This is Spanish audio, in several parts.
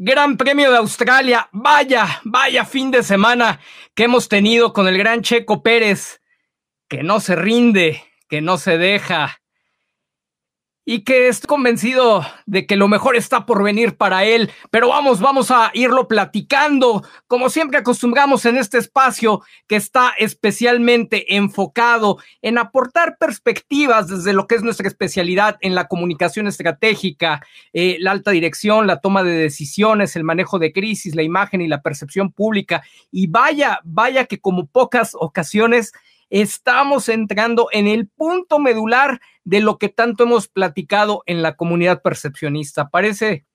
Gran Premio de Australia. Vaya, vaya fin de semana que hemos tenido con el gran Checo Pérez, que no se rinde, que no se deja, y que estoy convencido de que lo mejor está por venir para él. Pero vamos, vamos a irlo platicando, como siempre acostumbramos en este espacio que está especialmente enfocado en aportar perspectivas desde lo que es nuestra especialidad en la comunicación estratégica, eh, la alta dirección, la toma de decisiones, el manejo de crisis, la imagen y la percepción pública. Y vaya, vaya que como pocas ocasiones estamos entrando en el punto medular de lo que tanto hemos platicado en la comunidad percepcionista. Parece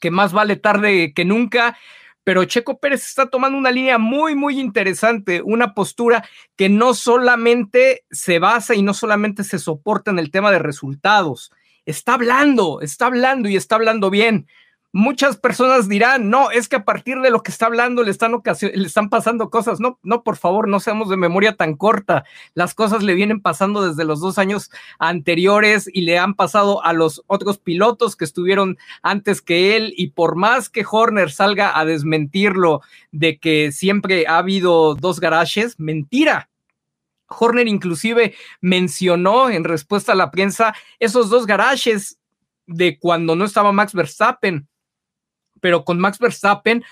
que más vale tarde que nunca, pero Checo Pérez está tomando una línea muy, muy interesante, una postura que no solamente se basa y no solamente se soporta en el tema de resultados, está hablando, está hablando y está hablando bien. Muchas personas dirán, no, es que a partir de lo que está hablando le están, le están pasando cosas. No, no, por favor, no seamos de memoria tan corta. Las cosas le vienen pasando desde los dos años anteriores y le han pasado a los otros pilotos que estuvieron antes que él. Y por más que Horner salga a desmentirlo de que siempre ha habido dos garajes, mentira. Horner inclusive mencionó en respuesta a la prensa esos dos garajes de cuando no estaba Max Verstappen pero con Max Verstappen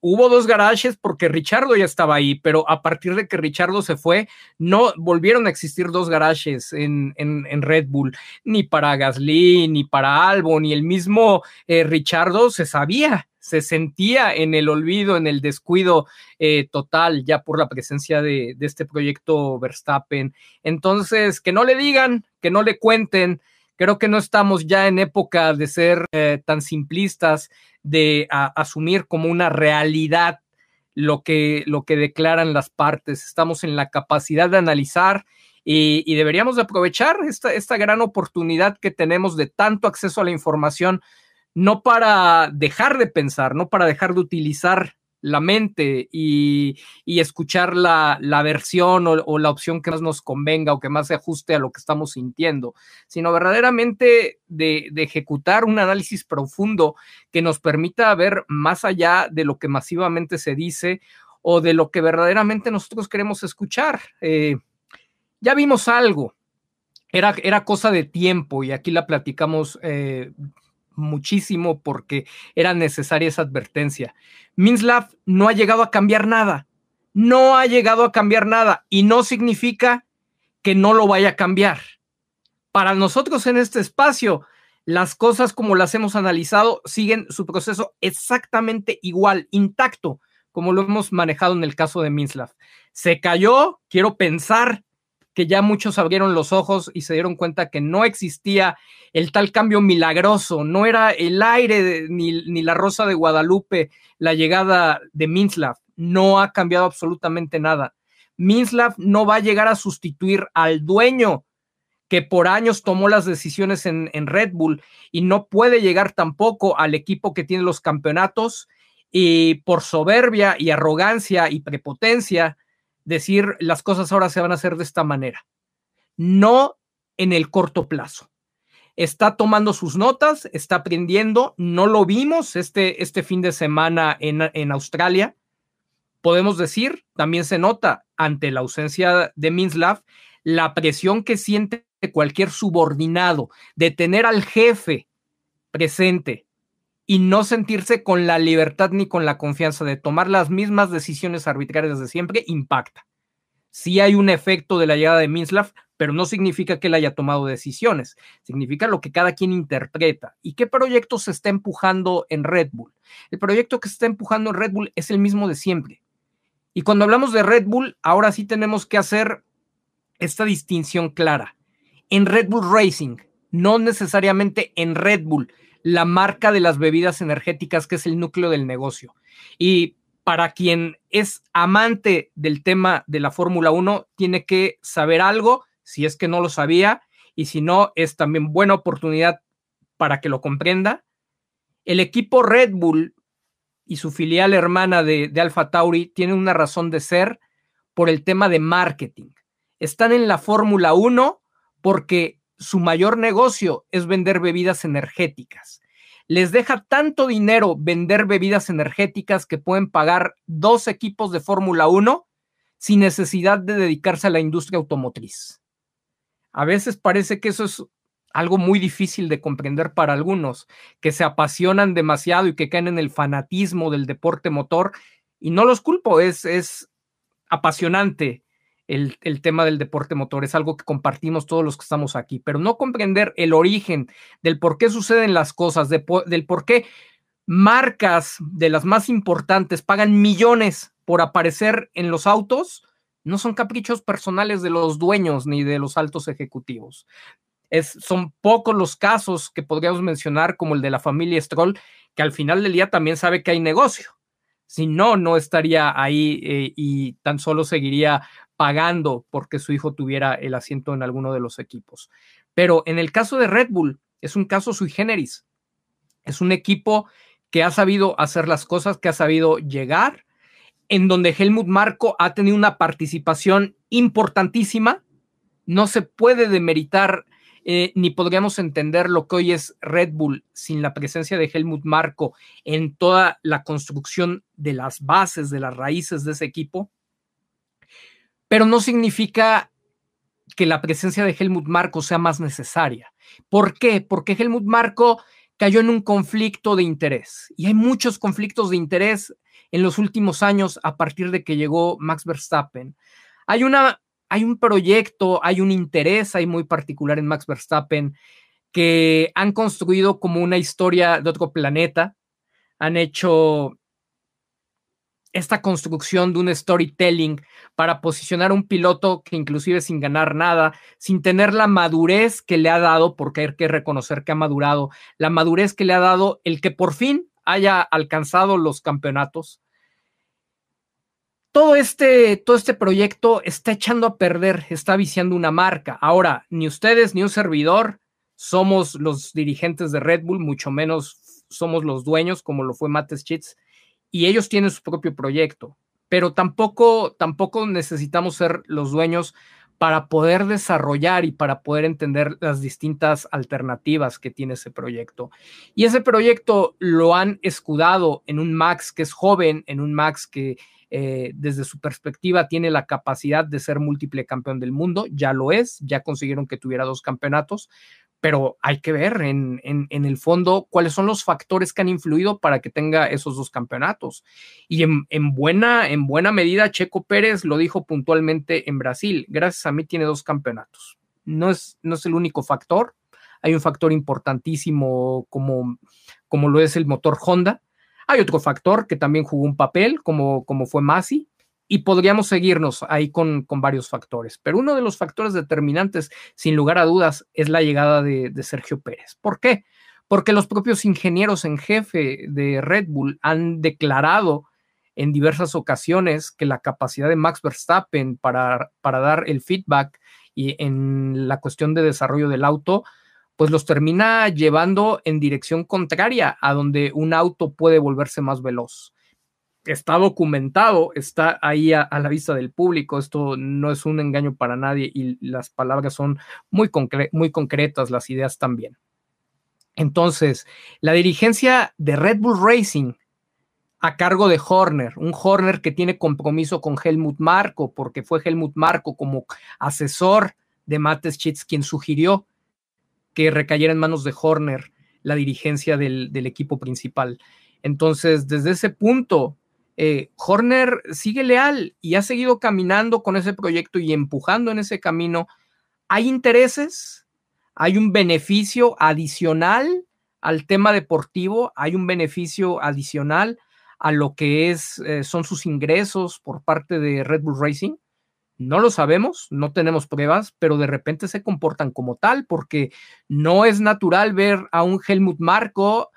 hubo dos garajes porque Richardo ya estaba ahí, pero a partir de que Richardo se fue, no volvieron a existir dos garajes en, en, Red Bull, ni para Gasly, ni para Albon, ni el mismo eh, Richardo se sabía, se sentía en el olvido, en el descuido eh, total ya por la presencia de, este proyecto Verstappen. Entonces, que no le digan, que no le cuenten. Creo que no estamos ya en época de ser eh, tan simplistas, de asumir como una realidad lo que, lo que declaran las partes. Estamos en la capacidad de analizar y, deberíamos de aprovechar esta, esta gran oportunidad que tenemos de tanto acceso a la información, no para dejar de pensar, no para dejar de utilizar la mente y, escuchar la, versión o, la opción que más nos convenga o que más se ajuste a lo que estamos sintiendo, sino verdaderamente de, de, ejecutar un análisis profundo que nos permita ver más allá de lo que masivamente se dice o de lo que verdaderamente nosotros queremos escuchar. Eh, ya vimos algo, era, era, cosa de tiempo y aquí la platicamos eh, muchísimo porque era necesaria esa advertencia. Minslav no ha llegado a cambiar nada, no ha llegado a cambiar nada y no significa que no lo vaya a cambiar. Para nosotros en este espacio, las cosas como las hemos analizado siguen su proceso exactamente igual, intacto, como lo hemos manejado en el caso de Minslav. Se cayó, quiero pensar que ya muchos abrieron los ojos y se dieron cuenta que no existía el tal cambio milagroso, no era el aire ni, ni, la rosa de Guadalupe la llegada de Minslav, no ha cambiado absolutamente nada. Minslav no va a llegar a sustituir al dueño que por años tomó las decisiones en, en Red Bull y no puede llegar tampoco al equipo que tiene los campeonatos y por soberbia y arrogancia y prepotencia decir las cosas ahora se van a hacer de esta manera. No en el corto plazo. Está tomando sus notas, está aprendiendo. No lo vimos este, este fin de semana en, en Australia. Podemos decir, también se nota ante la ausencia de Minslav, la presión que siente cualquier subordinado de tener al jefe presente y no sentirse con la libertad ni con la confianza de tomar las mismas decisiones arbitrarias de siempre, impacta. Sí hay un efecto de la llegada de Minslav, pero no significa que él haya tomado decisiones, significa lo que cada quien interpreta. ¿Y qué proyecto se está empujando en Red Bull? El proyecto que se está empujando en Red Bull es el mismo de siempre. Y cuando hablamos de Red Bull, ahora sí tenemos que hacer esta distinción clara. En Red Bull Racing, no necesariamente en Red Bull, la marca de las bebidas energéticas, que es el núcleo del negocio. Y para quien es amante del tema de la Fórmula 1, tiene que saber algo, si es que no lo sabía, y si no, es también buena oportunidad para que lo comprenda. El equipo Red Bull y su filial hermana de, de Alfa Tauri tienen una razón de ser por el tema de marketing. Están en la Fórmula 1 porque su mayor negocio es vender bebidas energéticas. Les deja tanto dinero vender bebidas energéticas que pueden pagar dos equipos de Fórmula 1 sin necesidad de dedicarse a la industria automotriz. A veces parece que eso es algo muy difícil de comprender para algunos, que se apasionan demasiado y que caen en el fanatismo del deporte motor. Y no los culpo, es, es apasionante el, tema del deporte motor, es algo que compartimos todos los que estamos aquí, pero no comprender el origen del por qué suceden las cosas, del por qué marcas de las más importantes pagan millones por aparecer en los autos, no son caprichos personales de los dueños ni de los altos ejecutivos. Es, son pocos los casos que podríamos mencionar, como el de la familia Stroll, que al final del día también sabe que hay negocio. Si no, no estaría ahí eh, y tan solo seguiría pagando porque su hijo tuviera el asiento en alguno de los equipos. Pero en el caso de Red Bull, es un caso sui generis. Es un equipo que ha sabido hacer las cosas, que ha sabido llegar, en donde Helmut Marco ha tenido una participación importantísima. No se puede demeritar eh, ni podríamos entender lo que hoy es Red Bull sin la presencia de Helmut Marco en toda la construcción de las bases, de las raíces de ese equipo pero no significa que la presencia de Helmut Marco sea más necesaria. ¿Por qué? Porque Helmut Marco cayó en un conflicto de interés y hay muchos conflictos de interés en los últimos años a partir de que llegó Max Verstappen. Hay una hay un proyecto, hay un interés ahí muy particular en Max Verstappen que han construido como una historia de otro planeta, han hecho esta construcción de un storytelling para posicionar a un piloto que inclusive sin ganar nada, sin tener la madurez que le ha dado, porque hay que reconocer que ha madurado, la madurez que le ha dado el que por fin haya alcanzado los campeonatos. Todo este, todo este proyecto está echando a perder, está viciando una marca. Ahora, ni ustedes ni un servidor somos los dirigentes de Red Bull, mucho menos somos los dueños, como lo fue Matt Schitz y ellos tienen su propio proyecto, pero tampoco, tampoco necesitamos ser los dueños para poder desarrollar y para poder entender las distintas alternativas que tiene ese proyecto. Y ese proyecto lo han escudado en un Max que es joven, en un Max que eh, desde su perspectiva tiene la capacidad de ser múltiple campeón del mundo, ya lo es, ya consiguieron que tuviera dos campeonatos, pero hay que ver en, el fondo cuáles son los factores que han influido para que tenga esos dos campeonatos. Y en, buena, en buena medida, Checo Pérez lo dijo puntualmente en Brasil, gracias a mí tiene dos campeonatos. No es, no es el único factor, hay un factor importantísimo como, como lo es el motor Honda. Hay otro factor que también jugó un papel, como, como fue Masi, y podríamos seguirnos ahí con, varios factores. Pero uno de los factores determinantes, sin lugar a dudas, es la llegada de, Sergio Pérez. ¿Por qué? Porque los propios ingenieros en jefe de Red Bull han declarado en diversas ocasiones que la capacidad de Max Verstappen para, para dar el feedback y en la cuestión de desarrollo del auto, pues los termina llevando en dirección contraria a donde un auto puede volverse más veloz está documentado, está ahí a, la vista del público, esto no es un engaño para nadie y las palabras son muy, muy concretas, las ideas también. Entonces, la dirigencia de Red Bull Racing a cargo de Horner, un Horner que tiene compromiso con Helmut Marco, porque fue Helmut Marco como asesor de Matt Schitz quien sugirió que recayera en manos de Horner la dirigencia del, equipo principal. Entonces, desde ese punto, eh, Horner sigue leal y ha seguido caminando con ese proyecto y empujando en ese camino. Hay intereses, hay un beneficio adicional al tema deportivo, hay un beneficio adicional a lo que es, eh, son sus ingresos por parte de Red Bull Racing. No lo sabemos, no tenemos pruebas, pero de repente se comportan como tal, porque no es natural ver a un Helmut Marco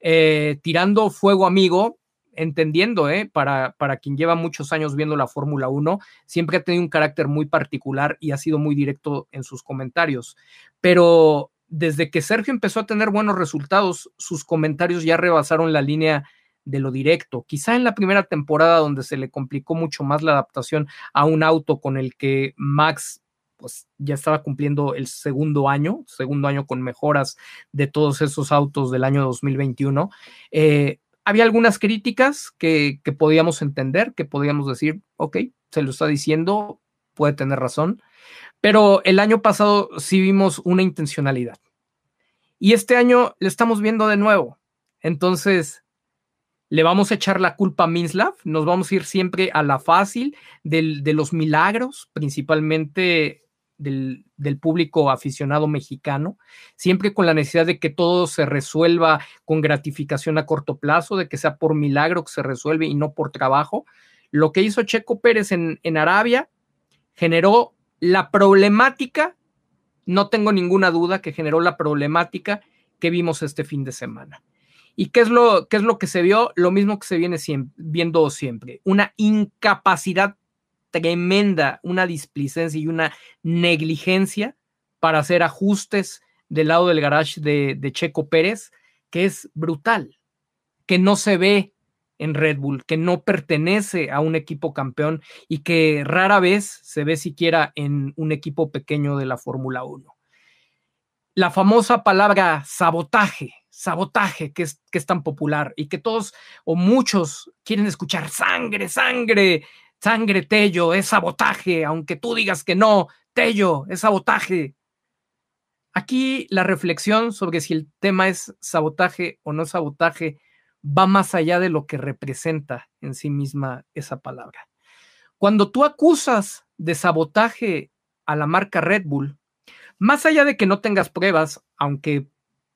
eh, tirando fuego amigo, entendiendo, eh, para, para quien lleva muchos años viendo la Fórmula 1, siempre ha tenido un carácter muy particular y ha sido muy directo en sus comentarios. Pero desde que Sergio empezó a tener buenos resultados, sus comentarios ya rebasaron la línea de lo directo. Quizá en la primera temporada donde se le complicó mucho más la adaptación a un auto con el que Max pues ya estaba cumpliendo el segundo año, segundo año con mejoras de todos esos autos del año 2021. Eh, había algunas críticas que, que podíamos entender, que podíamos decir, ok, se lo está diciendo, puede tener razón, pero el año pasado sí vimos una intencionalidad. Y este año le estamos viendo de nuevo. Entonces, le vamos a echar la culpa a Minslav, nos vamos a ir siempre a la fácil de los milagros, principalmente del, público aficionado mexicano, siempre con la necesidad de que todo se resuelva con gratificación a corto plazo, de que sea por milagro que se resuelve y no por trabajo. Lo que hizo Checo Pérez en, en Arabia generó la problemática, no tengo ninguna duda que generó la problemática que vimos este fin de semana. ¿Y qué es lo, qué es lo que se vio? Lo mismo que se viene viendo siempre, una incapacidad tremenda, una displicencia y una negligencia para hacer ajustes del lado del garage de, de Checo Pérez, que es brutal, que no se ve en Red Bull, que no pertenece a un equipo campeón y que rara vez se ve siquiera en un equipo pequeño de la Fórmula 1. La famosa palabra sabotaje sabotaje que es, que es tan popular y que todos o muchos quieren escuchar sangre, sangre, sangre, Tello, es sabotaje, aunque tú digas que no, Tello, es sabotaje. Aquí la reflexión sobre si el tema es sabotaje o no sabotaje va más allá de lo que representa en sí misma esa palabra. Cuando tú acusas de sabotaje a la marca Red Bull, más allá de que no tengas pruebas, aunque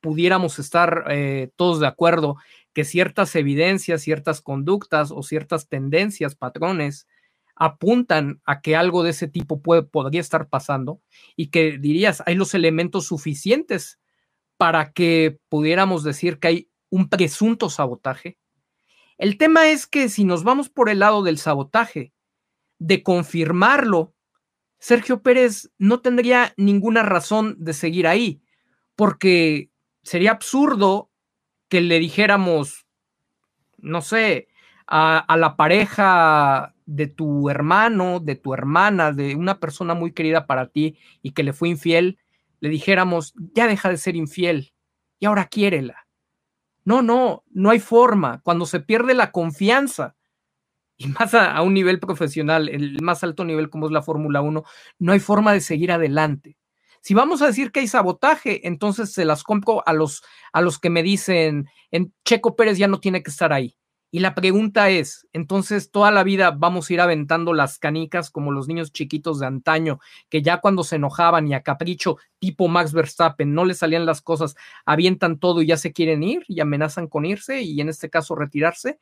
pudiéramos estar eh, todos de acuerdo que ciertas evidencias, ciertas conductas o ciertas tendencias, patrones, apuntan a que algo de ese tipo puede, podría estar pasando y que dirías, hay los elementos suficientes para que pudiéramos decir que hay un presunto sabotaje. El tema es que si nos vamos por el lado del sabotaje, de confirmarlo, Sergio Pérez no tendría ninguna razón de seguir ahí, porque sería absurdo que le dijéramos, no sé, a, la pareja de tu hermano, de tu hermana, de una persona muy querida para ti y que le fue infiel, le dijéramos, ya deja de ser infiel y ahora quiérela. No, no, no hay forma. Cuando se pierde la confianza, y más a, a un nivel profesional, el más alto nivel como es la Fórmula 1, no hay forma de seguir adelante. Si vamos a decir que hay sabotaje, entonces se las compro a los, a los que me dicen, en Checo Pérez ya no tiene que estar ahí. Y la pregunta es, entonces toda la vida vamos a ir aventando las canicas como los niños chiquitos de antaño, que ya cuando se enojaban y a capricho tipo Max Verstappen no le salían las cosas, avientan todo y ya se quieren ir y amenazan con irse y en este caso retirarse.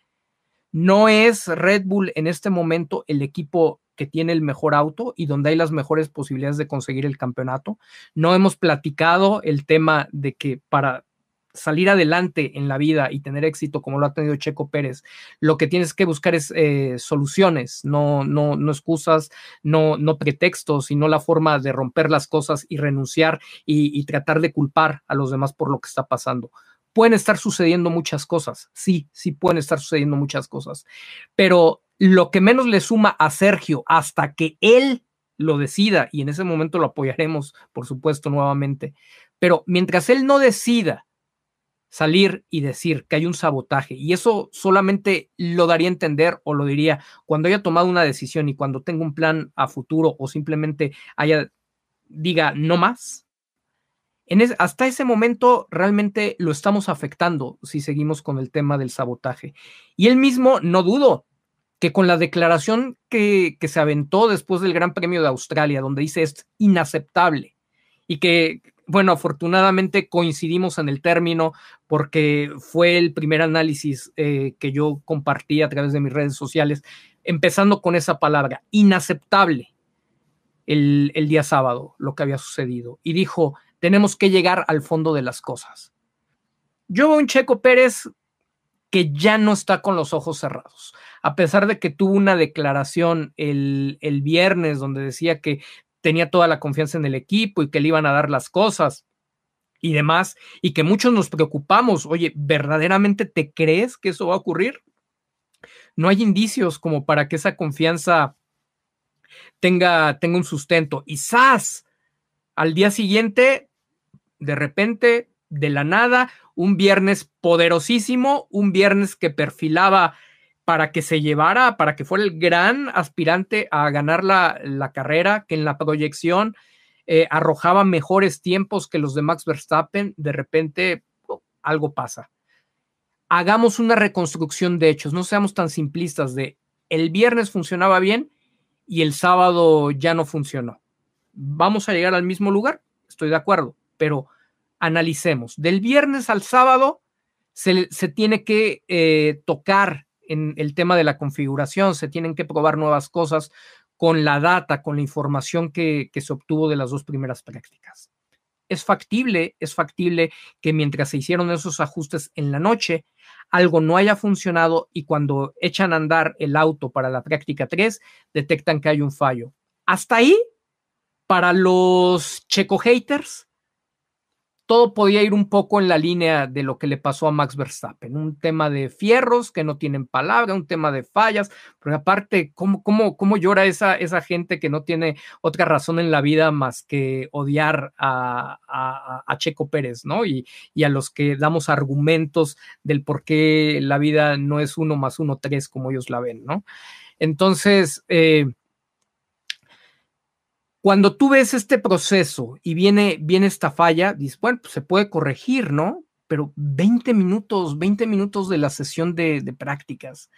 No es Red Bull en este momento el equipo que tiene el mejor auto y donde hay las mejores posibilidades de conseguir el campeonato. No hemos platicado el tema de que para salir adelante en la vida y tener éxito como lo ha tenido Checo Pérez, lo que tienes que buscar es eh, soluciones, no, no, no excusas, no, no pretextos, sino la forma de romper las cosas y renunciar y, y tratar de culpar a los demás por lo que está pasando pueden estar sucediendo muchas cosas, sí, sí pueden estar sucediendo muchas cosas, pero lo que menos le suma a Sergio hasta que él lo decida, y en ese momento lo apoyaremos, por supuesto, nuevamente, pero mientras él no decida salir y decir que hay un sabotaje, y eso solamente lo daría a entender o lo diría cuando haya tomado una decisión y cuando tenga un plan a futuro o simplemente haya, diga, no más, hasta ese momento realmente lo estamos afectando si seguimos con el tema del sabotaje. Y él mismo, no dudo, que con la declaración que, que se aventó después del Gran Premio de Australia, donde dice es inaceptable y que, bueno, afortunadamente coincidimos en el término porque fue el primer análisis eh, que yo compartí a través de mis redes sociales, empezando con esa palabra, inaceptable. el, el día sábado lo que había sucedido y dijo, tenemos que llegar al fondo de las cosas. Yo veo un Checo Pérez que ya no está con los ojos cerrados. A pesar de que tuvo una declaración el, el, viernes donde decía que tenía toda la confianza en el equipo y que le iban a dar las cosas y demás, y que muchos nos preocupamos, oye, ¿verdaderamente te crees que eso va a ocurrir? No hay indicios como para que esa confianza tenga, tenga un sustento. Y. Al día siguiente, de repente, de la nada, un viernes poderosísimo, un viernes que perfilaba para que se llevara, para que fuera el gran aspirante a ganar la, la carrera, que en la proyección eh, arrojaba mejores tiempos que los de Max Verstappen, de repente oh, algo pasa. Hagamos una reconstrucción de hechos, no seamos tan simplistas de el viernes funcionaba bien y el sábado ya no funcionó. Vamos a llegar al mismo lugar, estoy de acuerdo, pero analicemos. Del viernes al sábado se, tiene que eh, tocar en el tema de la configuración, se tienen que probar nuevas cosas con la data, con la información que, que se obtuvo de las dos primeras prácticas. Es factible, es factible que mientras se hicieron esos ajustes en la noche, algo no haya funcionado y cuando echan a andar el auto para la práctica 3, detectan que hay un fallo. Hasta ahí, para los checo haters, todo podía ir un poco en la línea de lo que le pasó a Max Verstappen, un tema de fierros que no tienen palabra, un tema de fallas, pero aparte, ¿cómo, llora esa, gente que no tiene otra razón en la vida más que odiar a, Checo Pérez, ¿no? Y, y, a los que damos argumentos del por qué la vida no es uno más uno, tres, como ellos la ven, ¿no? Entonces, eh, cuando tú ves este proceso y viene, viene esta falla, dices, bueno, pues se puede corregir, ¿no? Pero 20 minutos, 20 minutos de la sesión de, prácticas,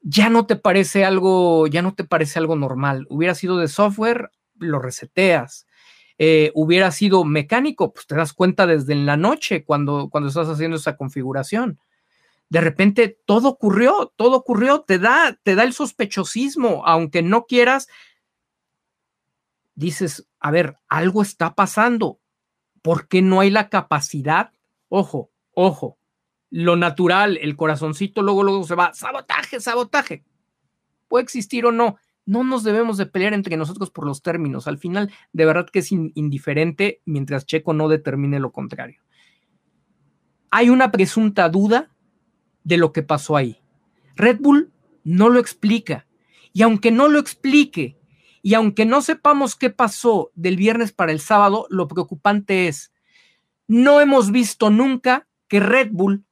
ya no te parece algo, ya no te parece algo normal. Hubiera sido de software, lo reseteas. Eh, hubiera sido mecánico, pues te das cuenta desde en la noche cuando, cuando estás haciendo esa configuración. De repente todo ocurrió, todo ocurrió, te da, te da el sospechosismo, aunque no quieras, dices, a ver, algo está pasando. ¿Por qué no hay la capacidad? Ojo, ojo, lo natural, el corazoncito luego, luego se va, sabotaje, sabotaje. Puede existir o no. No nos debemos de pelear entre nosotros por los términos. Al final, de verdad que es indiferente mientras Checo no determine lo contrario. Hay una presunta duda de lo que pasó ahí. Red Bull no lo explica. Y aunque no lo explique, y aunque no sepamos qué pasó del viernes para el sábado, lo preocupante es, no hemos visto nunca que Red Bull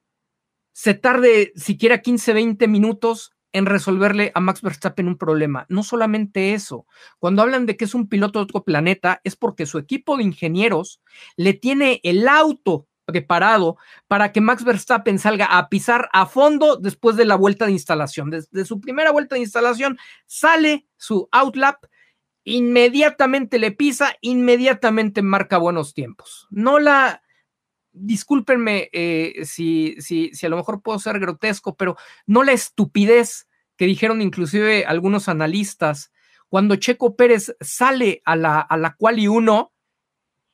se tarde siquiera 15, 20 minutos en resolverle a Max Verstappen un problema. No solamente eso, cuando hablan de que es un piloto de otro planeta, es porque su equipo de ingenieros le tiene el auto preparado para que Max Verstappen salga a pisar a fondo después de la vuelta de instalación. Desde su primera vuelta de instalación sale su outlap inmediatamente le pisa, inmediatamente marca buenos tiempos. No la, discúlpenme eh, si, si, si a lo mejor puedo ser grotesco, pero no la estupidez que dijeron inclusive algunos analistas cuando Checo Pérez sale a la, a la uno,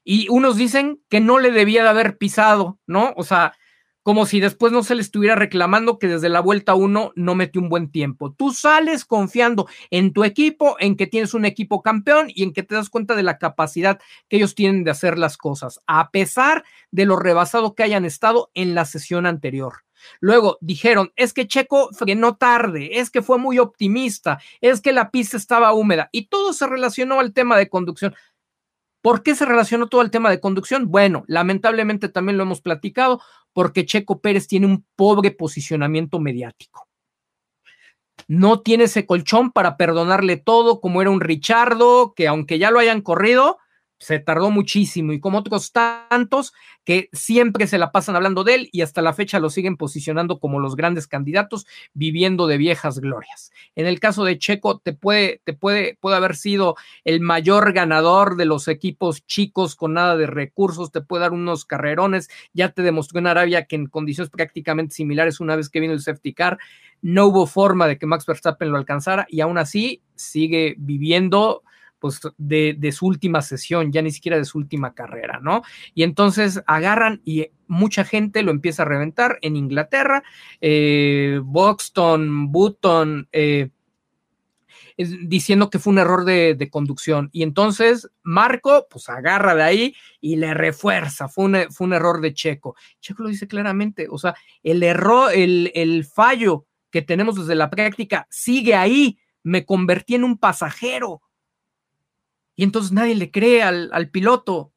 y unos dicen que no le debía de haber pisado, ¿no? O sea, como si después no se le estuviera reclamando que desde la vuelta uno no metió un buen tiempo. Tú sales confiando en tu equipo, en que tienes un equipo campeón y en que te das cuenta de la capacidad que ellos tienen de hacer las cosas, a pesar de lo rebasado que hayan estado en la sesión anterior. Luego dijeron, es que Checo frenó tarde, es que fue muy optimista, es que la pista estaba húmeda y todo se relacionó al tema de conducción. ¿Por qué se relacionó todo el tema de conducción? Bueno, lamentablemente también lo hemos platicado, porque Checo Pérez tiene un pobre posicionamiento mediático. No tiene ese colchón para perdonarle todo, como era un Richardo, que aunque ya lo hayan corrido, se tardó muchísimo y como otros tantos que siempre se la pasan hablando de él y hasta la fecha lo siguen posicionando como los grandes candidatos viviendo de viejas glorias. En el caso de Checo te puede te puede puede haber sido el mayor ganador de los equipos chicos con nada de recursos, te puede dar unos carrerones, ya te demostró en Arabia que en condiciones prácticamente similares una vez que vino el safety car no hubo forma de que Max Verstappen lo alcanzara y aún así sigue viviendo pues de, de, su última sesión, ya ni siquiera de su última carrera, ¿no? Y entonces agarran y mucha gente lo empieza a reventar en Inglaterra, eh, Buxton, Button, eh, diciendo que fue un error de, conducción. Y entonces Marco, pues agarra de ahí y le refuerza. Fue un, fue un error de Checo. Checo lo dice claramente. O sea, el error, el, el fallo que tenemos desde la práctica sigue ahí. Me convertí en un pasajero. Y entonces nadie le cree al, al piloto.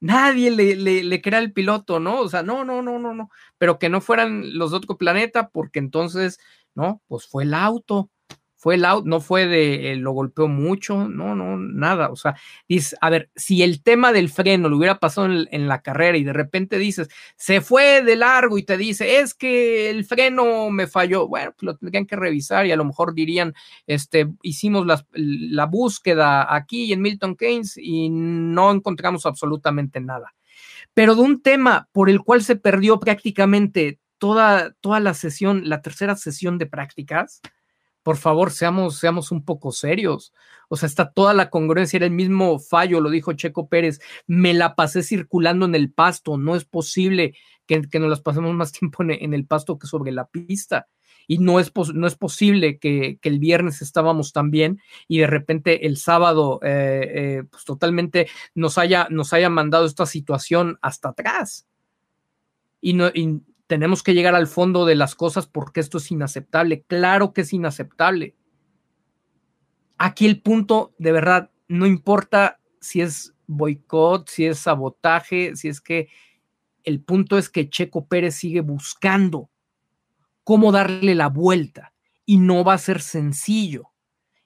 Nadie le, le, le, cree al piloto, ¿no? O sea, no, no, no, no, no. Pero que no fueran los de otro planeta, porque entonces, no, pues fue el auto fue el out, no fue de eh, lo golpeó mucho, no, no, nada. O sea, dices, a ver, si el tema del freno lo hubiera pasado en, la carrera y de repente dices, se fue de largo y te dice, es que el freno me falló, bueno, pues lo tendrían que revisar y a lo mejor dirían, este, hicimos la búsqueda aquí en Milton Keynes y no encontramos absolutamente nada. Pero de un tema por el cual se perdió prácticamente toda, toda la sesión, la tercera sesión de prácticas, por favor, seamos, seamos un poco serios. O sea, está toda la congruencia, era el mismo fallo, lo dijo Checo Pérez. Me la pasé circulando en el pasto. No es posible que, nos las pasemos más tiempo en, el pasto que sobre la pista. Y no es, no es posible que, el viernes estábamos tan bien y de repente el sábado, eh, eh, pues totalmente nos haya, nos mandado esta situación hasta atrás. Y, no, tenemos que llegar al fondo de las cosas porque esto es inaceptable. Claro que es inaceptable. Aquí el punto, de verdad, no importa si es boicot, si es sabotaje, si es que el punto es que Checo Pérez sigue buscando cómo darle la vuelta y no va a ser sencillo.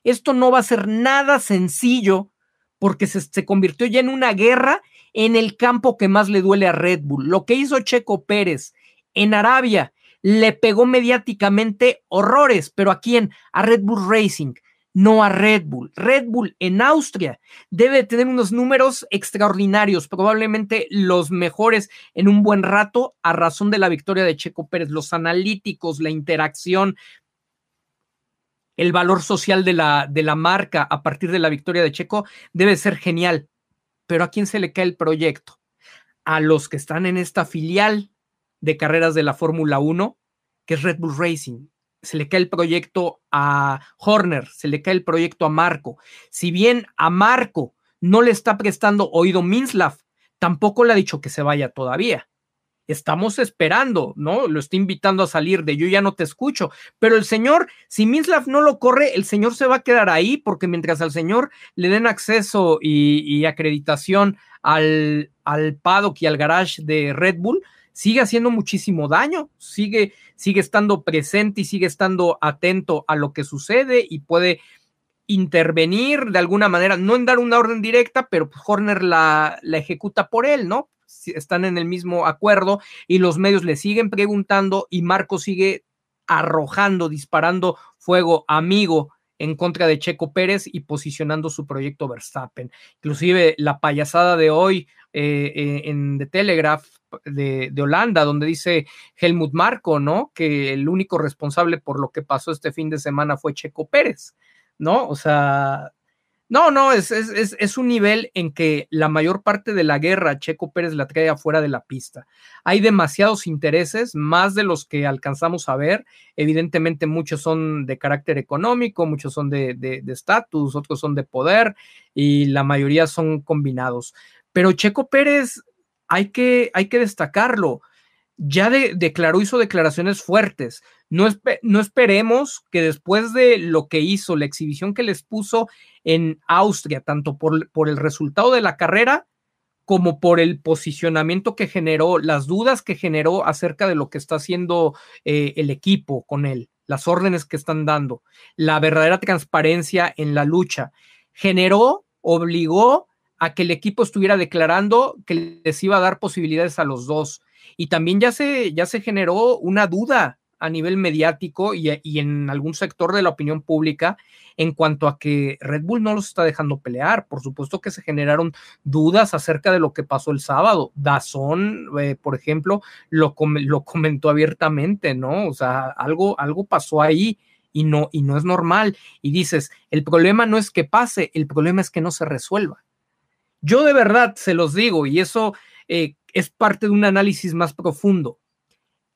Esto no va a ser nada sencillo porque se, convirtió ya en una guerra en el campo que más le duele a Red Bull. Lo que hizo Checo Pérez en Arabia. Le pegó mediáticamente horrores, pero ¿a quién? A Red Bull Racing, no a Red Bull. Red Bull en Austria debe tener unos números extraordinarios, probablemente los mejores en un buen rato a razón de la victoria de Checo Pérez. Los analíticos, la interacción, el valor social de la, de la marca a partir de la victoria de Checo debe ser genial. Pero ¿a quién se le cae el proyecto? A los que están en esta filial de carreras de la Fórmula 1, que es Red Bull Racing. Se le cae el proyecto a Horner, se le cae el proyecto a Marco. Si bien a Marco no le está prestando oído Minslav, tampoco le ha dicho que se vaya todavía. Estamos esperando, ¿no? Lo está invitando a salir de yo ya no te escucho. Pero el señor, si Minslav no lo corre, el señor se va a quedar ahí porque mientras al señor le den acceso y, acreditación al, al paddock y al garage de Red Bull, sigue haciendo muchísimo daño, sigue, sigue estando presente y sigue estando atento a lo que sucede y puede intervenir de alguna manera, no en dar una orden directa, pero pues Horner la, ejecuta por él, ¿no? Están en el mismo acuerdo y los medios le siguen preguntando y Marco sigue arrojando, disparando fuego amigo en contra de Checo Pérez y posicionando su proyecto Verstappen. Inclusive la payasada de hoy eh, eh, en The Telegraph de, Holanda, donde dice Helmut Marco, ¿no? Que el único responsable por lo que pasó este fin de semana fue Checo Pérez, ¿no? O sea, no, no, es, es, es, un nivel en que la mayor parte de la guerra Checo Pérez la trae afuera de la pista. Hay demasiados intereses, más de los que alcanzamos a ver. Evidentemente muchos son de carácter económico, muchos son de estatus, de, otros son de poder y la mayoría son combinados. Pero Checo Pérez hay que, hay que destacarlo. Ya declaró, hizo declaraciones fuertes. No, no esperemos que después de lo que hizo, la exhibición que les puso en Austria, tanto por, por el resultado de la carrera como por el posicionamiento que generó, las dudas que generó acerca de lo que está haciendo eh, el equipo con él, las órdenes que están dando, la verdadera transparencia en la lucha, generó, obligó a que el equipo estuviera declarando que les iba a dar posibilidades a los dos. Y también ya se, ya se generó una duda a nivel mediático y, en algún sector de la opinión pública en cuanto a que Red Bull no los está dejando pelear. Por supuesto que se generaron dudas acerca de lo que pasó el sábado. Dazón, eh, por ejemplo, lo, lo comentó abiertamente, ¿no? O sea, algo, algo pasó ahí y no, y no es normal. Y dices, el problema no es que pase, el problema es que no se resuelva. Yo de verdad se los digo, y eso eh, es parte de un análisis más profundo.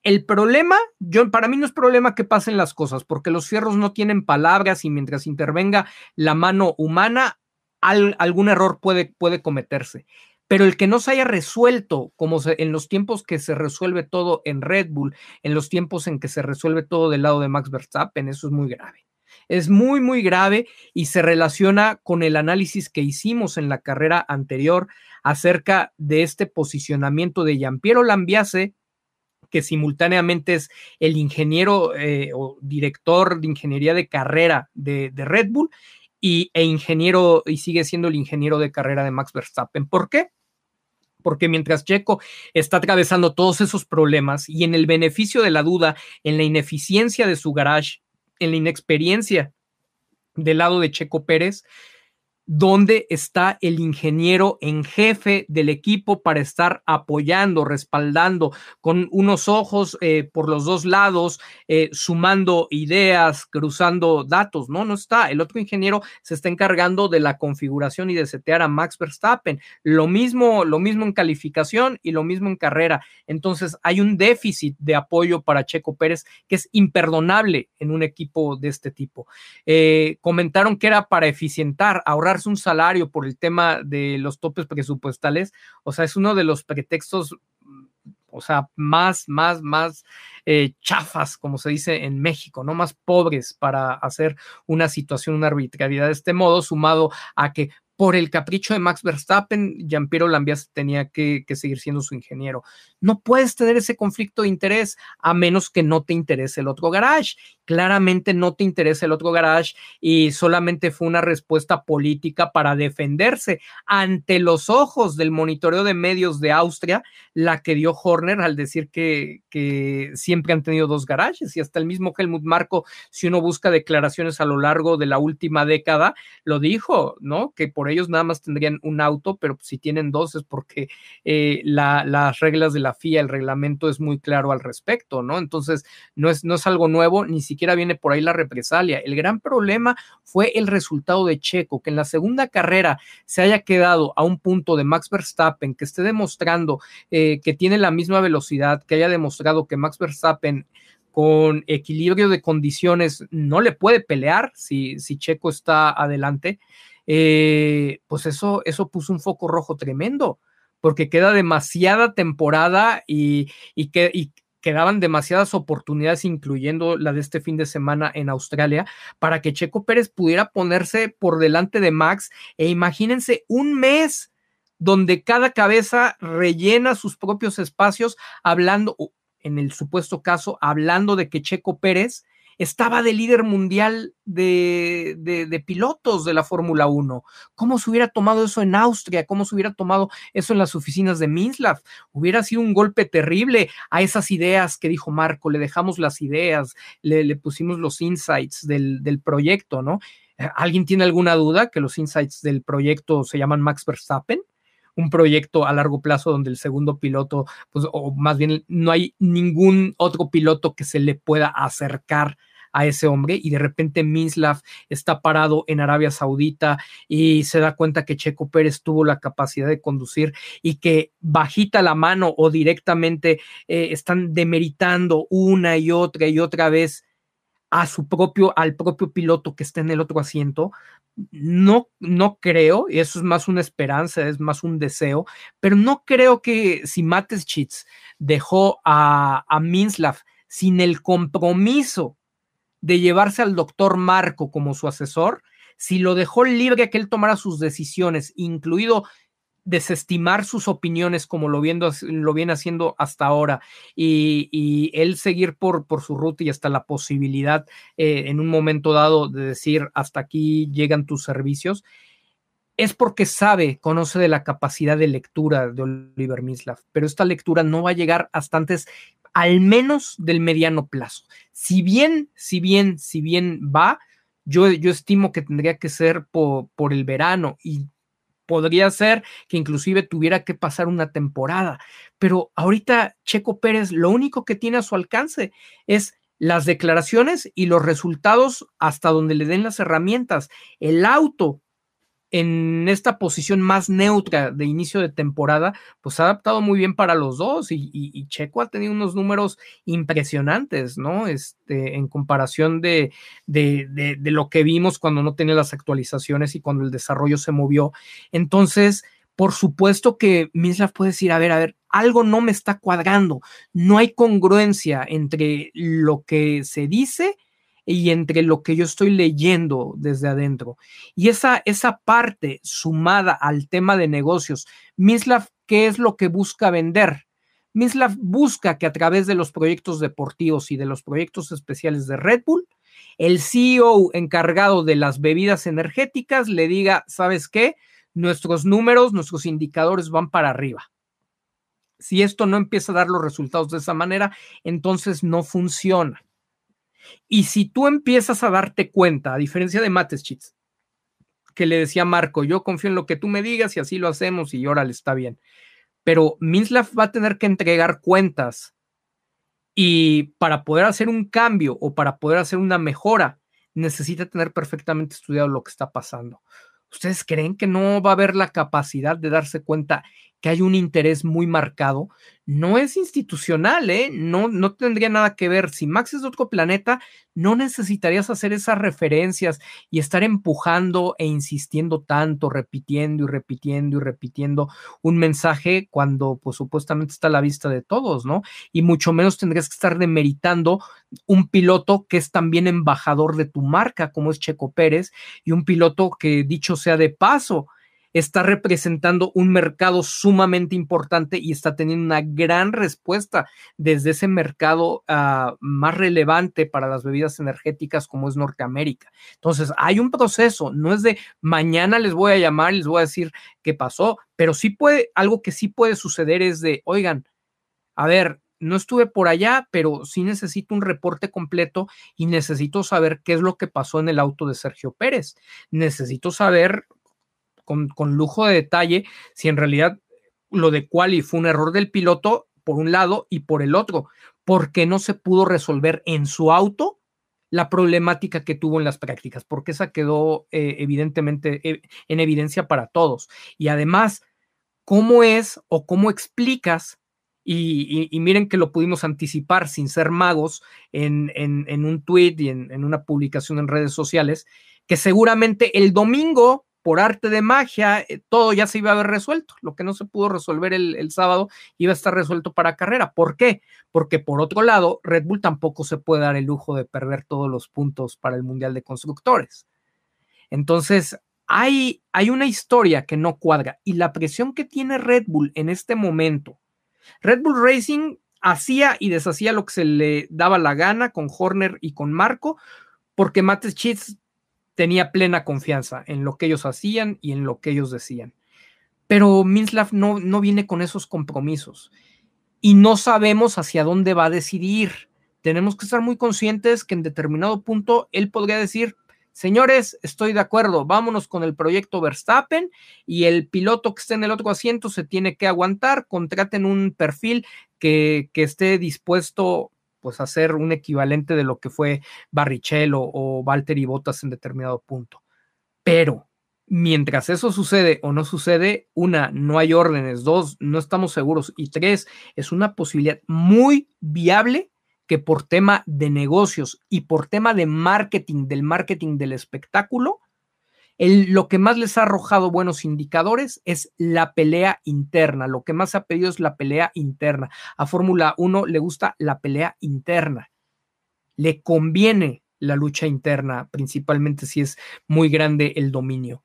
El problema, yo, para mí no es problema que pasen las cosas, porque los fierros no tienen palabras y mientras intervenga la mano humana, algún error puede, puede cometerse pero el que no se haya resuelto, como en los tiempos que se resuelve todo en Red Bull, en los tiempos en que se resuelve todo del lado de Max Verstappen, eso es muy grave. Es muy, muy grave y se relaciona con el análisis que hicimos en la carrera anterior acerca de este posicionamiento de Giampiero Lambiase, que simultáneamente es el ingeniero eh, o director de ingeniería de carrera de, Red Bull y, e ingeniero y sigue siendo el ingeniero de carrera de Max Verstappen. ¿Por qué? porque mientras Checo está atravesando todos esos problemas y en el beneficio de la duda, en la ineficiencia de su garage, en la inexperiencia del lado de Checo Pérez, dónde está el ingeniero en jefe del equipo para estar apoyando, respaldando, con unos ojos eh, por los dos lados, eh, sumando ideas, cruzando datos. No, no está. El otro ingeniero se está encargando de la configuración y de setear a Max Verstappen. Lo mismo, lo mismo en calificación y lo mismo en carrera. Entonces hay un déficit de apoyo para Checo Pérez que es imperdonable en un equipo de este tipo. Eh, comentaron que era para eficientar, ahorrar un salario por el tema de los topes presupuestales, o sea, es uno de los pretextos, o sea, más, más, más eh, chafas, como se dice en México, ¿no? Más pobres para hacer una situación, una arbitrariedad de este modo, sumado a que por el capricho de Max Verstappen, Giampiero Lambias tenía que, seguir siendo su ingeniero. No puedes tener ese conflicto de interés a menos que no te interese el otro garage claramente no te interesa el otro garage y solamente fue una respuesta política para defenderse ante los ojos del monitoreo de medios de Austria, la que dio Horner al decir que, siempre han tenido dos garajes y hasta el mismo Helmut Marco, si uno busca declaraciones a lo largo de la última década, lo dijo, ¿no? Que por ellos nada más tendrían un auto, pero si tienen dos es porque eh, la, las reglas de la FIA, el reglamento es muy claro al respecto, ¿no? Entonces, no es, no es algo nuevo, ni siquiera siquiera viene por ahí la represalia. El gran problema fue el resultado de Checo, que en la segunda carrera se haya quedado a un punto de Max Verstappen, que esté demostrando eh, que tiene la misma velocidad, que haya demostrado que Max Verstappen con equilibrio de condiciones no le puede pelear si, si Checo está adelante, eh, pues eso, eso puso un foco rojo tremendo porque queda demasiada temporada y, y, que, y, quedaban demasiadas oportunidades, incluyendo la de este fin de semana en Australia, para que Checo Pérez pudiera ponerse por delante de Max. E imagínense un mes donde cada cabeza rellena sus propios espacios, hablando, en el supuesto caso, hablando de que Checo Pérez estaba de líder mundial de, pilotos de la Fórmula 1. ¿Cómo se hubiera tomado eso en Austria? ¿Cómo se hubiera tomado eso en las oficinas de Minslav? Hubiera sido un golpe terrible a esas ideas que dijo Marco, le dejamos las ideas, le, pusimos los insights del, del proyecto, ¿no? Eh, ¿Alguien tiene alguna duda que los insights del proyecto se llaman Max Verstappen? un proyecto a largo plazo donde el segundo piloto, pues, o más bien no hay ningún otro piloto que se le pueda acercar a ese hombre y de repente Minslav está parado en Arabia Saudita y se da cuenta que Checo Pérez tuvo la capacidad de conducir y que bajita la mano o directamente eh, están demeritando una y otra y otra vez a su propio, al propio piloto que está en el otro asiento. No, no creo, y eso es más una esperanza, es más un deseo, pero no creo que si Mateschitz dejó a, a Minslav sin el compromiso de llevarse al doctor Marco como su asesor, si lo dejó libre que él tomara sus decisiones, incluido desestimar sus opiniones como lo, viendo, lo viene haciendo hasta ahora y, él seguir por, por, su ruta y hasta la posibilidad eh, en un momento dado de decir hasta aquí llegan tus servicios, es porque sabe, conoce de la capacidad de lectura de Oliver Mislav, pero esta lectura no va a llegar hasta antes al menos del mediano plazo. Si bien, si bien, si bien va, yo, yo estimo que tendría que ser por, por el verano y podría ser que inclusive tuviera que pasar una temporada. Pero ahorita Checo Pérez lo único que tiene a su alcance es las declaraciones y los resultados hasta donde le den las herramientas. El auto en esta posición más neutra de inicio de temporada, pues ha adaptado muy bien para los dos y, Checo ha tenido unos números impresionantes, ¿no? Este, en comparación de, de, lo que vimos cuando no tenía las actualizaciones y cuando el desarrollo se movió. Entonces, por supuesto que Mislav puede decir, a ver, a ver, algo no me está cuadrando, no hay congruencia entre lo que se dice y entre lo que yo estoy leyendo desde adentro. Y esa, esa parte sumada al tema de negocios, Mislav, ¿qué es lo que busca vender? Mislav busca que a través de los proyectos deportivos y de los proyectos especiales de Red Bull, el CEO encargado de las bebidas energéticas le diga, ¿sabes qué? Nuestros números, nuestros indicadores van para arriba. Si esto no empieza a dar los resultados de esa manera, entonces no funciona. Y si tú empiezas a darte cuenta, a diferencia de Mateschitz, que le decía Marco, yo confío en lo que tú me digas y así lo hacemos y órale, está bien. Pero Minslav va a tener que entregar cuentas y para poder hacer un cambio o para poder hacer una mejora, necesita tener perfectamente estudiado lo que está pasando. ¿Ustedes creen que no va a haber la capacidad de darse cuenta que hay un interés muy marcado, no es institucional, ¿eh? No, no tendría nada que ver. Si Max es de otro planeta, no necesitarías hacer esas referencias y estar empujando e insistiendo tanto, repitiendo y repitiendo y repitiendo un mensaje cuando pues supuestamente está a la vista de todos, ¿no? Y mucho menos tendrías que estar demeritando un piloto que es también embajador de tu marca, como es Checo Pérez, y un piloto que dicho sea de paso, está representando un mercado sumamente importante y está teniendo una gran respuesta desde ese mercado uh, más relevante para las bebidas energéticas como es Norteamérica. Entonces, hay un proceso, no es de mañana les voy a llamar les voy a decir qué pasó, pero sí puede, algo que sí puede suceder es de, oigan, a ver, no estuve por allá, pero sí necesito un reporte completo y necesito saber qué es lo que pasó en el auto de Sergio Pérez. Necesito saber con, lujo de detalle si en realidad lo de Quali fue un error del piloto por un lado y por el otro, porque no se pudo resolver en su auto la problemática que tuvo en las prácticas, porque esa quedó eh, evidentemente eh, en evidencia para todos. Y además, ¿cómo es o cómo explicas? Y, miren que lo pudimos anticipar sin ser magos en, en, un tweet y en una publicación en redes sociales, que seguramente el domingo por arte de magia, eh, todo ya se iba a haber resuelto. Lo que no se pudo resolver el, sábado iba a estar resuelto para carrera. ¿Por qué? Porque por otro lado, Red Bull tampoco se puede dar el lujo de perder todos los puntos para el Mundial de Constructores. Entonces, hay, hay una historia que no cuadra y la presión que tiene Red Bull en este momento. Red Bull Racing hacía y deshacía lo que se le daba la gana con Horner y con Marco, porque Matt tenía plena confianza en lo que ellos hacían y en lo que ellos decían. Pero Minslav no, no viene con esos compromisos y no sabemos hacia dónde va a decidir. Tenemos que estar muy conscientes que en determinado punto él podría decir, señores, estoy de acuerdo, vámonos con el proyecto Verstappen y el piloto que esté en el otro asiento se tiene que aguantar, contraten un perfil que, que esté dispuesto pues hacer un equivalente de lo que fue Barrichello o, Valtteri Bottas en determinado punto. Pero mientras eso sucede o no sucede, una, no hay órdenes, dos, no estamos seguros y tres, es una posibilidad muy viable que por tema de negocios y por tema de marketing, del marketing del espectáculo, lo que más les ha arrojado buenos indicadores es la pelea interna. Lo que más ha pedido es la pelea interna. A Fórmula 1 le gusta la pelea interna. Le conviene la lucha interna, principalmente si es muy grande el dominio.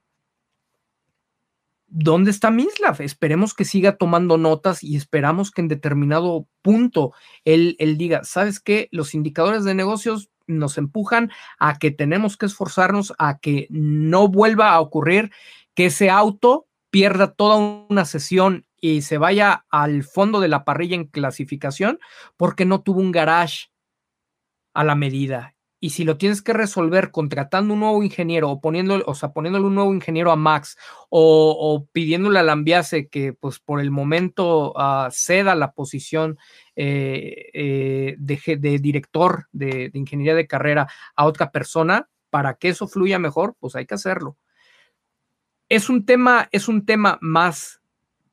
¿Dónde está Mislav? Esperemos que siga tomando notas y esperamos que en determinado punto él, él diga, ¿sabes qué? Los indicadores de negocios nos empujan a que tenemos que esforzarnos a que no vuelva a ocurrir que ese auto pierda toda una sesión y se vaya al fondo de la parrilla en clasificación porque no tuvo un garage a la medida. Y si lo tienes que resolver contratando un nuevo ingeniero o poniéndole, o sea, poniéndole un nuevo ingeniero a Max o, pidiéndole al Ambiase que pues por el momento uh, ceda la posición eh, eh, de, director de, de, ingeniería de carrera a otra persona para que eso fluya mejor, pues hay que hacerlo. Es un tema, es un tema más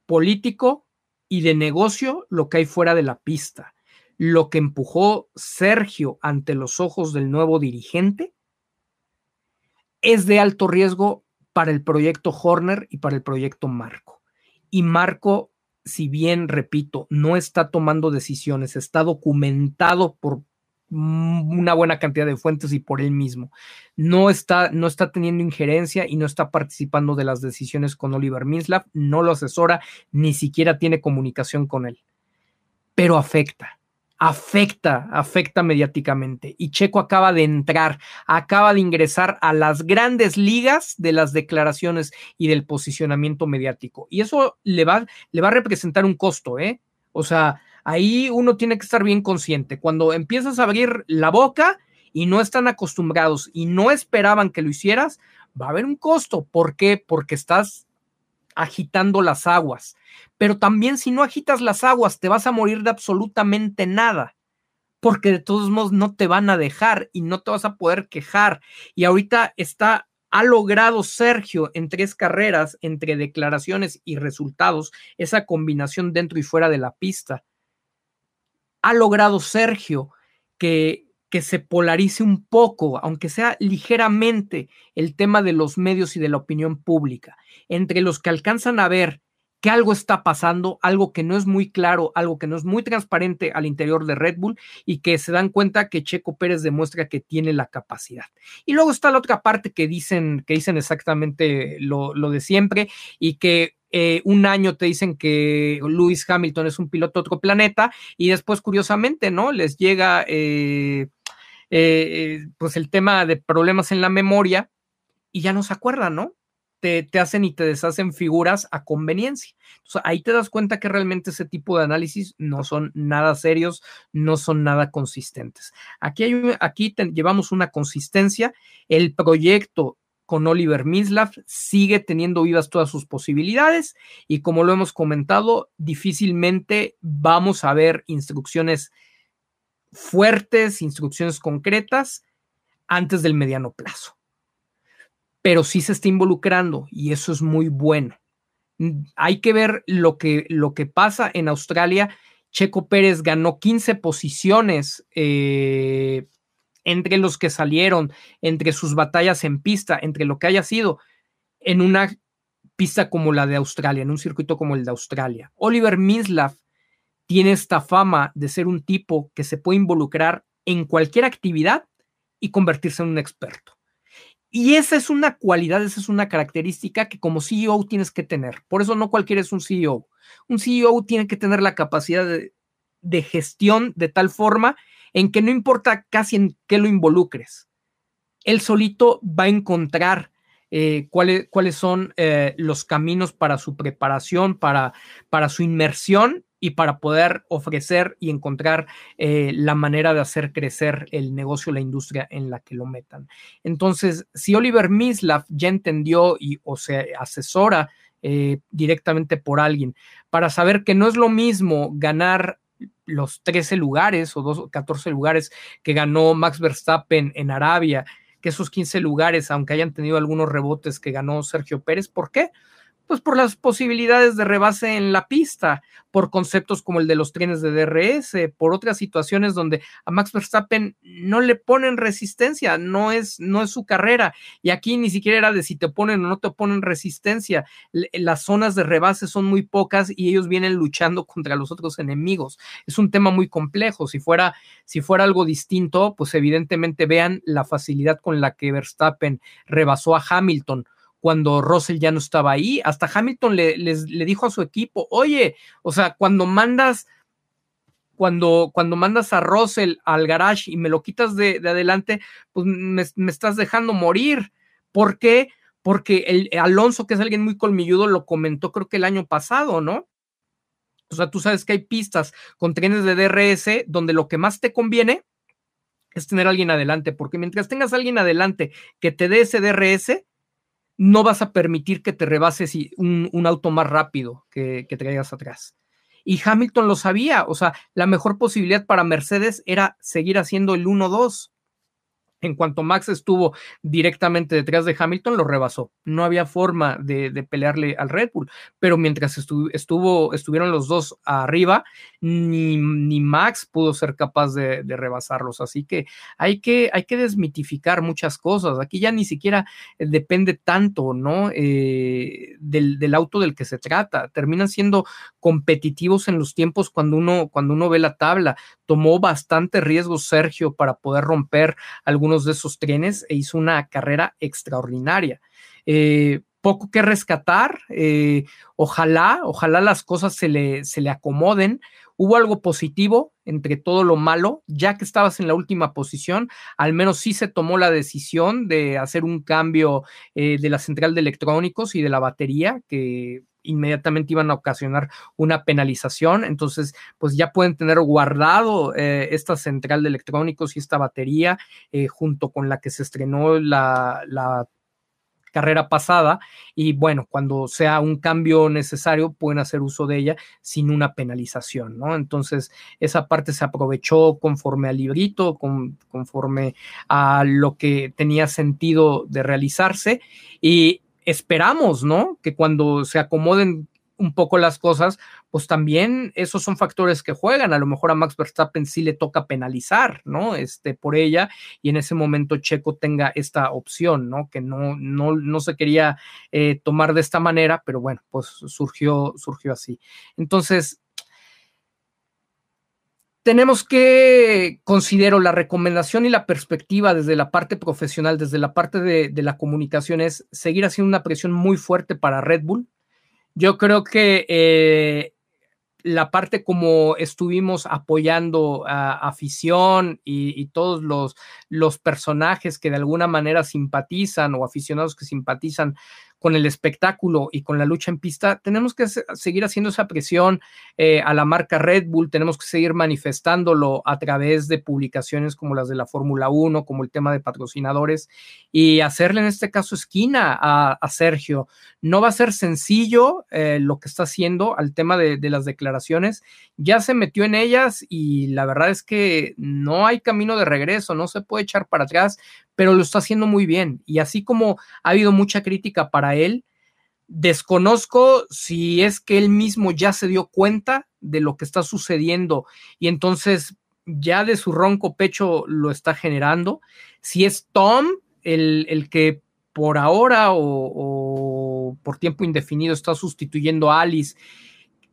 político y de negocio lo que hay fuera de la pista lo que empujó Sergio ante los ojos del nuevo dirigente es de alto riesgo para el proyecto Horner y para el proyecto Marco. Y Marco, si bien, repito, no está tomando decisiones, está documentado por una buena cantidad de fuentes y por él mismo. No está, no está teniendo injerencia y no está participando de las decisiones con Oliver Minslav, no lo asesora, ni siquiera tiene comunicación con él. Pero afecta, afecta, afecta mediáticamente. Y Checo acaba de entrar, acaba de ingresar a las grandes ligas de las declaraciones y del posicionamiento mediático. Y eso le va, le va a representar un costo, ¿eh? O sea, ahí uno tiene que estar bien consciente. Cuando empiezas a abrir la boca y no están acostumbrados y no esperaban que lo hicieras, va a haber un costo. ¿Por qué? Porque estás agitando las aguas. Pero también si no agitas las aguas, te vas a morir de absolutamente nada, porque de todos modos no te van a dejar y no te vas a poder quejar. Y ahorita está, ha logrado Sergio en tres carreras, entre declaraciones y resultados, esa combinación dentro y fuera de la pista. Ha logrado Sergio que que se polarice un poco, aunque sea ligeramente, el tema de los medios y de la opinión pública, entre los que alcanzan a ver que algo está pasando, algo que no es muy claro, algo que no es muy transparente al interior de Red Bull y que se dan cuenta que Checo Pérez demuestra que tiene la capacidad. Y luego está la otra parte que dicen, que dicen exactamente lo, de siempre y que eh, un año te dicen que Lewis Hamilton es un piloto de otro planeta y después, curiosamente, ¿no? Les llega eh, eh, pues el tema de problemas en la memoria y ya no se acuerdan, ¿no? Te, te, hacen y te deshacen figuras a conveniencia. Entonces, ahí te das cuenta que realmente ese tipo de análisis no son nada serios, no son nada consistentes. Aquí, hay, aquí llevamos una consistencia. El proyecto con Oliver Mislav sigue teniendo vivas todas sus posibilidades y como lo hemos comentado, difícilmente vamos a ver instrucciones fuertes, instrucciones concretas antes del mediano plazo. Pero sí se está involucrando y eso es muy bueno. Hay que ver lo que, lo que pasa en Australia. Checo Pérez ganó 15 posiciones eh, entre los que salieron, entre sus batallas en pista, entre lo que haya sido en una pista como la de Australia, en un circuito como el de Australia. Oliver Mislav tiene esta fama de ser un tipo que se puede involucrar en cualquier actividad y convertirse en un experto. Y esa es una cualidad, esa es una característica que como CEO tienes que tener. Por eso no cualquiera es un CEO. Un CEO tiene que tener la capacidad de, gestión de tal forma en que no importa casi en qué lo involucres. Él solito va a encontrar eh, cuáles, cuáles son eh, los caminos para su preparación, para, para su inmersión y para poder ofrecer y encontrar eh, la manera de hacer crecer el negocio, la industria en la que lo metan. Entonces, si Oliver Mislav ya entendió y o se asesora eh, directamente por alguien para saber que no es lo mismo ganar los 13 lugares o 14 lugares que ganó Max Verstappen en Arabia, que esos 15 lugares, aunque hayan tenido algunos rebotes que ganó Sergio Pérez. ¿Por qué? Pues por las posibilidades de rebase en la pista, por conceptos como el de los trenes de DRS, por otras situaciones donde a Max Verstappen no le ponen resistencia, no es, no es su carrera. Y aquí ni siquiera era de si te ponen o no te ponen resistencia. Las zonas de rebase son muy pocas y ellos vienen luchando contra los otros enemigos. Es un tema muy complejo. Si fuera, si fuera algo distinto, pues evidentemente vean la facilidad con la que Verstappen rebasó a Hamilton cuando Russell ya no estaba ahí. Hasta Hamilton le, le dijo a su equipo, oye, o sea, cuando mandas, cuando, cuando mandas a Russell al garage y me lo quitas de, adelante, pues me, estás dejando morir. ¿Por qué? Porque el Alonso, que es alguien muy colmilludo, lo comentó creo que el año pasado, ¿no? O sea, tú sabes que hay pistas con trenes de DRS donde lo que más te conviene es tener a alguien adelante, porque mientras tengas a alguien adelante que te dé ese DRS, no vas a permitir que te rebases un, un auto más rápido que, que traigas atrás. Y Hamilton lo sabía, o sea, la mejor posibilidad para Mercedes era seguir haciendo el 1-2 en cuanto Max estuvo directamente detrás de Hamilton, lo rebasó. No había forma de, pelearle al Red Bull, pero mientras estuvo, estuvieron los dos arriba, ni, Max pudo ser capaz de, rebasarlos. Así que hay, que hay que desmitificar muchas cosas. Aquí ya ni siquiera depende tanto, ¿no? Eh, del, del, auto del que se trata. Terminan siendo competitivos en los tiempos cuando uno, cuando uno ve la tabla. Tomó bastante riesgo Sergio para poder romper algunos de esos trenes e hizo una carrera extraordinaria. Eh, poco que rescatar, eh, ojalá, ojalá las cosas se le, se le acomoden. Hubo algo positivo entre todo lo malo, ya que estabas en la última posición, al menos sí se tomó la decisión de hacer un cambio eh, de la central de electrónicos y de la batería, que inmediatamente iban a ocasionar una penalización. Entonces, pues ya pueden tener guardado eh, esta central de electrónicos y esta batería eh, junto con la que se estrenó la, la carrera pasada y bueno, cuando sea un cambio necesario pueden hacer uso de ella sin una penalización, ¿no? Entonces, esa parte se aprovechó conforme al librito, conforme a lo que tenía sentido de realizarse y esperamos, ¿no? Que cuando se acomoden un poco las cosas, pues también esos son factores que juegan. A lo mejor a Max Verstappen sí le toca penalizar, ¿no? Este, por ella, y en ese momento Checo tenga esta opción, ¿no? Que no, no, no se quería eh, tomar de esta manera, pero bueno, pues surgió, surgió así. Entonces, tenemos que considero la recomendación y la perspectiva desde la parte profesional, desde la parte de, la comunicación, es seguir haciendo una presión muy fuerte para Red Bull. Yo creo que eh, la parte como estuvimos apoyando a afición y, todos los personajes que de alguna manera simpatizan o aficionados que simpatizan con el espectáculo y con la lucha en pista, tenemos que seguir haciendo esa presión eh, a la marca Red Bull, tenemos que seguir manifestándolo a través de publicaciones como las de la Fórmula 1, como el tema de patrocinadores, y hacerle en este caso esquina a, Sergio. No va a ser sencillo eh, lo que está haciendo al tema de, de las declaraciones, ya se metió en ellas y la verdad es que no hay camino de regreso, no se puede echar para atrás, pero lo está haciendo muy bien. Y así como ha habido mucha crítica para él, desconozco si es que él mismo ya se dio cuenta de lo que está sucediendo y entonces ya de su ronco pecho lo está generando. Si es Tom el, que por ahora o, por tiempo indefinido está sustituyendo a Alice,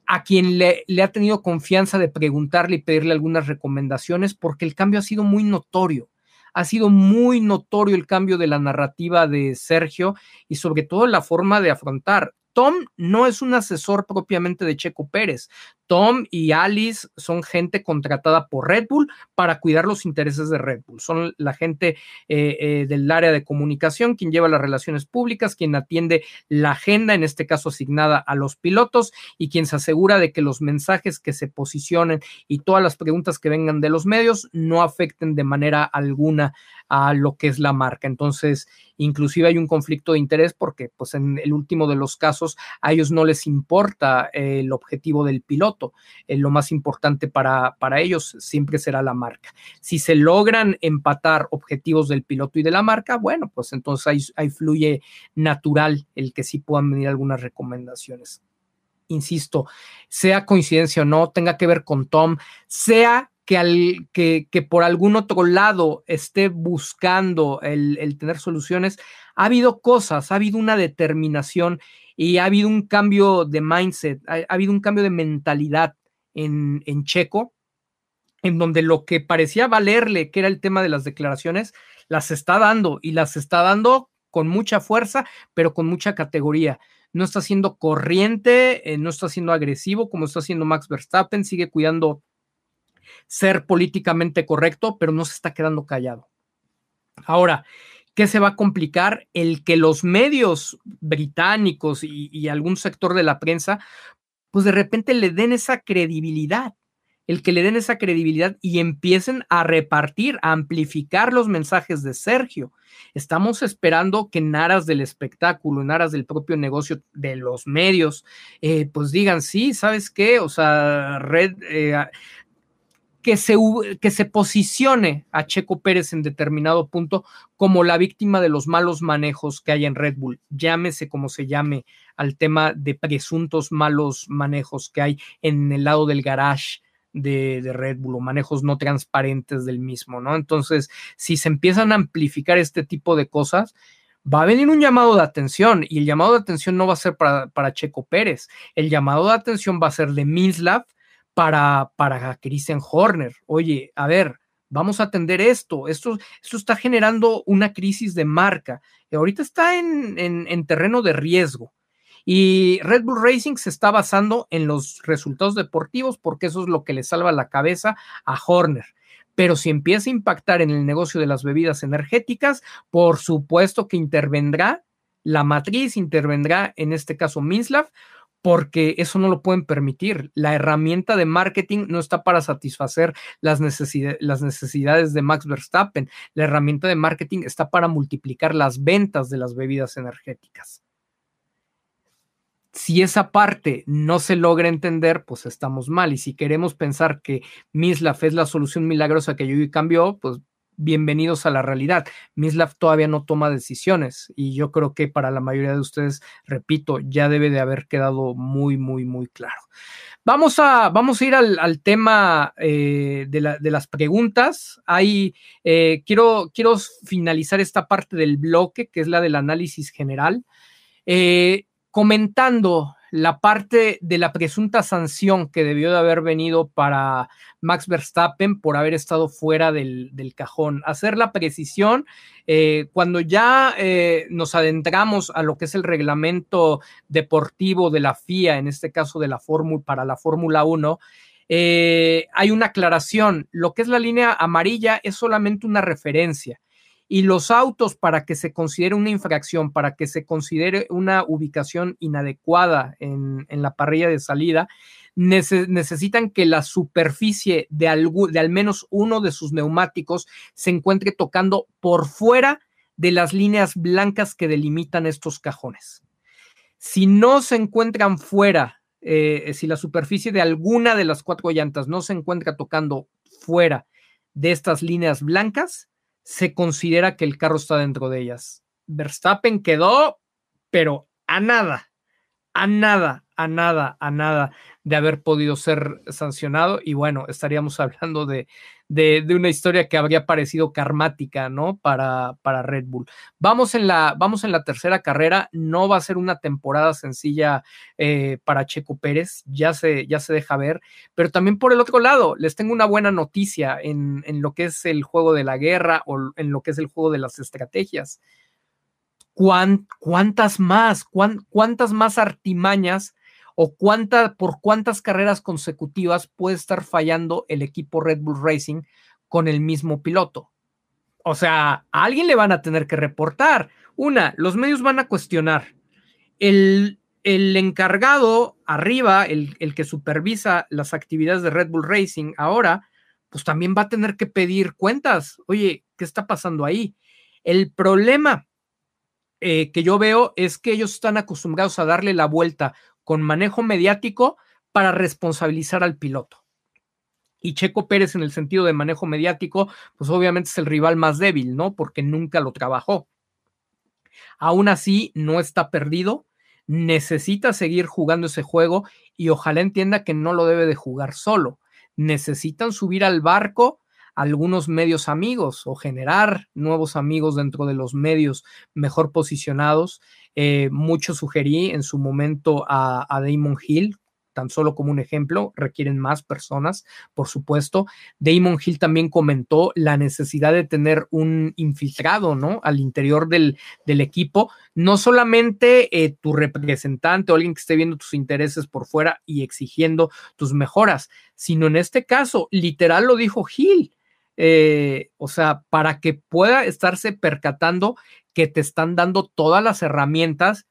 a quien le ha tenido confianza de preguntarle y pedirle algunas recomendaciones, porque el cambio ha sido muy notorio ha sido muy notorio el cambio de la narrativa de Sergio y sobre todo la forma de afrontar. Tom no es un asesor propiamente de Checo Pérez. Tom y Alice son gente contratada por Red Bull para cuidar los intereses de Red Bull. Son la gente eh, eh, del área de comunicación, quien lleva las relaciones públicas, quien atiende la agenda, en este caso asignada a los pilotos, y quien se asegura de que los mensajes que se posicionen y todas las preguntas que vengan de los medios no afecten de manera alguna a lo que es la marca. Entonces, inclusive hay un conflicto de interés porque, pues, en el último de los casos, a ellos no les importa eh, el objetivo del piloto eh, lo más importante para, para ellos siempre será la marca. Si se logran empatar objetivos del piloto y de la marca, bueno, pues entonces ahí, fluye natural el que sí puedan venir algunas recomendaciones insisto, sea coincidencia o no, tenga que ver con Tom, sea que, al, que, que por algún otro lado esté buscando el, tener soluciones, ha habido cosas, ha habido una determinación y ha habido un cambio de mindset, ha, habido un cambio de mentalidad en, en, Checo, en donde lo que parecía valerle, que era el tema de las declaraciones, las está dando y las está dando con mucha fuerza, pero con mucha categoría. No está siendo corriente, eh, no está siendo agresivo como está haciendo Max Verstappen, sigue cuidando ser políticamente correcto, pero no se está quedando callado. Ahora, ¿Qué se va a complicar? El que los medios británicos y, algún sector de la prensa, pues de repente le den esa credibilidad el que le den esa credibilidad y empiecen a repartir, a amplificar los mensajes de Sergio. Estamos esperando que en aras del espectáculo, en aras del propio negocio de los medios, eh, pues digan, sí, ¿sabes qué? O sea, Red, eh, que se, que se posicione a Checo Pérez en determinado punto como la víctima de los malos manejos que hay en Red Bull, llámese como se llame al tema de presuntos malos manejos que hay en el lado del garage de, de, Red Bull o manejos no transparentes del mismo, ¿no? Entonces, si se empiezan a amplificar este tipo de cosas, va a venir un llamado de atención y el llamado de atención no va a ser para, para Checo Pérez, el llamado de atención va a ser de Mislav para, para Christian Horner. Oye, a ver, vamos a atender esto. esto. Esto está generando una crisis de marca. Ahorita está en, en, terreno de riesgo. Y Red Bull Racing se está basando en los resultados deportivos porque eso es lo que le salva la cabeza a Horner. Pero si empieza a impactar en el negocio de las bebidas energéticas, por supuesto que intervendrá la matriz, intervendrá en este caso Minslav, porque eso no lo pueden permitir. La herramienta de marketing no está para satisfacer las, las, necesidades de Max Verstappen. La herramienta de marketing está para multiplicar las ventas de las bebidas energéticas. Si esa parte no se logra entender, pues estamos mal. Y si queremos pensar que Mislav es la solución milagrosa que yo cambió, pues bienvenidos a la realidad. Mislav todavía no toma decisiones y yo creo que para la mayoría de ustedes, repito, ya debe de haber quedado muy, muy, muy claro. Vamos a, vamos a ir al, tema eh, de, las preguntas. Ahí eh, quiero, quiero finalizar esta parte del bloque, que es la del análisis general, eh, comentando la parte de la presunta sanción que debió de haber venido para Max Verstappen por haber estado fuera del, cajón. Hacer la precisión, eh, cuando ya eh, nos adentramos a lo que es el reglamento deportivo de la FIA, en este caso de la Fórmula para la Fórmula 1, eh, hay una aclaración. Lo que es la línea amarilla es solamente una referencia y los autos para que se considere una infracción, para que se considere una ubicación inadecuada en, la parrilla de salida, necesitan que la superficie de, de al menos uno de sus neumáticos se encuentre tocando por fuera de las líneas blancas que delimitan estos cajones. Si no se encuentran fuera, eh, si la superficie de alguna de las cuatro llantas no se encuentra tocando fuera de estas líneas blancas, se considera que el carro está dentro de ellas. Verstappen quedó, pero a nada, a nada, a nada, a nada de haber podido ser sancionado. Y bueno, estaríamos hablando de, de, una historia que habría parecido karmática, ¿no? Para, para Red Bull. Vamos en, la, vamos en la tercera carrera. No va a ser una temporada sencilla eh, para Checo Pérez, ya se, ya se deja ver. Pero también por el otro lado, les tengo una buena noticia en, en lo que es el juego de la guerra o en lo que es el juego de las estrategias. ¿Cuántas más, cuántas más artimañas o cuánta, por cuántas carreras consecutivas puede estar fallando el equipo Red Bull Racing con el mismo piloto. O sea, a alguien le van a tener que reportar. Una, los medios van a cuestionar. El, el encargado arriba, el, el, que supervisa las actividades de Red Bull Racing ahora, pues también va a tener que pedir cuentas. Oye, ¿qué está pasando ahí? El problema eh, que yo veo es que ellos están acostumbrados a darle la vuelta con manejo mediático para responsabilizar al piloto. Y Checo Pérez en el sentido de manejo mediático, pues obviamente es el rival más débil, ¿no? Porque nunca lo trabajó. Aún así, no está perdido, necesita seguir jugando ese juego y ojalá entienda que no lo debe de jugar solo. Necesitan subir al barco algunos medios amigos o generar nuevos amigos dentro de los medios mejor posicionados. Eh, mucho sugerí en su momento a, Damon Hill tan solo como un ejemplo, requieren más personas, por supuesto. Damon Hill también comentó la necesidad de tener un infiltrado, ¿no? Al interior del, equipo, no solamente eh, tu representante o alguien que esté viendo tus intereses por fuera y exigiendo tus mejoras, sino en este caso, literal lo dijo Hill, eh, o sea, para que pueda estarse percatando que te están dando todas las herramientas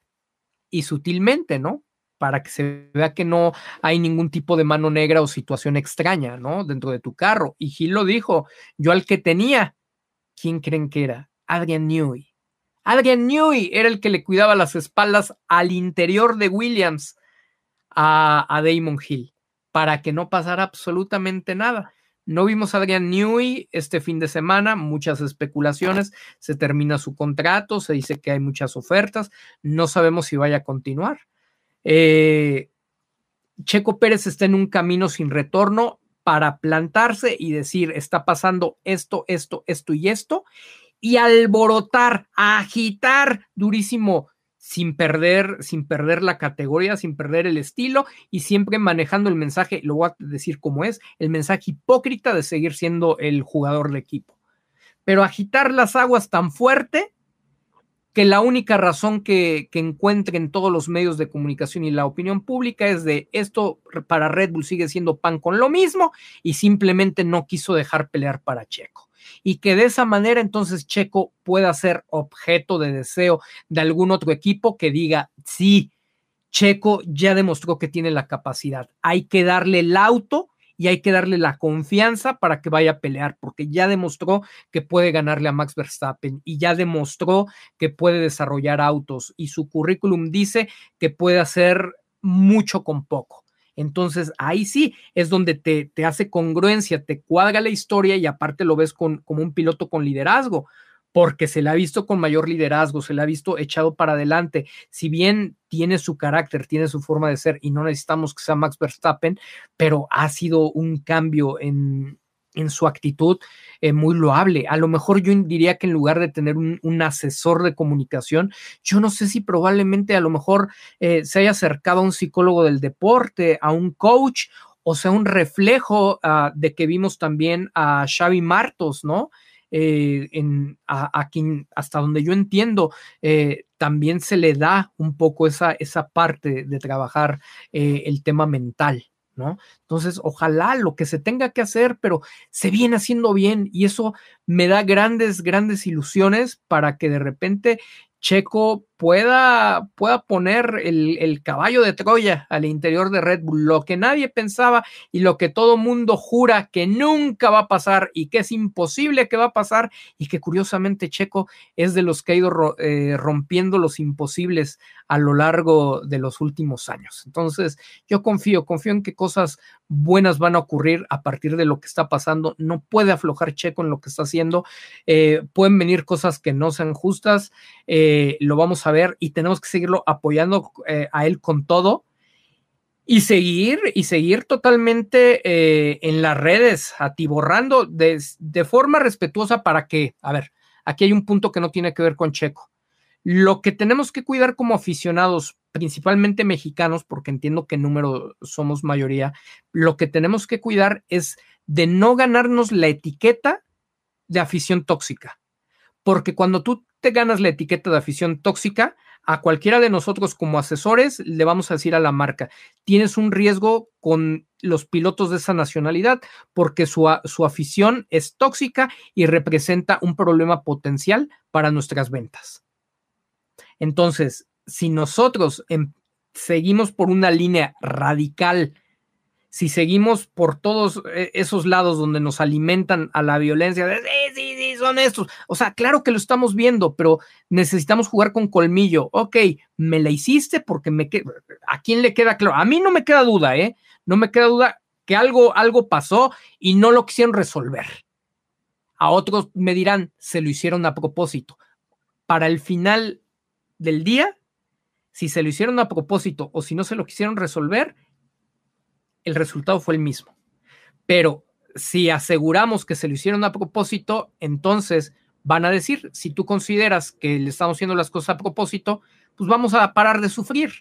y sutilmente, ¿no? para que se vea que no hay ningún tipo de mano negra o situación extraña, ¿no? Dentro de tu carro. Y Gil lo dijo, yo al que tenía, ¿quién creen que era? Adrian Newey. Adrian Newey era el que le cuidaba las espaldas al interior de Williams a, a Damon Hill para que no pasara absolutamente nada. No vimos a Adrian Newey este fin de semana, muchas especulaciones, se termina su contrato, se dice que hay muchas ofertas, no sabemos si vaya a continuar. Eh, Checo Pérez está en un camino sin retorno para plantarse y decir, está pasando esto, esto, esto y esto, y alborotar, agitar durísimo sin perder, sin perder la categoría, sin perder el estilo y siempre manejando el mensaje, lo voy a decir como es, el mensaje hipócrita de seguir siendo el jugador de equipo. Pero agitar las aguas tan fuerte que la única razón que, que encuentren todos los medios de comunicación y la opinión pública es de esto para Red Bull sigue siendo pan con lo mismo y simplemente no quiso dejar pelear para Checo y que de esa manera entonces Checo pueda ser objeto de deseo de algún otro equipo que diga, sí, Checo ya demostró que tiene la capacidad, hay que darle el auto y hay que darle la confianza para que vaya a pelear, porque ya demostró que puede ganarle a Max Verstappen y ya demostró que puede desarrollar autos y su currículum dice que puede hacer mucho con poco. Entonces ahí sí es donde te, te, hace congruencia, te cuadra la historia y aparte lo ves con, como un piloto con liderazgo, porque se le ha visto con mayor liderazgo, se le ha visto echado para adelante. Si bien tiene su carácter, tiene su forma de ser y no necesitamos que sea Max Verstappen, pero ha sido un cambio en, en su actitud eh, muy loable. A lo mejor yo diría que en lugar de tener un, asesor de comunicación, yo no sé si probablemente a lo mejor eh, se haya acercado a un psicólogo del deporte, a un coach, o sea, un reflejo uh, de que vimos también a Xavi Martos, ¿no? Eh, en, a, hasta donde yo entiendo, también se le da un poco esa, esa parte de trabajar el tema mental. ¿No? Entonces, ojalá lo que se tenga que hacer, pero se viene haciendo bien y eso me da grandes, grandes ilusiones para que de repente Checo pueda, pueda poner el, el, caballo de Troya al interior de Red Bull, lo que nadie pensaba y lo que todo mundo jura que nunca va a pasar y que es imposible que va a pasar y que curiosamente Checo es de los que ha ido eh, rompiendo los imposibles a lo largo de los últimos años. Entonces, yo confío, confío en que cosas buenas van a ocurrir a partir de lo que está pasando. No puede aflojar Checo en lo que está haciendo. Eh, pueden venir cosas que no sean justas. Eh, lo vamos a y tenemos que seguirlo apoyando eh, a él con todo y seguir y seguir totalmente eh, en las redes, atiborrando de, de, forma respetuosa para que, a ver, aquí hay un punto que no tiene que ver con Checo. Lo que tenemos que cuidar como aficionados, principalmente mexicanos, porque entiendo que número somos mayoría, lo que tenemos que cuidar es de no ganarnos la etiqueta de afición tóxica. Porque cuando tú te ganas la etiqueta de afición tóxica, a cualquiera de nosotros como asesores le vamos a decir a la marca, tienes un riesgo con los pilotos de esa nacionalidad porque su, su afición es tóxica y representa un problema potencial para nuestras ventas. Entonces, si nosotros en, seguimos por una línea radical, si seguimos por todos eh, esos lados donde nos alimentan a la violencia, de, sí, sí, sí, son estos. O sea, claro que lo estamos viendo, pero necesitamos jugar con colmillo. Ok, me la hiciste porque me queda, ¿a quién le queda claro? A mí no me queda duda, ¿eh? No me queda duda que algo, algo pasó y no lo quisieron resolver. A otros me dirán, se lo hicieron a propósito. Para el final del día, si se lo hicieron a propósito o si no se lo quisieron resolver, el resultado fue el mismo. Pero si aseguramos que se lo hicieron a propósito, entonces van a decir, si tú consideras que le estamos haciendo las cosas a propósito, pues vamos a parar de sufrir.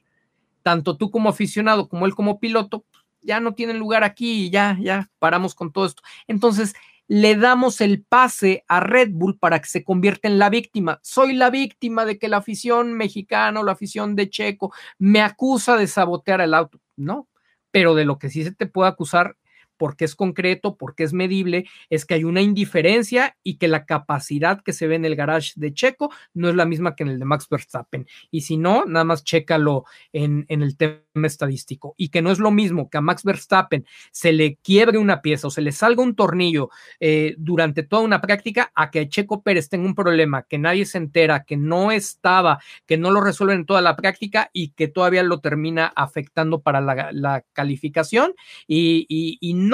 Tanto tú como aficionado como él como piloto, ya no tienen lugar aquí y ya, ya paramos con todo esto. Entonces, le damos el pase a Red Bull para que se convierta en la víctima. Soy la víctima de que la afición mexicana o la afición de Checo me acusa de sabotear el auto. No, pero de lo que sí se te puede acusar porque es concreto, porque es medible, es que hay una indiferencia y que la capacidad que se ve en el garage de Checo no es la misma que en el de Max Verstappen. Y si no, nada más chécalo en, el tema estadístico. Y que no es lo mismo que a Max Verstappen se le quiebre una pieza o se le salga un tornillo eh, durante toda una práctica a que Checo Pérez tenga un problema que nadie se entera, que no estaba, que no lo resuelve en toda la práctica y que todavía lo termina afectando para la, calificación y, y no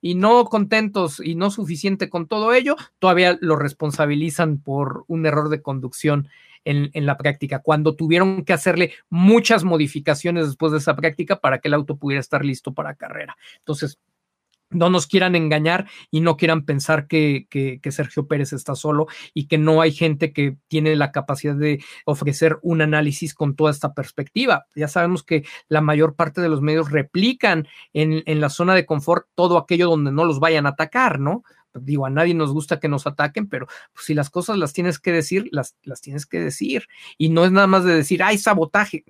y no contentos y no suficiente con todo ello, todavía lo responsabilizan por un error de conducción en, en, la práctica, cuando tuvieron que hacerle muchas modificaciones después de esa práctica para que el auto pudiera estar listo para carrera. Entonces, no nos quieran engañar y no quieran pensar que, que, Sergio Pérez está solo y que no hay gente que tiene la capacidad de ofrecer un análisis con toda esta perspectiva. Ya sabemos que la mayor parte de los medios replican en, en la zona de confort todo aquello donde no los vayan a atacar, ¿no? digo, a nadie nos gusta que nos ataquen, pero si las cosas las tienes que decir, las, las tienes que decir. Y no es nada más de decir, hay sabotaje.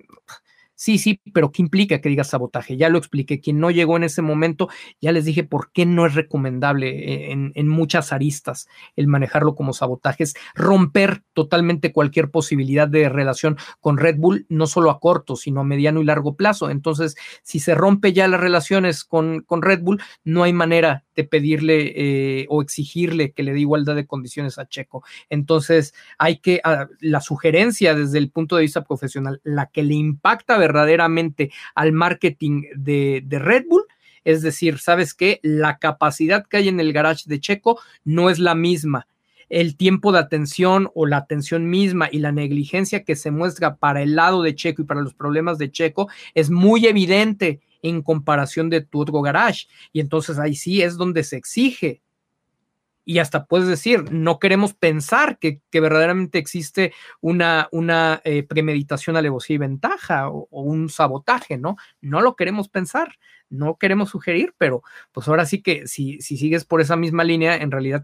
Sí, sí, pero ¿qué implica que diga sabotaje? Ya lo expliqué. Quien no llegó en ese momento, ya les dije por qué no es recomendable eh, en, en, muchas aristas el manejarlo como sabotaje. Es romper totalmente cualquier posibilidad de relación con Red Bull, no solo a corto, sino a mediano y largo plazo. Entonces, si se rompe ya las relaciones con, con Red Bull, no hay manera de pedirle eh, o exigirle que le dé igualdad de condiciones a Checo. Entonces, hay que, uh, la sugerencia desde el punto de vista profesional, la que le impacta verdaderamente al marketing de, de Red Bull, es decir, ¿sabes qué? La capacidad que hay en el garage de Checo no es la misma el tiempo de atención o la atención misma y la negligencia que se muestra para el lado de Checo y para los problemas de Checo es muy evidente en comparación de tu otro garage. Y entonces ahí sí es donde se exige. Y hasta puedes decir, no queremos pensar que, que verdaderamente existe una, una eh, premeditación, alevosía y ventaja o, o, un sabotaje, ¿no? No lo queremos pensar, no queremos sugerir, pero pues ahora sí que si, si sigues por esa misma línea, en realidad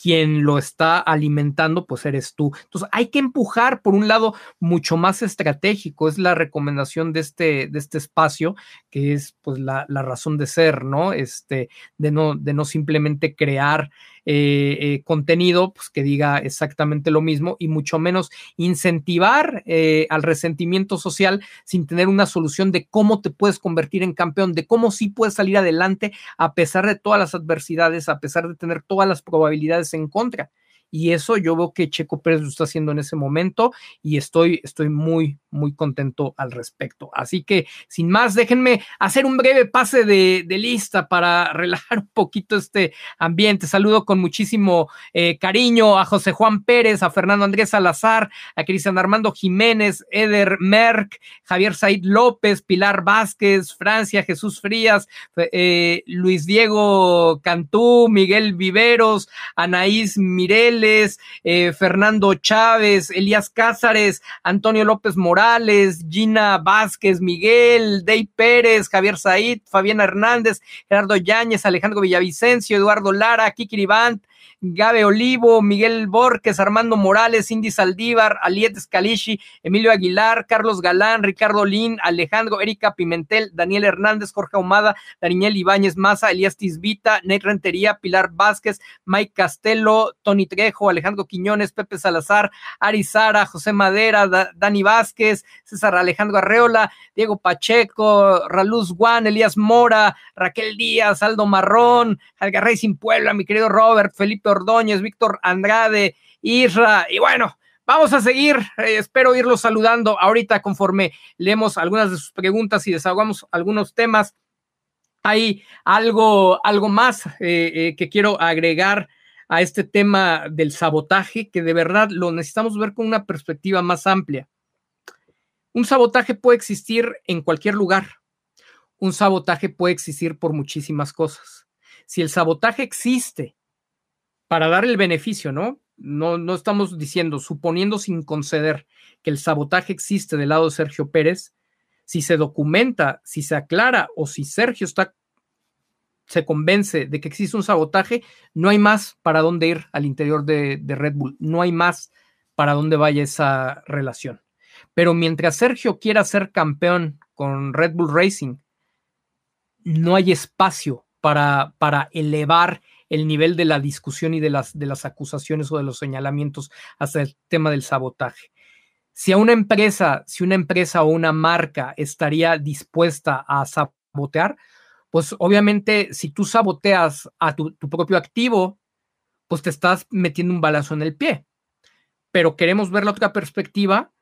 quien lo está alimentando, pues eres tú. Entonces hay que empujar por un lado mucho más estratégico, es la recomendación de este, de este espacio, que es pues la, la razón de ser, ¿no? Este, de no, de no simplemente crear eh, eh, contenido pues, que diga exactamente lo mismo y mucho menos incentivar eh, al resentimiento social sin tener una solución de cómo te puedes convertir en campeón, de cómo sí puedes salir adelante a pesar de todas las adversidades, a pesar de tener todas las probabilidades en contra. Y eso yo veo que Checo Pérez lo está haciendo en ese momento y estoy, estoy muy, muy contento al respecto. Así que, sin más, déjenme hacer un breve pase de, lista para relajar un poquito este ambiente. Saludo con muchísimo eh, cariño a José Juan Pérez, a Fernando Andrés Salazar, a Cristian Armando Jiménez, Eder Merck, Javier Said López, Pilar Vázquez, Francia, Jesús Frías, eh, Luis Diego Cantú, Miguel Viveros, Anaís Mirel, eh, Fernando Chávez, Elías Cázares, Antonio López Morales, Gina Vázquez, Miguel, Dey Pérez, Javier Said, Fabiana Hernández, Gerardo Yáñez, Alejandro Villavicencio, Eduardo Lara, Kiki Rivant, Gabe Olivo, Miguel Borges, Armando Morales, Cindy Saldívar, Aliet Scalici, Emilio Aguilar, Carlos Galán, Ricardo Lin, Alejandro, Erika Pimentel, Daniel Hernández, Jorge Ahumada, Daniel Ibáñez Maza, Elías Tisbita, Nate Rentería, Pilar Vázquez, Mike Castelo, Tony Trejo, Alejandro Quiñones, Pepe Salazar, Ari Sara, José Madera, da Dani Vázquez, César Alejandro Arreola, Diego Pacheco, Raluz Juan, Elías Mora, Raquel Díaz, Aldo Marrón, Algarrey Sin Puebla, mi querido Robert, Felipe Ordóñez, Víctor Andrade, Isra, y bueno, vamos a seguir. Eh, espero irlos saludando ahorita conforme leemos algunas de sus preguntas y desahogamos algunos temas. Hay algo, algo más eh, eh, que quiero agregar a este tema del sabotaje, que de verdad lo necesitamos ver con una perspectiva más amplia. Un sabotaje puede existir en cualquier lugar. Un sabotaje puede existir por muchísimas cosas. Si el sabotaje existe para dar el beneficio, ¿no? No, no estamos diciendo, suponiendo sin conceder que el sabotaje existe del lado de Sergio Pérez, si se documenta, si se aclara o si Sergio está, se convence de que existe un sabotaje, no hay más para dónde ir al interior de, de Red Bull, no hay más para dónde vaya esa relación. Pero mientras Sergio quiera ser campeón con Red Bull Racing, no hay espacio para, para elevar el nivel de la discusión y de las, de las acusaciones o de los señalamientos hasta el tema del sabotaje. Si a una empresa, si una empresa o una marca estaría dispuesta a sabotear, pues obviamente si tú saboteas a tu, tu propio activo, pues te estás metiendo un balazo en el pie. Pero queremos ver la otra perspectiva.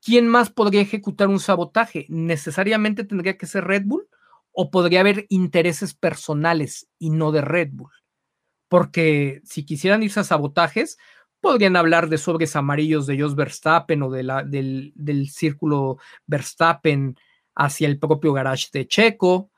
¿Quién más podría ejecutar un sabotaje? ¿Necesariamente tendría que ser Red Bull? ¿O podría haber intereses personales y no de Red Bull? Porque si quisieran irse a sabotajes, podrían hablar de sobres amarillos de Jos Verstappen o del, del círculo Verstappen hacia el propio garage de Checo.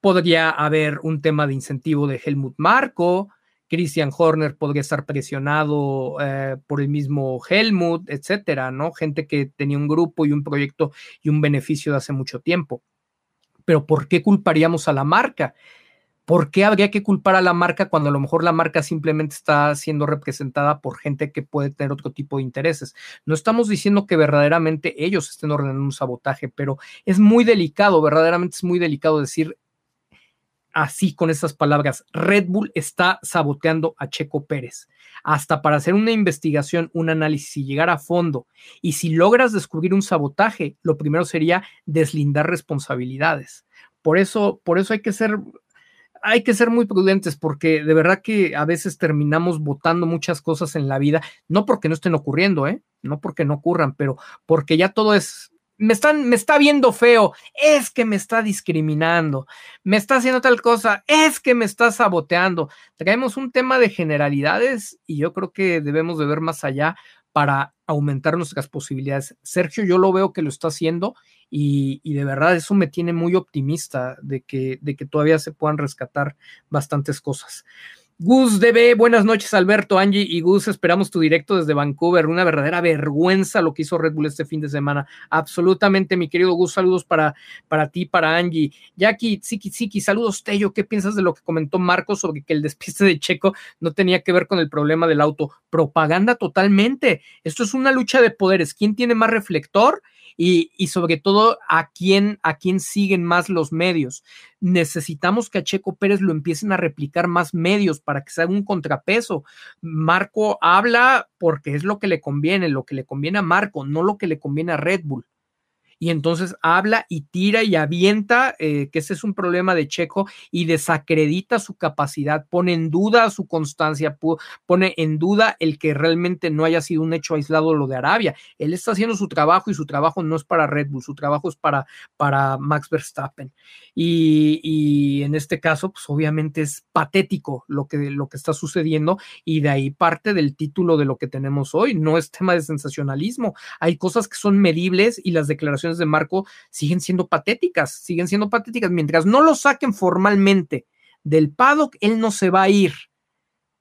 Podría haber un tema de incentivo de Helmut Marko Christian Horner podría estar presionado eh, por el mismo Helmut, etcétera, ¿no? Gente que tenía un grupo y un proyecto y un beneficio de hace mucho tiempo. Pero ¿por qué culparíamos a la marca? ¿Por qué habría que culpar a la marca cuando a lo mejor la marca simplemente está siendo representada por gente que puede tener otro tipo de intereses? No estamos diciendo que verdaderamente ellos estén ordenando un sabotaje, pero es muy delicado, verdaderamente es muy delicado decir así con estas palabras, Red Bull está saboteando a Checo Pérez. Hasta para hacer una investigación, un análisis y llegar a fondo. Y si logras descubrir un sabotaje, lo primero sería deslindar responsabilidades. Por eso, por eso hay que ser hay que ser muy prudentes porque de verdad que a veces terminamos votando muchas cosas en la vida, no porque no estén ocurriendo, ¿eh? no porque no ocurran, pero porque ya todo es me, están, me está viendo feo, es que me está discriminando, me está haciendo tal cosa, es que me está saboteando. Traemos un tema de generalidades y yo creo que debemos de ver más allá para aumentar nuestras posibilidades. Sergio, yo lo veo que lo está haciendo y, y, de verdad eso me tiene muy optimista de que, de que todavía se puedan rescatar bastantes cosas. Gus DB, buenas noches Alberto, Angie y Gus, esperamos tu directo desde Vancouver, una verdadera vergüenza lo que hizo Red Bull este fin de semana, absolutamente mi querido Gus, saludos para, para ti, para Angie, Jackie, Siki Siki, saludos Tello, ¿qué piensas de lo que comentó Marco sobre que el despiste de Checo no tenía que ver con el problema del auto? Propaganda totalmente, esto es una lucha de poderes, ¿quién tiene más reflector? Y, sobre todo a quién, a quién siguen más los medios. Necesitamos que a Checo Pérez lo empiecen a replicar más medios para que se haga un contrapeso. Marco habla porque es lo que le conviene, lo que le conviene a Marco, no lo que le conviene a Red Bull y entonces habla y tira y avienta, eh, que ese es un problema de Checo, y desacredita su capacidad, pone en duda su constancia, pone en duda el que realmente no haya sido un hecho aislado lo de Arabia. Él está haciendo su trabajo y su trabajo no es para Red Bull, su trabajo es para, para Max Verstappen. Y, y en este caso, pues obviamente es patético lo que, lo que está sucediendo y de ahí parte del título de lo que tenemos hoy. No es tema de sensacionalismo, hay cosas que son medibles y las declaraciones de Marco siguen siendo patéticas, siguen siendo patéticas. Mientras no lo saquen formalmente del paddock, él no se va a ir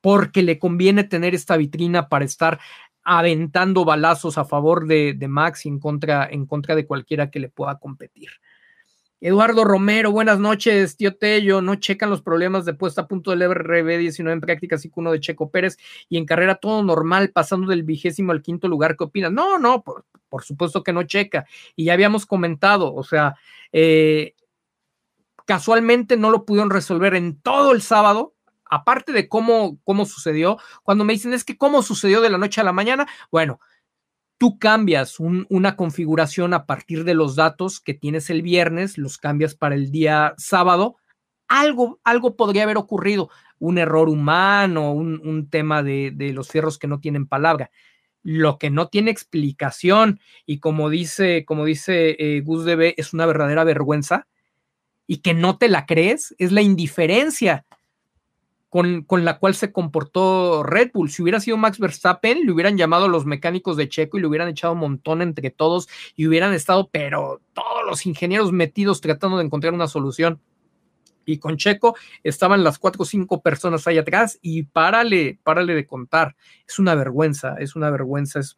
porque le conviene tener esta vitrina para estar aventando balazos a favor de, de Max y en contra, en contra de cualquiera que le pueda competir. Eduardo Romero, buenas noches, tío Tello. No checan los problemas de puesta a punto del RB19 en práctica, así que uno de Checo Pérez y en carrera todo normal, pasando del vigésimo al quinto lugar. ¿Qué opinas? No, no, por, por supuesto que no checa. Y ya habíamos comentado, o sea, eh, casualmente no lo pudieron resolver en todo el sábado, aparte de cómo, cómo sucedió. Cuando me dicen es que cómo sucedió de la noche a la mañana, bueno, tú cambias una configuración a partir de los datos que tienes el viernes, los cambias para el día sábado, algo, algo podría haber ocurrido, un error humano, un, un tema de, de, los fierros que no tienen palabra. Lo que no tiene explicación y como dice, como dice eh, Gus DB, es una verdadera vergüenza y que no te la crees, es la indiferencia con, la cual se comportó Red Bull. Si hubiera sido Max Verstappen, le hubieran llamado a los mecánicos de Checo y le hubieran echado un montón entre todos y hubieran estado, pero todos los ingenieros metidos tratando de encontrar una solución. Y con Checo estaban las cuatro o cinco personas ahí atrás y párale, párale de contar. Es una vergüenza, es una vergüenza, es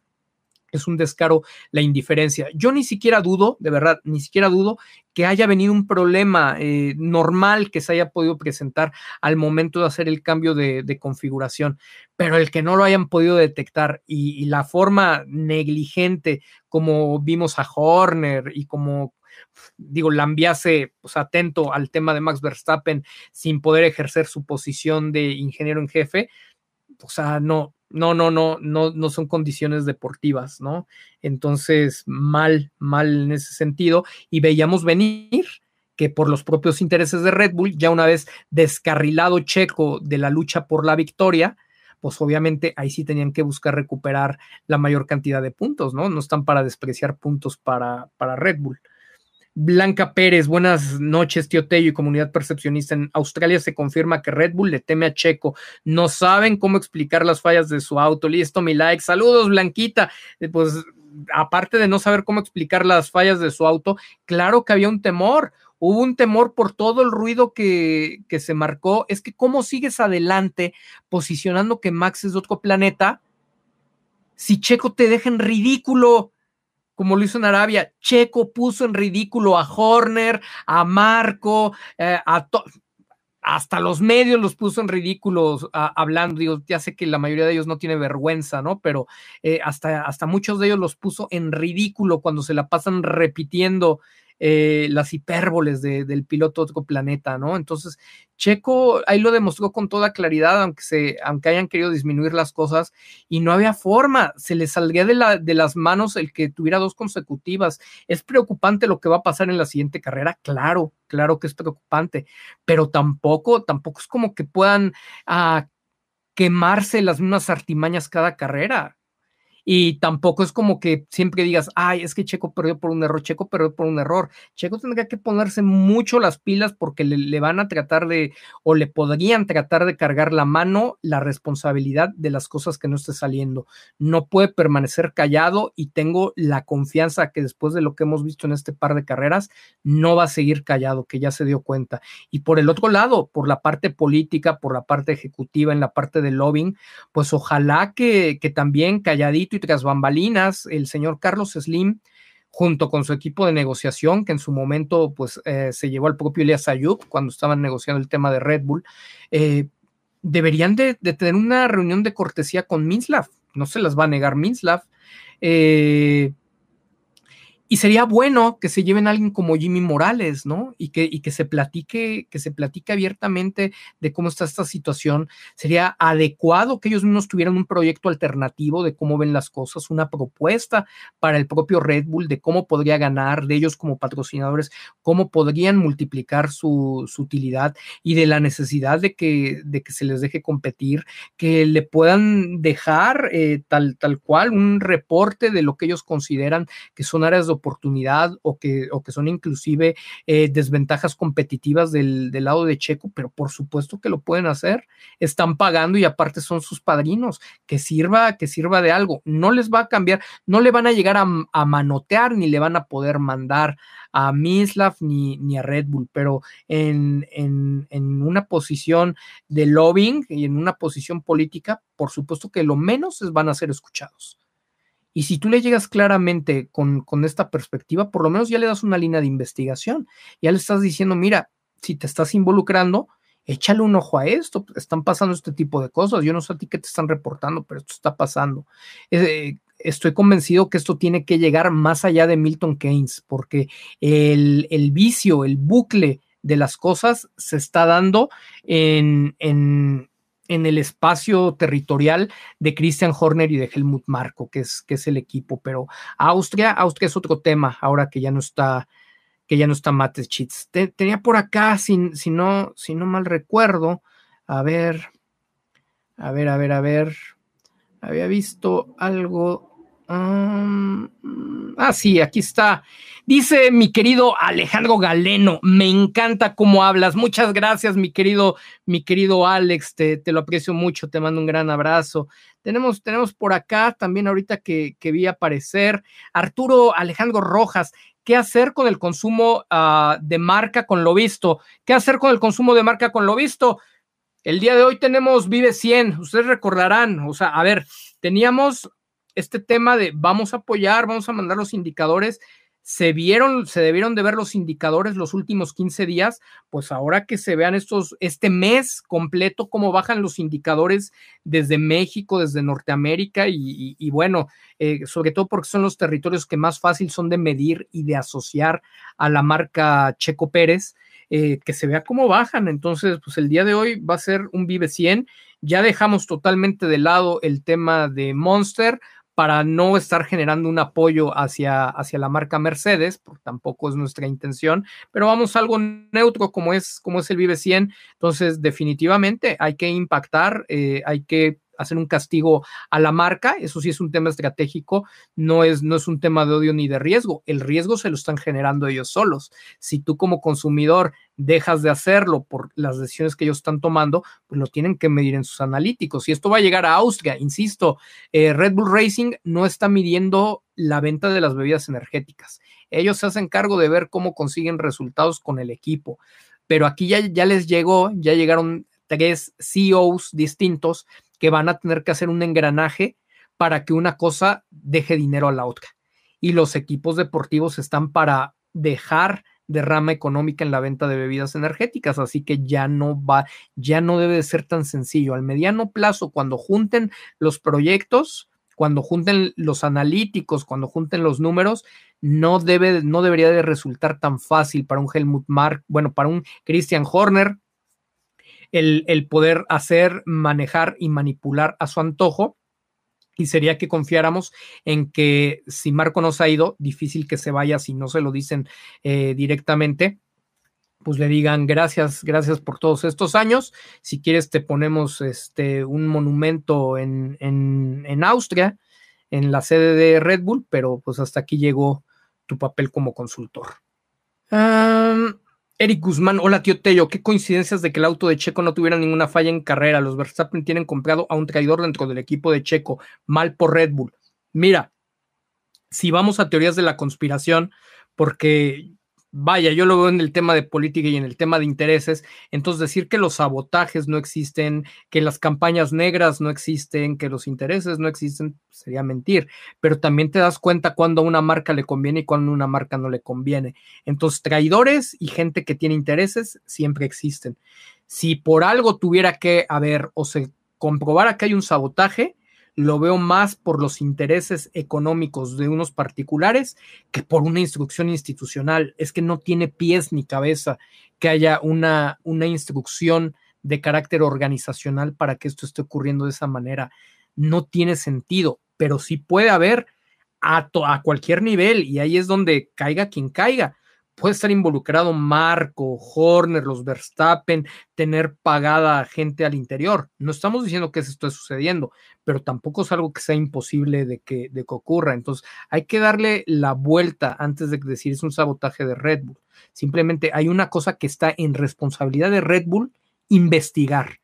es un descaro la indiferencia. Yo ni siquiera dudo, de verdad, ni siquiera dudo que haya venido un problema eh, normal que se haya podido presentar al momento de hacer el cambio de, configuración, pero el que no lo hayan podido detectar y, la forma negligente como vimos a Horner y como digo, Lambiase, pues atento al tema de Max Verstappen sin poder ejercer su posición de ingeniero en jefe, o sea, no, no, no, no, no, no son condiciones deportivas, ¿no? Entonces, mal, mal en ese sentido. Y veíamos venir que por los propios intereses de Red Bull, ya una vez descarrilado Checo de la lucha por la victoria, pues obviamente ahí sí tenían que buscar recuperar la mayor cantidad de puntos, ¿no? No están para despreciar puntos para, para Red Bull. Blanca Pérez, buenas noches, tío Tello y comunidad percepcionista. En Australia se confirma que Red Bull le teme a Checo. No saben cómo explicar las fallas de su auto. Listo, mi like. Saludos, Blanquita. Eh, pues aparte de no saber cómo explicar las fallas de su auto, claro que había un temor. Hubo un temor por todo el ruido que, que se marcó. Es que cómo sigues adelante posicionando que Max es de otro planeta si Checo te deja en ridículo como lo hizo en Arabia. Checo puso en ridículo a Horner, a Marco, eh, a hasta los medios los puso en ridículo hablando. Digo, ya sé que la mayoría de ellos no tiene vergüenza, ¿no? Pero eh, hasta, hasta muchos de ellos los puso en ridículo cuando se la pasan repitiendo eh, las hipérboles del piloto otro planeta, ¿no? Entonces, Checo ahí lo demostró con toda claridad, aunque, se, aunque hayan querido disminuir las cosas, y no había forma, se le saldría de, de las manos el que tuviera dos consecutivas. Es preocupante lo que va a pasar en la siguiente carrera, claro, claro que es preocupante, pero tampoco, tampoco es como que puedan ah, quemarse las mismas artimañas cada carrera y tampoco es como que siempre digas, ay, es que Checo perdió por un error, Checo perdió por un error. Checo tendría que ponerse mucho las pilas porque le, van a tratar de, o le podrían tratar de cargar la mano la responsabilidad de las cosas que no esté saliendo. No puede permanecer callado y tengo la confianza que después de lo que hemos visto en este par de carreras, no va a seguir callado, que ya se dio cuenta. Y por el otro lado, por la parte política, por la parte ejecutiva, en la parte de lobbying, pues ojalá que, que también calladito y tras bambalinas, el señor Carlos Slim, junto con su equipo de negociación, que en su momento pues eh, se llevó al propio Elias Ayub cuando estaban negociando el tema de Red Bull, eh, deberían de, tener una reunión de cortesía con Minslav. No se las va a negar Minslav. Eh, y sería bueno que se lleven a alguien como Jimmy Morales, ¿no? Y que, y que se platique, que se platique abiertamente de cómo está esta situación. Sería adecuado que ellos mismos tuvieran un proyecto alternativo de cómo ven las cosas, una propuesta para el propio Red Bull de cómo podría ganar, de ellos como patrocinadores, cómo podrían multiplicar su, utilidad y de la necesidad de que, de que se les deje competir, que le puedan dejar eh, tal, tal cual un reporte de lo que ellos consideran que son áreas de oportunidad o que, o que son inclusive eh, desventajas competitivas del, del, lado de Checo, pero por supuesto que lo pueden hacer. Están pagando y aparte son sus padrinos, que sirva, que sirva de algo. No les va a cambiar, no le van a llegar a, a manotear ni le van a poder mandar a Mislav ni, ni a Red Bull, pero en, en, en una posición de lobbying y en una posición política, por supuesto que lo menos van a ser escuchados. Y si tú le llegas claramente con, esta perspectiva, por lo menos ya le das una línea de investigación. Ya le estás diciendo, mira, si te estás involucrando, échale un ojo a esto. Están pasando este tipo de cosas. Yo no sé a ti qué te están reportando, pero esto está pasando. Eh, estoy convencido que esto tiene que llegar más allá de Milton Keynes, porque el, el vicio, el bucle de las cosas se está dando en, en, en el espacio territorial de Christian Horner y de Helmut Marko, que es, que es el equipo. Pero Austria, Austria es otro tema, ahora que ya no está, que ya no está Mates tenía por acá, si, si, no, si no mal recuerdo, a ver, a ver, a ver, a ver, había visto algo ah, sí, aquí está. Dice mi querido Alejandro Galeno, me encanta cómo hablas. Muchas gracias, mi querido, mi querido Alex, te, lo aprecio mucho, te mando un gran abrazo. Tenemos, tenemos por acá también ahorita que, que vi aparecer Arturo Alejandro Rojas. ¿Qué hacer con el consumo ah, de marca con lo visto? ¿Qué hacer con el consumo de marca con lo visto? El día de hoy tenemos Vive 100, ustedes recordarán, o sea, a ver, teníamos este tema de vamos a apoyar, vamos a mandar los indicadores. se vieron, se debieron de ver los indicadores los últimos 15 días, pues ahora que se vean estos, este mes completo, cómo bajan los indicadores desde México, desde Norteamérica y, bueno, eh, sobre todo porque son los territorios que más fácil son de medir y de asociar a la marca Checo Pérez. Eh, que se vea cómo bajan. Entonces, pues el día de hoy va a ser un Vive 100. Ya dejamos totalmente de lado el tema de Monster para no estar generando un apoyo hacia, hacia la marca Mercedes, porque tampoco es nuestra intención, pero vamos a algo neutro como es, como es el Vive 100. Entonces, definitivamente hay que impactar, eh, hay que hacer un castigo a la marca, eso sí es un tema estratégico, no es, no es un tema de odio ni de riesgo, el riesgo se lo están generando ellos solos. Si tú como consumidor dejas de hacerlo por las decisiones que ellos están tomando, pues lo tienen que medir en sus analíticos. Y esto va a llegar a Austria, insisto, eh, Red Bull Racing no está midiendo la venta de las bebidas energéticas. Ellos se hacen cargo de ver cómo consiguen resultados con el equipo. Pero aquí ya, ya les llegó, ya llegaron tres CEOs distintos que van a tener que hacer un engranaje para que una cosa deje dinero a la otra. Y los equipos deportivos están para dejar derrama económica en la venta de bebidas energéticas, así que ya no va, ya no debe de ser tan sencillo. Al mediano plazo, cuando junten los proyectos, cuando junten los analíticos, cuando junten los números, no debe, no debería de resultar tan fácil para un Helmut Mark, bueno, para un Christian Horner, el, poder hacer, manejar y manipular a su antojo y sería que confiáramos en que si Marco nos ha ido, difícil que se vaya si no se lo dicen eh, directamente, pues le digan gracias, gracias por todos estos años. Si quieres, te ponemos este, un monumento en, en, Austria, en la sede de Red Bull, pero pues hasta aquí llegó tu papel como consultor. Eric Guzmán, hola tío Tello, qué coincidencias de que el auto de Checo no tuviera ninguna falla en carrera. Los Verstappen tienen comprado a un traidor dentro del equipo de Checo, mal por Red Bull. Mira, si vamos a teorías de la conspiración, porque vaya, yo lo veo en el tema de política y en el tema de intereses, entonces decir que los sabotajes no existen, que las campañas negras no existen, que los intereses no existen, sería mentir, pero también te das cuenta cuando a una marca le conviene y cuando a una marca no le conviene. Entonces, traidores y gente que tiene intereses siempre existen. Si por algo tuviera que haber o se comprobara que hay un sabotaje, lo veo más por los intereses económicos de unos particulares que por una instrucción institucional. Es que no tiene pies ni cabeza que haya una, una instrucción de carácter organizacional para que esto esté ocurriendo de esa manera. No tiene sentido, pero sí puede haber a, a cualquier nivel y ahí es donde caiga quien caiga puede estar involucrado Marco, Horner, los Verstappen, tener pagada gente al interior. No estamos diciendo que esto esté sucediendo, pero tampoco es algo que sea imposible de que, de que ocurra. Entonces, hay que darle la vuelta antes de decir es un sabotaje de Red Bull. Simplemente hay una cosa que está en responsabilidad de Red Bull investigar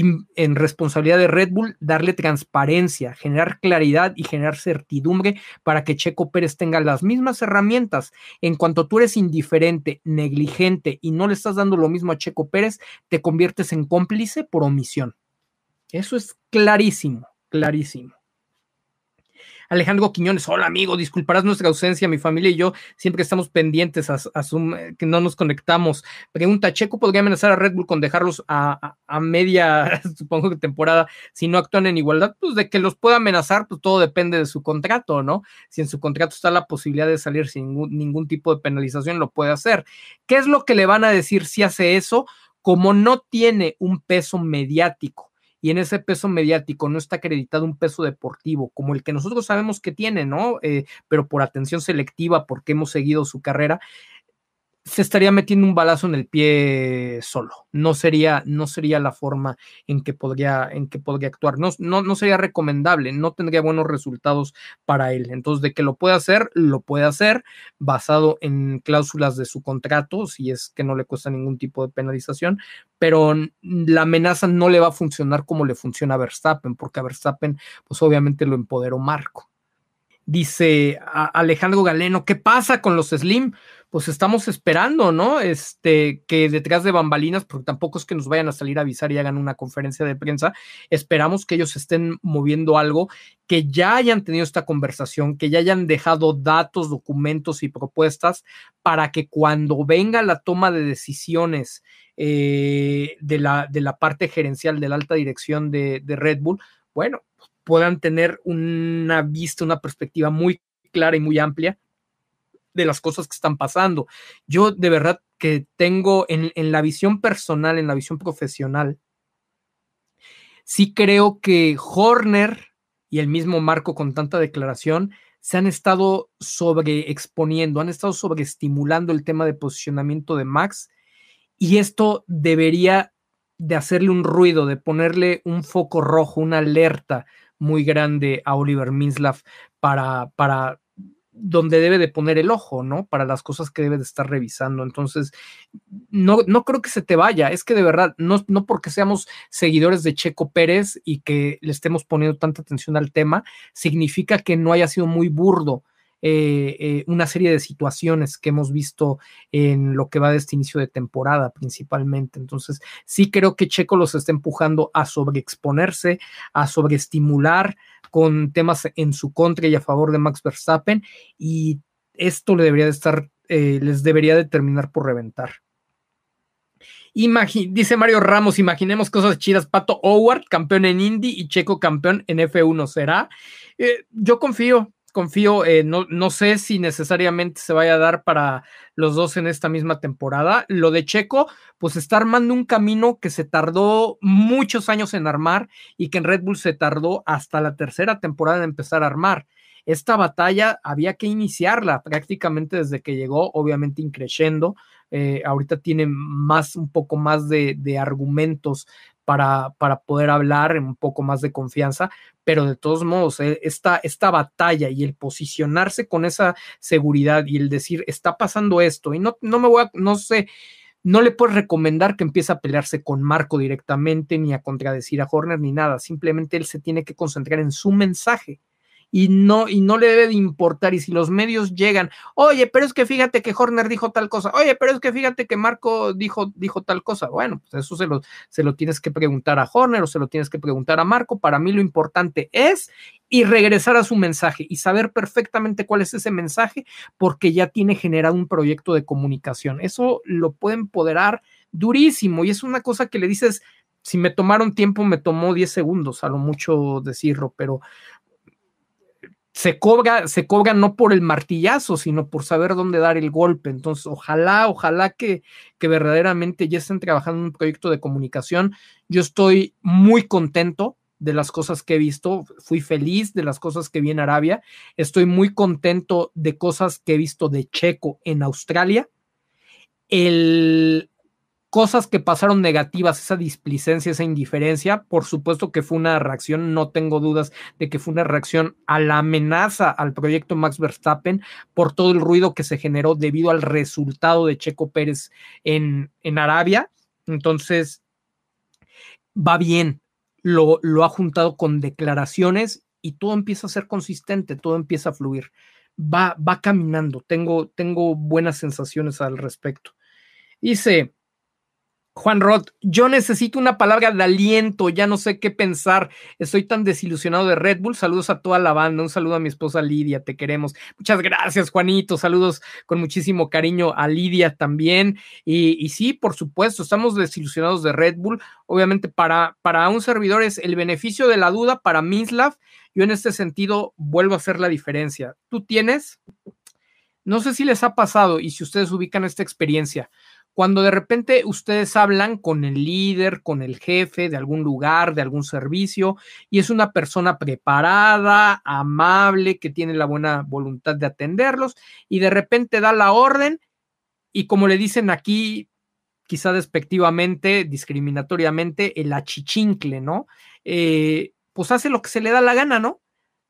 en responsabilidad de Red Bull darle transparencia, generar claridad y generar certidumbre para que Checo Pérez tenga las mismas herramientas. En cuanto tú eres indiferente, negligente y no le estás dando lo mismo a Checo Pérez, te conviertes en cómplice por omisión. Eso es clarísimo, clarísimo. Alejandro Quiñones, hola amigo, disculparás nuestra ausencia, mi familia y yo siempre estamos pendientes a, que no nos conectamos. Pregunta, ¿Checo podría amenazar a Red Bull con dejarlos a, media, supongo que temporada, si no actúan en igualdad? Pues de que los pueda amenazar, pues todo depende de su contrato, ¿no? Si en su contrato está la posibilidad de salir sin ningún tipo de penalización, lo puede hacer. ¿Qué es lo que le van a decir si hace eso? Como no tiene un peso mediático y en ese peso mediático no está acreditado un peso deportivo como el que nosotros sabemos que tiene, ¿no? Eh, pero por atención selectiva, porque hemos seguido su carrera, se estaría metiendo un balazo en el pie solo. No sería, no sería la forma en que podría, en que podría actuar. No, no, no sería recomendable, no tendría buenos resultados para él. Entonces, de que lo puede hacer, lo puede hacer basado en cláusulas de su contrato, si es que no le cuesta ningún tipo de penalización, pero la amenaza no le va a funcionar como le funciona a Verstappen, porque a Verstappen, pues obviamente lo empoderó Marco. Dice Alejandro Galeno, ¿qué pasa con los Slim? Pues estamos esperando, ¿no? Este, que detrás de bambalinas, porque tampoco es que nos vayan a salir a avisar y hagan una conferencia de prensa, esperamos que ellos estén moviendo algo, que ya hayan tenido esta conversación, que ya hayan dejado datos, documentos y propuestas para que cuando venga la toma de decisiones eh, de, la, de la parte gerencial de la alta dirección de, de Red Bull, bueno, puedan tener una vista, una perspectiva muy clara y muy amplia de las cosas que están pasando. Yo de verdad que tengo en, la visión personal, en la visión profesional, sí creo que Horner y el mismo Marco con tanta declaración se han estado sobreexponiendo, han estado sobreestimulando el tema de posicionamiento de Max y esto debería de hacerle un ruido, de ponerle un foco rojo, una alerta muy grande a Oliver Minslav para, para donde debe de poner el ojo, ¿no? Para las cosas que debe de estar revisando. Entonces, no, no creo que se te vaya. Es que de verdad, no, no porque seamos seguidores de Checo Pérez y que le estemos poniendo tanta atención al tema, significa que no haya sido muy burdo eh, eh, una serie de situaciones que hemos visto en lo que va de este inicio de temporada principalmente. Entonces, sí creo que Checo los está empujando a sobreexponerse, a sobreestimular con temas en su contra y a favor de Max Verstappen y esto le debería de estar, eh, les debería de terminar por reventar. dice Mario Ramos, imaginemos cosas chidas. Pato Howard, campeón en Indy y Checo campeón en F1. ¿Será? yo confío, confío, eh, no, no, sé si necesariamente se vaya a dar para los dos en esta misma temporada. Lo de Checo, pues está armando un camino que se tardó muchos años en armar y que en Red Bull se tardó hasta la tercera temporada en empezar a armar. Esta batalla había que iniciarla prácticamente desde que llegó, obviamente increciendo. Eh, ahorita tiene más, un poco más de, de argumentos para, para, poder hablar un poco más de confianza, pero de todos modos, eh, esta, esta batalla y el posicionarse con esa seguridad y el decir, está pasando esto, y no, no me voy a, no sé, no le puedes recomendar que empiece a pelearse con Marco directamente, ni a contradecir a Horner, ni nada, simplemente él se tiene que concentrar en su mensaje y no, y no le debe de importar. Y si los medios llegan, oye, pero es que fíjate que Horner dijo tal cosa, oye, pero es que fíjate que Marco dijo, dijo tal cosa. Bueno, pues eso se lo, se lo tienes que preguntar a Horner o se lo tienes que preguntar a Marco. Para mí lo importante es y regresar a su mensaje y saber perfectamente cuál es ese mensaje porque ya tiene generado un proyecto de comunicación. Eso lo puede empoderar durísimo y es una cosa que le dices, si me tomaron tiempo, me tomó 10 segundos, a lo mucho decirlo, pero se cobra, se cobra no por el martillazo, sino por saber dónde dar el golpe. Entonces, ojalá, ojalá que, que verdaderamente ya estén trabajando en un proyecto de comunicación. Yo estoy muy contento de las cosas que he visto, fui feliz de las cosas que vi en Arabia, estoy muy contento de cosas que he visto de Checo en Australia. El, cosas que pasaron negativas, esa displicencia, esa indiferencia, por supuesto que fue una reacción, no tengo dudas de que fue una reacción a la amenaza al proyecto Max Verstappen por todo el ruido que se generó debido al resultado de Checo Pérez en, en Arabia. Entonces, va bien, lo, lo ha juntado con declaraciones y todo empieza a ser consistente, todo empieza a fluir. Va, va caminando, tengo, tengo buenas sensaciones al respecto. Dice, Juan Roth, yo necesito una palabra de aliento, ya no sé qué pensar, estoy tan desilusionado de Red Bull. Saludos a toda la banda, un saludo a mi esposa Lidia, te queremos. Muchas gracias, Juanito, saludos con muchísimo cariño a Lidia también. Y, sí, por supuesto, estamos desilusionados de Red Bull. Obviamente, para, para un servidor es el beneficio de la duda, para Mislav, yo en este sentido vuelvo a hacer la diferencia. ¿Tú tienes? No sé si les ha pasado y si ustedes ubican esta experiencia cuando de repente ustedes hablan con el líder, con el jefe de algún lugar, de algún servicio, y es una persona preparada, amable, que tiene la buena voluntad de atenderlos, y de repente da la orden, y como le dicen aquí, quizá despectivamente, discriminatoriamente, el achichincle, ¿no? Eh, pues hace lo que se le da la gana, ¿no?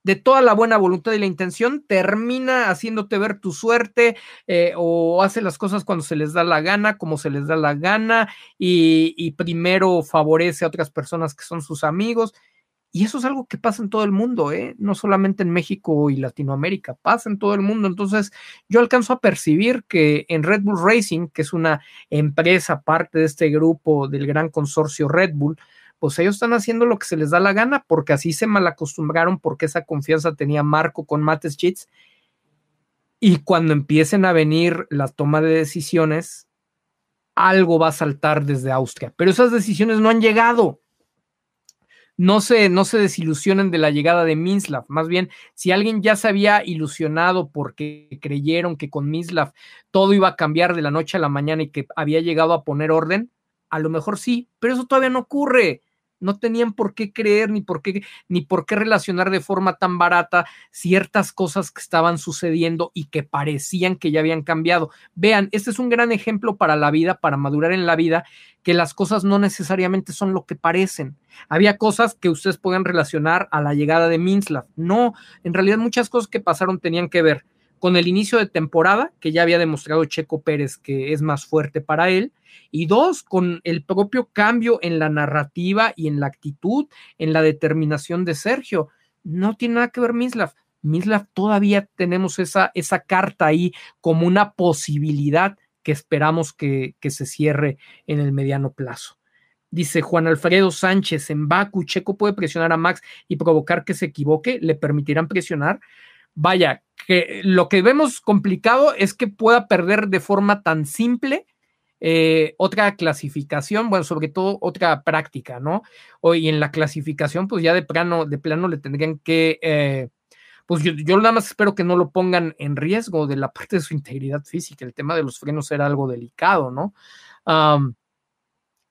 De toda la buena voluntad y la intención, termina haciéndote ver tu suerte eh, o hace las cosas cuando se les da la gana, como se les da la gana, y, primero favorece a otras personas que son sus amigos. Y eso es algo que pasa en todo el mundo, ¿eh? no solamente en México y Latinoamérica, pasa en todo el mundo. Entonces, yo alcanzo a percibir que en Red Bull Racing, que es una empresa parte de este grupo del gran consorcio Red Bull, pues ellos están haciendo lo que se les da la gana porque así se malacostumbraron, porque esa confianza tenía Marco con Mates Cheats. Y cuando empiecen a venir la toma de decisiones, algo va a saltar desde Austria. Pero esas decisiones no han llegado no se, no se desilusionen de la llegada de Minslav. Más bien, si alguien ya se había ilusionado porque creyeron que con Minslav todo iba a cambiar de la noche a la mañana y que había llegado a poner orden, a lo mejor sí, pero eso todavía no ocurre no tenían por qué creer ni por qué ni por qué relacionar de forma tan barata ciertas cosas que estaban sucediendo y que parecían que ya habían cambiado. Vean, este es un gran ejemplo para la vida, para madurar en la vida, que las cosas no necesariamente son lo que parecen. Había cosas que ustedes pueden relacionar a la llegada de Minslav. No, en realidad muchas cosas que pasaron tenían que ver con el inicio de temporada, que ya había demostrado Checo Pérez que es más fuerte para él, y dos, con el propio cambio en la narrativa y en la actitud, en la determinación de Sergio. No tiene nada que ver Mislav. Mislav todavía tenemos esa, esa carta ahí como una posibilidad que esperamos que, que se cierre en el mediano plazo. Dice Juan Alfredo Sánchez, en Baku, Checo puede presionar a Max y provocar que se equivoque, le permitirán presionar. Vaya, que lo que vemos complicado es que pueda perder de forma tan simple eh, otra clasificación, bueno, sobre todo otra práctica, ¿no? Hoy en la clasificación, pues ya de plano, de plano le tendrían que, eh, pues yo, nada más espero que no lo pongan en riesgo de la parte de su integridad física. El tema de los frenos era algo delicado, ¿no?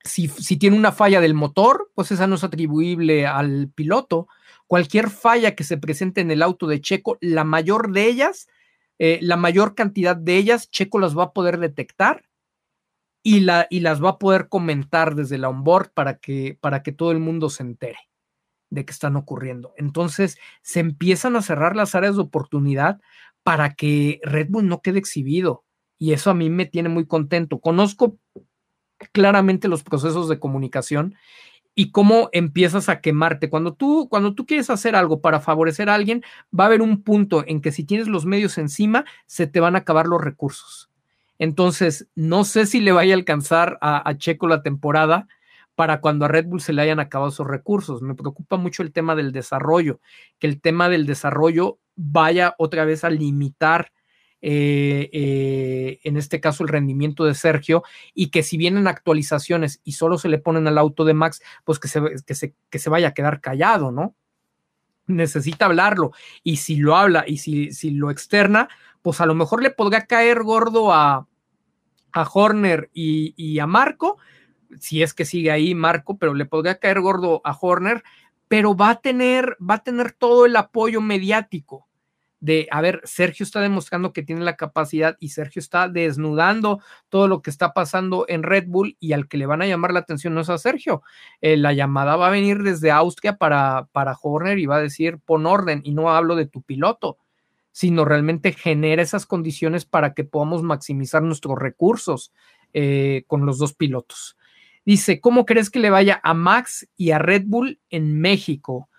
si, si tiene una falla del motor, pues esa no es atribuible al piloto. Cualquier falla que se presente en el auto de Checo, la mayor de ellas, eh, la mayor cantidad de ellas, Checo las va a poder detectar y, la, y las va a poder comentar desde la onboard para que, para que todo el mundo se entere de que están ocurriendo. Entonces se empiezan a cerrar las áreas de oportunidad para que Red Bull no quede exhibido. Y eso a mí me tiene muy contento. Conozco claramente los procesos de comunicación y cómo empiezas a quemarte. Cuando tú, cuando tú quieres hacer algo para favorecer a alguien, va a haber un punto en que si tienes los medios encima, se te van a acabar los recursos. Entonces, no sé si le vaya a alcanzar a, Checo la temporada para cuando a Red Bull se le hayan acabado sus recursos. Me preocupa mucho el tema del desarrollo, que el tema del desarrollo vaya otra vez a limitar, eh, eh, en este caso, el rendimiento de Sergio y que si vienen actualizaciones y solo se le ponen al auto de Max, pues que se, que se, que se vaya a quedar callado, ¿no? Necesita hablarlo y si lo habla y si, si lo externa, pues a lo mejor le podría caer gordo a, a Horner y, a Marco, si es que sigue ahí Marco, pero le podría caer gordo a Horner, pero va a tener, va a tener todo el apoyo mediático de, a ver, Sergio está demostrando que tiene la capacidad y Sergio está desnudando todo lo que está pasando en Red Bull y al que le van a llamar la atención no es a Sergio. Eh, la llamada va a venir desde Austria para, para Horner y va a decir, pon orden y no hablo de tu piloto sino realmente genera esas condiciones para que podamos maximizar nuestros recursos eh, con los dos pilotos. Dice, ¿cómo crees que le vaya a Max y a Red Bull en México?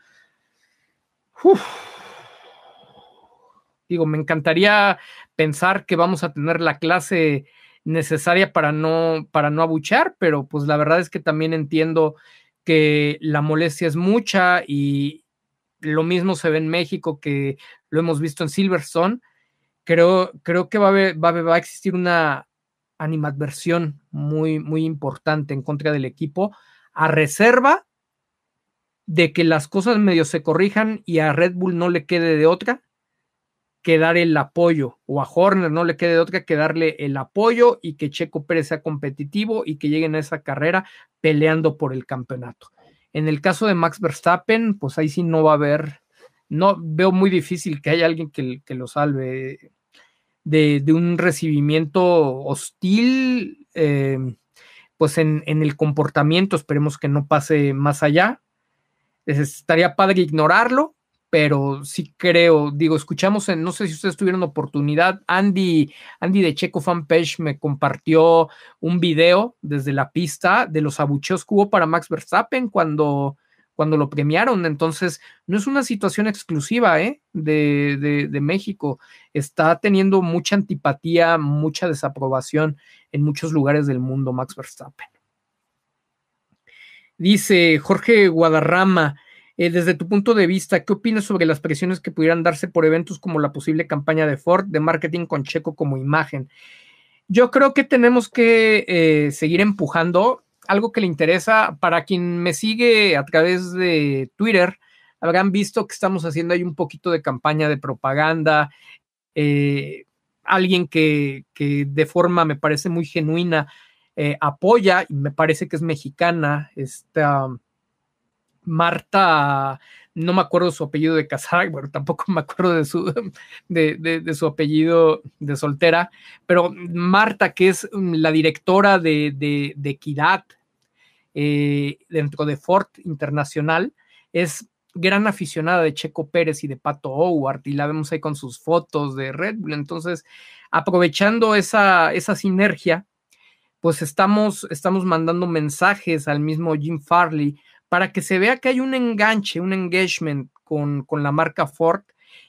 Digo, me encantaría pensar que vamos a tener la clase necesaria para no, para no abuchar, pero pues la verdad es que también entiendo que la molestia es mucha y, lo mismo se ve en México que lo hemos visto en Silverstone. Creo, creo que va a, va, a existir una animadversión muy, muy importante en contra del equipo, a reserva de que las cosas medio se corrijan y a Red Bull no le quede de otra que dar el apoyo, o a Horner no le quede de otra que darle el apoyo y que Checo Pérez sea competitivo y que lleguen a esa carrera peleando por el campeonato. En el caso de Max Verstappen, pues ahí sí no va a haber, no veo muy difícil que haya alguien que, lo salve de, un recibimiento hostil, eh, pues en, en, el comportamiento, esperemos que no pase más allá. Estaría padre ignorarlo, pero sí creo, digo, escuchamos en, no sé si ustedes tuvieron oportunidad, Andy, Andy de Checo Fanpage me compartió un video desde la pista de los abucheos que hubo para Max Verstappen cuando, cuando lo premiaron. Entonces, no es una situación exclusiva ¿eh? de, de, México. Está teniendo mucha antipatía, mucha desaprobación en muchos lugares del mundo, Max Verstappen. Dice Jorge Guadarrama, eh, desde tu punto de vista, ¿qué opinas sobre las presiones que pudieran darse por eventos como la posible campaña de Ford de marketing con Checo como imagen? Yo creo que tenemos que eh, seguir empujando algo que le interesa. Para quien me sigue a través de Twitter, habrán visto que estamos haciendo ahí un poquito de campaña de propaganda. Eh, alguien que, de forma me parece muy genuina apoya y me parece que es mexicana, esta Marta, no me acuerdo su apellido de casada, pero tampoco me acuerdo de su, de, su apellido de soltera, pero Marta, que es la directora de, de Equidad eh, dentro de Ford Internacional, es gran aficionada de Checo Pérez y de Pato Howard, y la vemos ahí con sus fotos de Red Bull. Entonces, aprovechando esa, esa sinergia, pues estamos, estamos mandando mensajes al mismo Jim Farley para que se vea que hay un enganche, un engagement con, con la marca Ford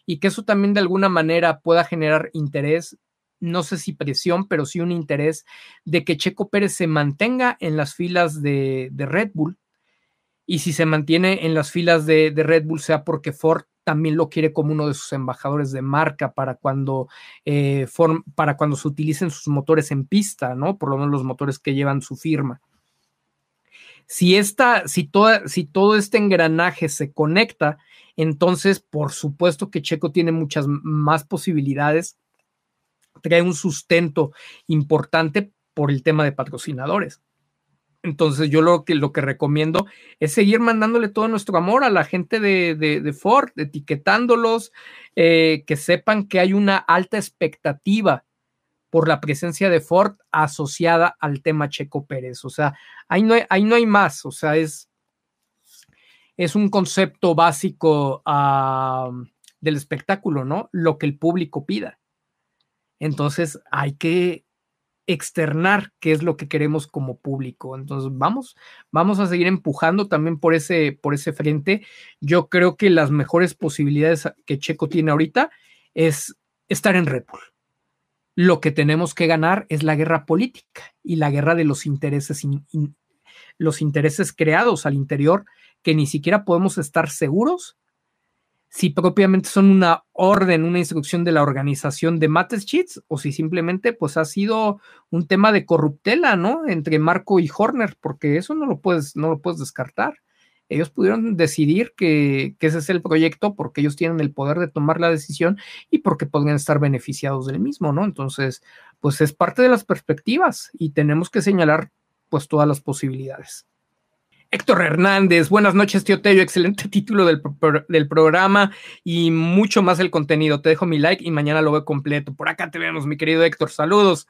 y que eso también de alguna manera pueda generar interés no sé si presión, pero sí un interés de que Checo Pérez se mantenga en las filas de, Red Bull. Y si se mantiene en las filas de, Red Bull, sea porque Ford también lo quiere como uno de sus embajadores de marca para cuando, eh, para cuando se utilicen sus motores en pista, ¿no? Por lo menos los motores que llevan su firma. Si, esta, si, toda, si todo este engranaje se conecta, entonces por supuesto que Checo tiene muchas más posibilidades trae un sustento importante por el tema de patrocinadores. Entonces yo lo que, lo que recomiendo es seguir mandándole todo nuestro amor a la gente de, Ford, etiquetándolos, eh, que sepan que hay una alta expectativa por la presencia de Ford asociada al tema Checo Pérez. O sea, ahí no hay, ahí no hay más. O sea, es, es un concepto básico del espectáculo, ¿no? Lo que el público pida. Entonces hay que externar qué es lo que queremos como público. Entonces vamos, vamos a seguir empujando también por ese, por ese frente. Yo creo que las mejores posibilidades que Checo tiene ahorita es estar en Red Bull. Lo que tenemos que ganar es la guerra política y la guerra de los intereses, los intereses creados al interior que ni siquiera podemos estar seguros si propiamente son una orden, una instrucción de la organización de Mates o si simplemente pues ha sido un tema de corruptela, ¿no? Entre Marco y Horner, porque eso no lo puedes, no lo puedes descartar. Ellos pudieron decidir que, ese es el proyecto porque ellos tienen el poder de tomar la decisión y porque podrían estar beneficiados del mismo, ¿no? Entonces, pues es parte de las perspectivas y tenemos que señalar pues todas las posibilidades. Héctor Hernández, buenas noches, tío Tello. Excelente título del, del, programa y mucho más el contenido. Te dejo mi like y mañana lo veo completo. Por acá te vemos, mi querido Héctor. Saludos.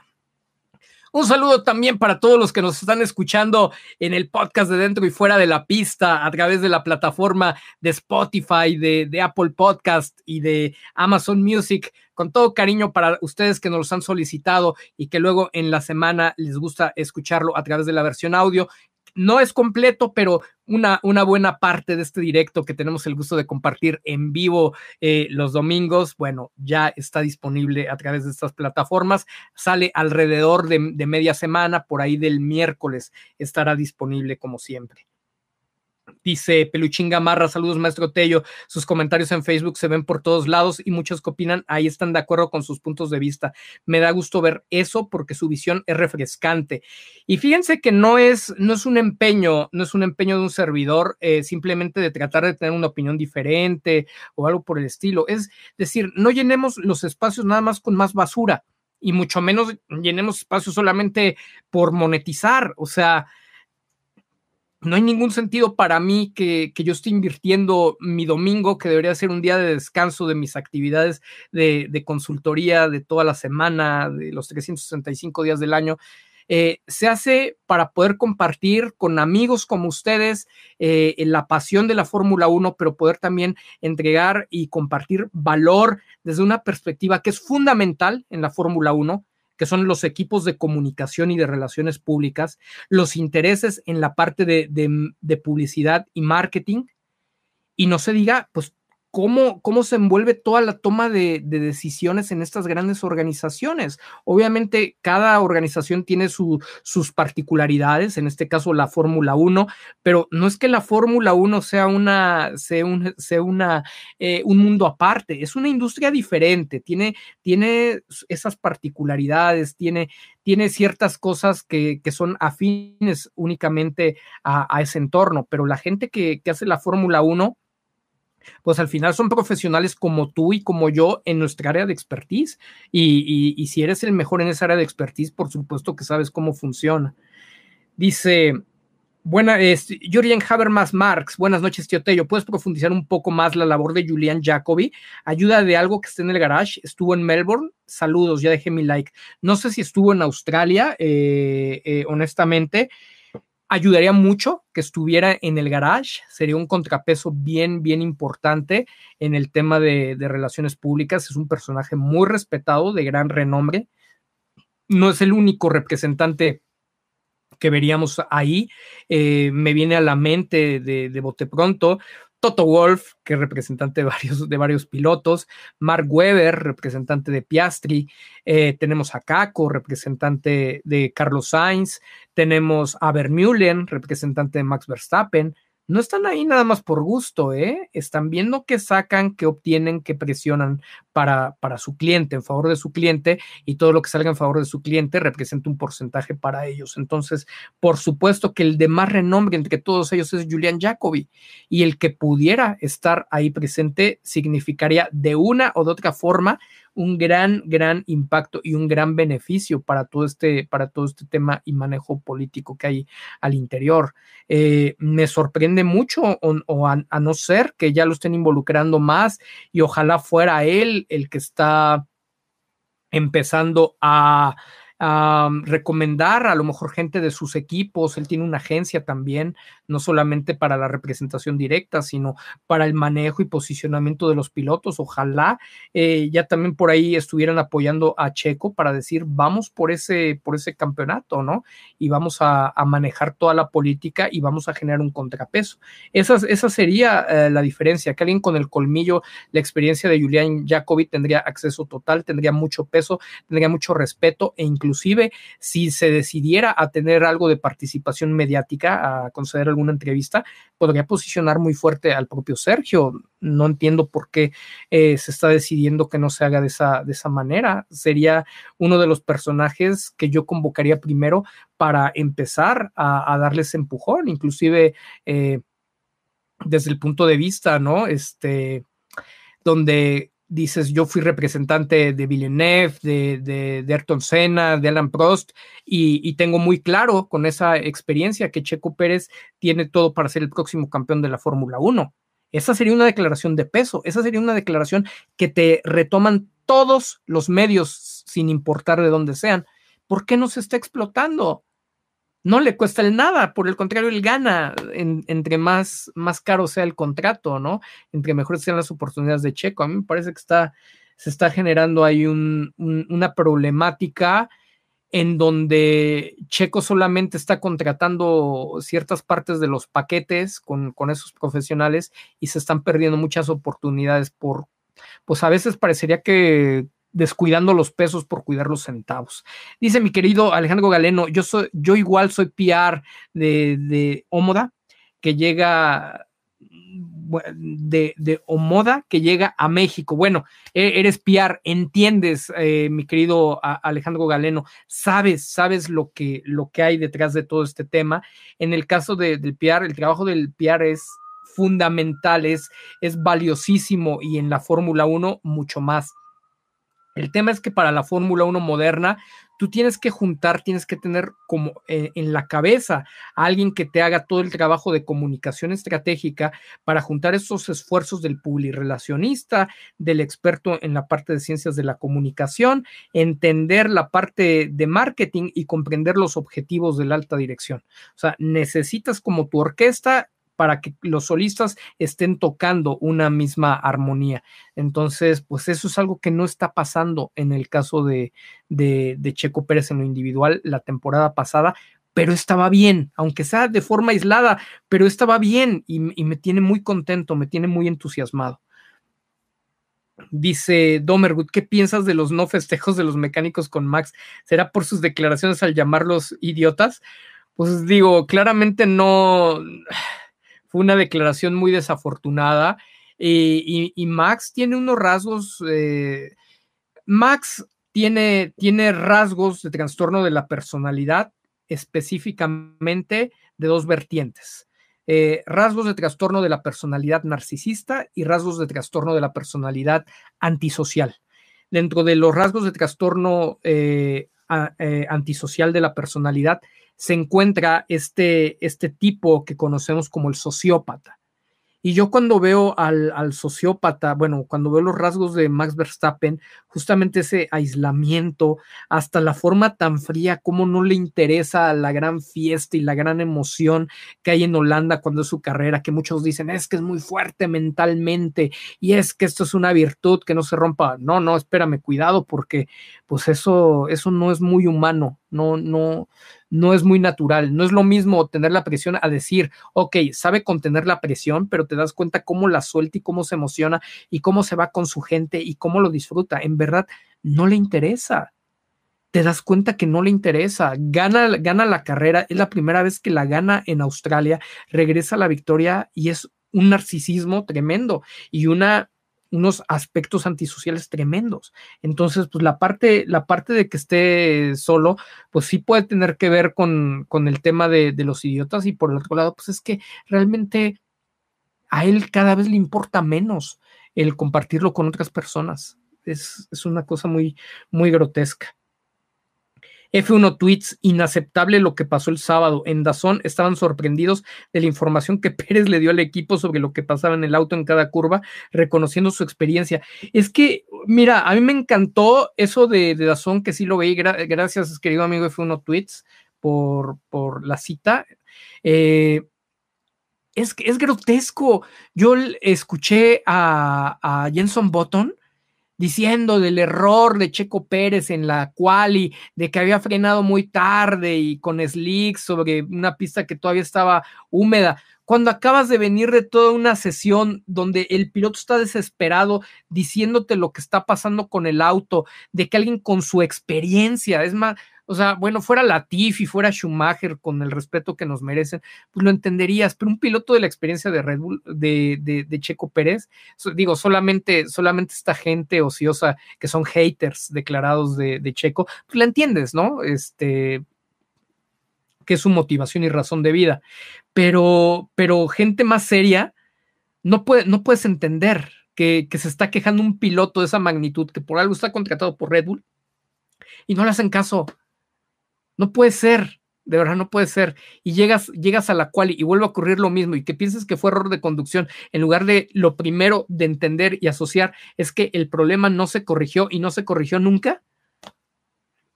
Un saludo también para todos los que nos están escuchando en el podcast de Dentro y Fuera de la Pista a través de la plataforma de Spotify, de, de Apple Podcast y de Amazon Music. Con todo cariño para ustedes que nos los han solicitado y que luego en la semana les gusta escucharlo a través de la versión audio no es completo, pero una, una, buena parte de este directo que tenemos el gusto de compartir en vivo eh, los domingos, bueno, ya está disponible a través de estas plataformas. Sale alrededor de media semana, por ahí del miércoles estará disponible como siempre. Dice Peluchín Gamarra, saludos maestro Tello. Sus comentarios en Facebook se ven por todos lados y muchos que opinan ahí están de acuerdo con sus puntos de vista. Me da gusto ver eso porque su visión es refrescante. Y fíjense que no es, no es un empeño, no es un empeño de un servidor eh, simplemente de tratar de tener una opinión diferente o algo por el estilo. Es decir, no llenemos los espacios nada más con más basura y mucho menos llenemos espacios solamente por monetizar. O sea, no hay ningún sentido para mí que, yo esté invirtiendo mi domingo, que debería ser un día de descanso de mis actividades de, consultoría de toda la semana, de los 365 días del año. Eh, se hace para poder compartir con amigos como ustedes eh, la pasión de la Fórmula 1, pero poder también entregar y compartir valor desde una perspectiva que es fundamental en la Fórmula 1, que son los equipos de comunicación y de relaciones públicas, los intereses en la parte de, de publicidad y marketing, y no se diga, pues cómo, cómo se envuelve toda la toma de, decisiones en estas grandes organizaciones. Obviamente, cada organización tiene sus particularidades, en este caso la Fórmula 1, pero no es que la Fórmula 1 sea, una, sea, un, sea una, eh, un mundo aparte, es una industria diferente, tiene, tiene esas particularidades, tiene, tiene ciertas cosas que, son afines únicamente a, ese entorno, pero la gente que, que hace la Fórmula 1, pues al final son profesionales como tú y como yo en nuestra área de expertise. Y, si eres el mejor en esa área de expertise, por supuesto que sabes cómo funciona. Dice, buena, es, Habermas Marx, buenas noches, tío Tello. ¿Puedes profundizar un poco más la labor de Julian Jacobi? Ayuda de algo que esté en el garage. Estuvo en Melbourne. Saludos, ya dejé mi like. No sé si estuvo en Australia, eh, eh, honestamente ayudaría mucho que estuviera en el garage, sería un contrapeso bien, bien importante en el tema de, relaciones públicas, es un personaje muy respetado, de gran renombre, no es el único representante que veríamos ahí, eh, me viene a la mente de, de Toto Wolf, que es representante de varios, de varios pilotos, Mark Webber, representante de Piastri, eh, tenemos a Caco, representante de Carlos Sainz, tenemos a Vermeulen, representante de Max Verstappen, no están ahí nada más por gusto, ¿eh? Están viendo qué sacan, qué obtienen, qué presionan para, para su cliente, en favor de su cliente, y todo lo que salga en favor de su cliente representa un porcentaje para ellos. Entonces, por supuesto que el de más renombre entre todos ellos es Julian Jacobi, y el que pudiera estar ahí presente significaría de una o de otra forma un gran, gran impacto y un gran beneficio para todo este, para todo este tema y manejo político que hay al interior. Eh, me sorprende mucho, o, a, a, no ser que ya lo estén involucrando más, y ojalá fuera él el que está empezando a recomendar a lo mejor gente de sus equipos. Él tiene una agencia también, no solamente para la representación directa, sino para el manejo y posicionamiento de los pilotos. Ojalá eh, ya también por ahí estuvieran apoyando a Checo para decir, vamos por ese, por ese campeonato, ¿no? Y vamos a, manejar toda la política y vamos a generar un contrapeso. Esa, esa sería eh, la diferencia, que alguien con el colmillo, la experiencia de Julián Jacobi tendría acceso total, tendría mucho peso, tendría mucho respeto e inclusive si se decidiera a tener algo de participación mediática, a conceder alguna entrevista, podría posicionar muy fuerte al propio Sergio. No entiendo por qué eh, se está decidiendo que no se haga de esa, de esa manera. Sería uno de los personajes que yo convocaría primero para empezar a, darles empujón, inclusive eh, desde el punto de vista, ¿no? Este, donde dices, yo fui representante de Villeneuve, de, de, Ayrton Senna, de Alan Prost, y, tengo muy claro con esa experiencia que Checo Pérez tiene todo para ser el próximo campeón de la Fórmula 1. Esa sería una declaración de peso, esa sería una declaración que te retoman todos los medios sin importar de dónde sean. ¿Por qué no se está explotando? No le cuesta el nada, por el contrario, él gana entre más, más caro sea el contrato, ¿no? Entre mejores sean las oportunidades de Checo. A mí me parece que está, se está generando ahí una problemática en donde Checo solamente está contratando ciertas partes de los paquetes con, con esos profesionales y se están perdiendo muchas oportunidades por, pues a veces parecería que descuidando los pesos por cuidar los centavos. Dice mi querido Alejandro Galeno, yo, soy, yo igual soy PR de, de Omoda, que llega de, de, Omoda que llega a México. Bueno, e, eres PR, entiendes, eh, mi querido Alejandro Galeno, sabes, sabes lo que, lo que hay detrás de todo este tema. En el caso del PR, el trabajo del PR es fundamental, es, es valiosísimo y en la Fórmula 1 mucho más. El tema es que para la Fórmula 1 moderna, tú tienes que juntar, tienes que tener como eh, en la cabeza a alguien que te haga todo el trabajo de comunicación estratégica para juntar esos esfuerzos del publirelacionista, del experto en la parte de ciencias de la comunicación, entender la parte de marketing y comprender los objetivos de la alta dirección. O sea, necesitas como tu orquesta para que los solistas estén tocando una misma armonía. Entonces, pues eso es algo que no está pasando en el caso de, de, Checo Pérez en lo individual la temporada pasada, pero estaba bien, aunque sea de forma aislada, pero estaba bien y, y me tiene muy contento, me tiene muy entusiasmado. Dice Domerwood, ¿qué piensas de los no festejos de los mecánicos con Max? ¿Será por sus declaraciones al llamarlos idiotas? Pues digo, claramente no fue una declaración muy desafortunada. Y, y, Max tiene unos rasgos. Eh, Max tiene, tiene rasgos de trastorno de la personalidad, específicamente de dos vertientes. Eh, rasgos de trastorno de la personalidad narcisista y rasgos de trastorno de la personalidad antisocial. Dentro de los rasgos de trastorno eh, eh, antisocial de la personalidad se encuentra este, este tipo que conocemos como el sociópata. Y yo cuando veo al, al, sociópata, bueno, cuando veo los rasgos de Max Verstappen, justamente ese aislamiento, hasta la forma tan fría, como no le interesa la gran fiesta y la gran emoción que hay en Holanda cuando es su carrera, que muchos dicen es que es muy fuerte mentalmente y es que esto es una virtud que no se rompa. No, no, espérame, cuidado, porque pues eso, eso no es muy humano, no, no, no es muy natural. No es lo mismo tener la presión a decir, ok, sabe contener la presión, pero te das cuenta cómo la suelta y cómo se emociona y cómo se va con su gente y cómo lo disfruta. En verdad, no le interesa. Te das cuenta que no le interesa. Gana, gana la carrera. Es la primera vez que la gana en Australia. Regresa a la victoria y es un narcisismo tremendo y una unos aspectos antisociales tremendos. Entonces, pues la parte, la parte de que esté solo, pues sí puede tener que ver con, con el tema de, de, los idiotas y por el otro lado, pues es que realmente a él cada vez le importa menos el compartirlo con otras personas. Es, es una cosa muy, muy grotesca. F1 Tweets, inaceptable lo que pasó el sábado. En Dazón estaban sorprendidos de la información que Pérez le dio al equipo sobre lo que pasaba en el auto en cada curva, reconociendo su experiencia. Es que, mira, a mí me encantó eso de, Dazón, que sí lo veí. gracias, querido amigo F1 Tweets, por, por la cita. Eh, es, es grotesco. Yo escuché a, a Jenson Button diciendo del error de Checo Pérez en la quali, de que había frenado muy tarde y con slicks sobre una pista que todavía estaba húmeda. Cuando acabas de venir de toda una sesión donde el piloto está desesperado diciéndote lo que está pasando con el auto, de que alguien con su experiencia, es más, o sea, bueno, fuera Latifi, fuera Schumacher, con el respeto que nos merecen, pues lo entenderías, pero un piloto de la experiencia de Red Bull, de, de, Checo Pérez, digo, solamente, solamente esta gente ociosa que son haters declarados de, de Checo, pues la entiendes, ¿no? Este, que es su motivación y razón de vida. Pero, pero gente más seria, no, puede, no puedes entender que, que, se está quejando un piloto de esa magnitud, que por algo está contratado por Red Bull, y no le hacen caso. No puede ser, de verdad no puede ser. Y llegas, llegas a la cual y vuelve a ocurrir lo mismo y que pienses que fue error de conducción, en lugar de lo primero de entender y asociar es que el problema no se corrigió y no se corrigió nunca,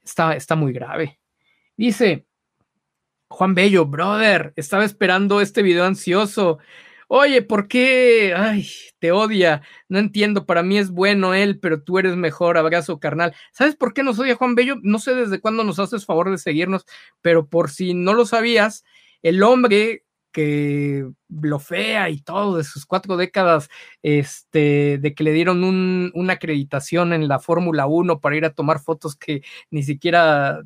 está, está muy grave. Dice Juan Bello, brother, estaba esperando este video ansioso. Oye, ¿por qué? Ay, te odia. No entiendo, para mí es bueno él, pero tú eres mejor, abrazo carnal. ¿Sabes por qué nos odia Juan Bello? No sé desde cuándo nos haces favor de seguirnos, pero por si no lo sabías, el hombre que blofea y todo de sus cuatro décadas, este, de que le dieron un, una acreditación en la Fórmula 1 para ir a tomar fotos que ni siquiera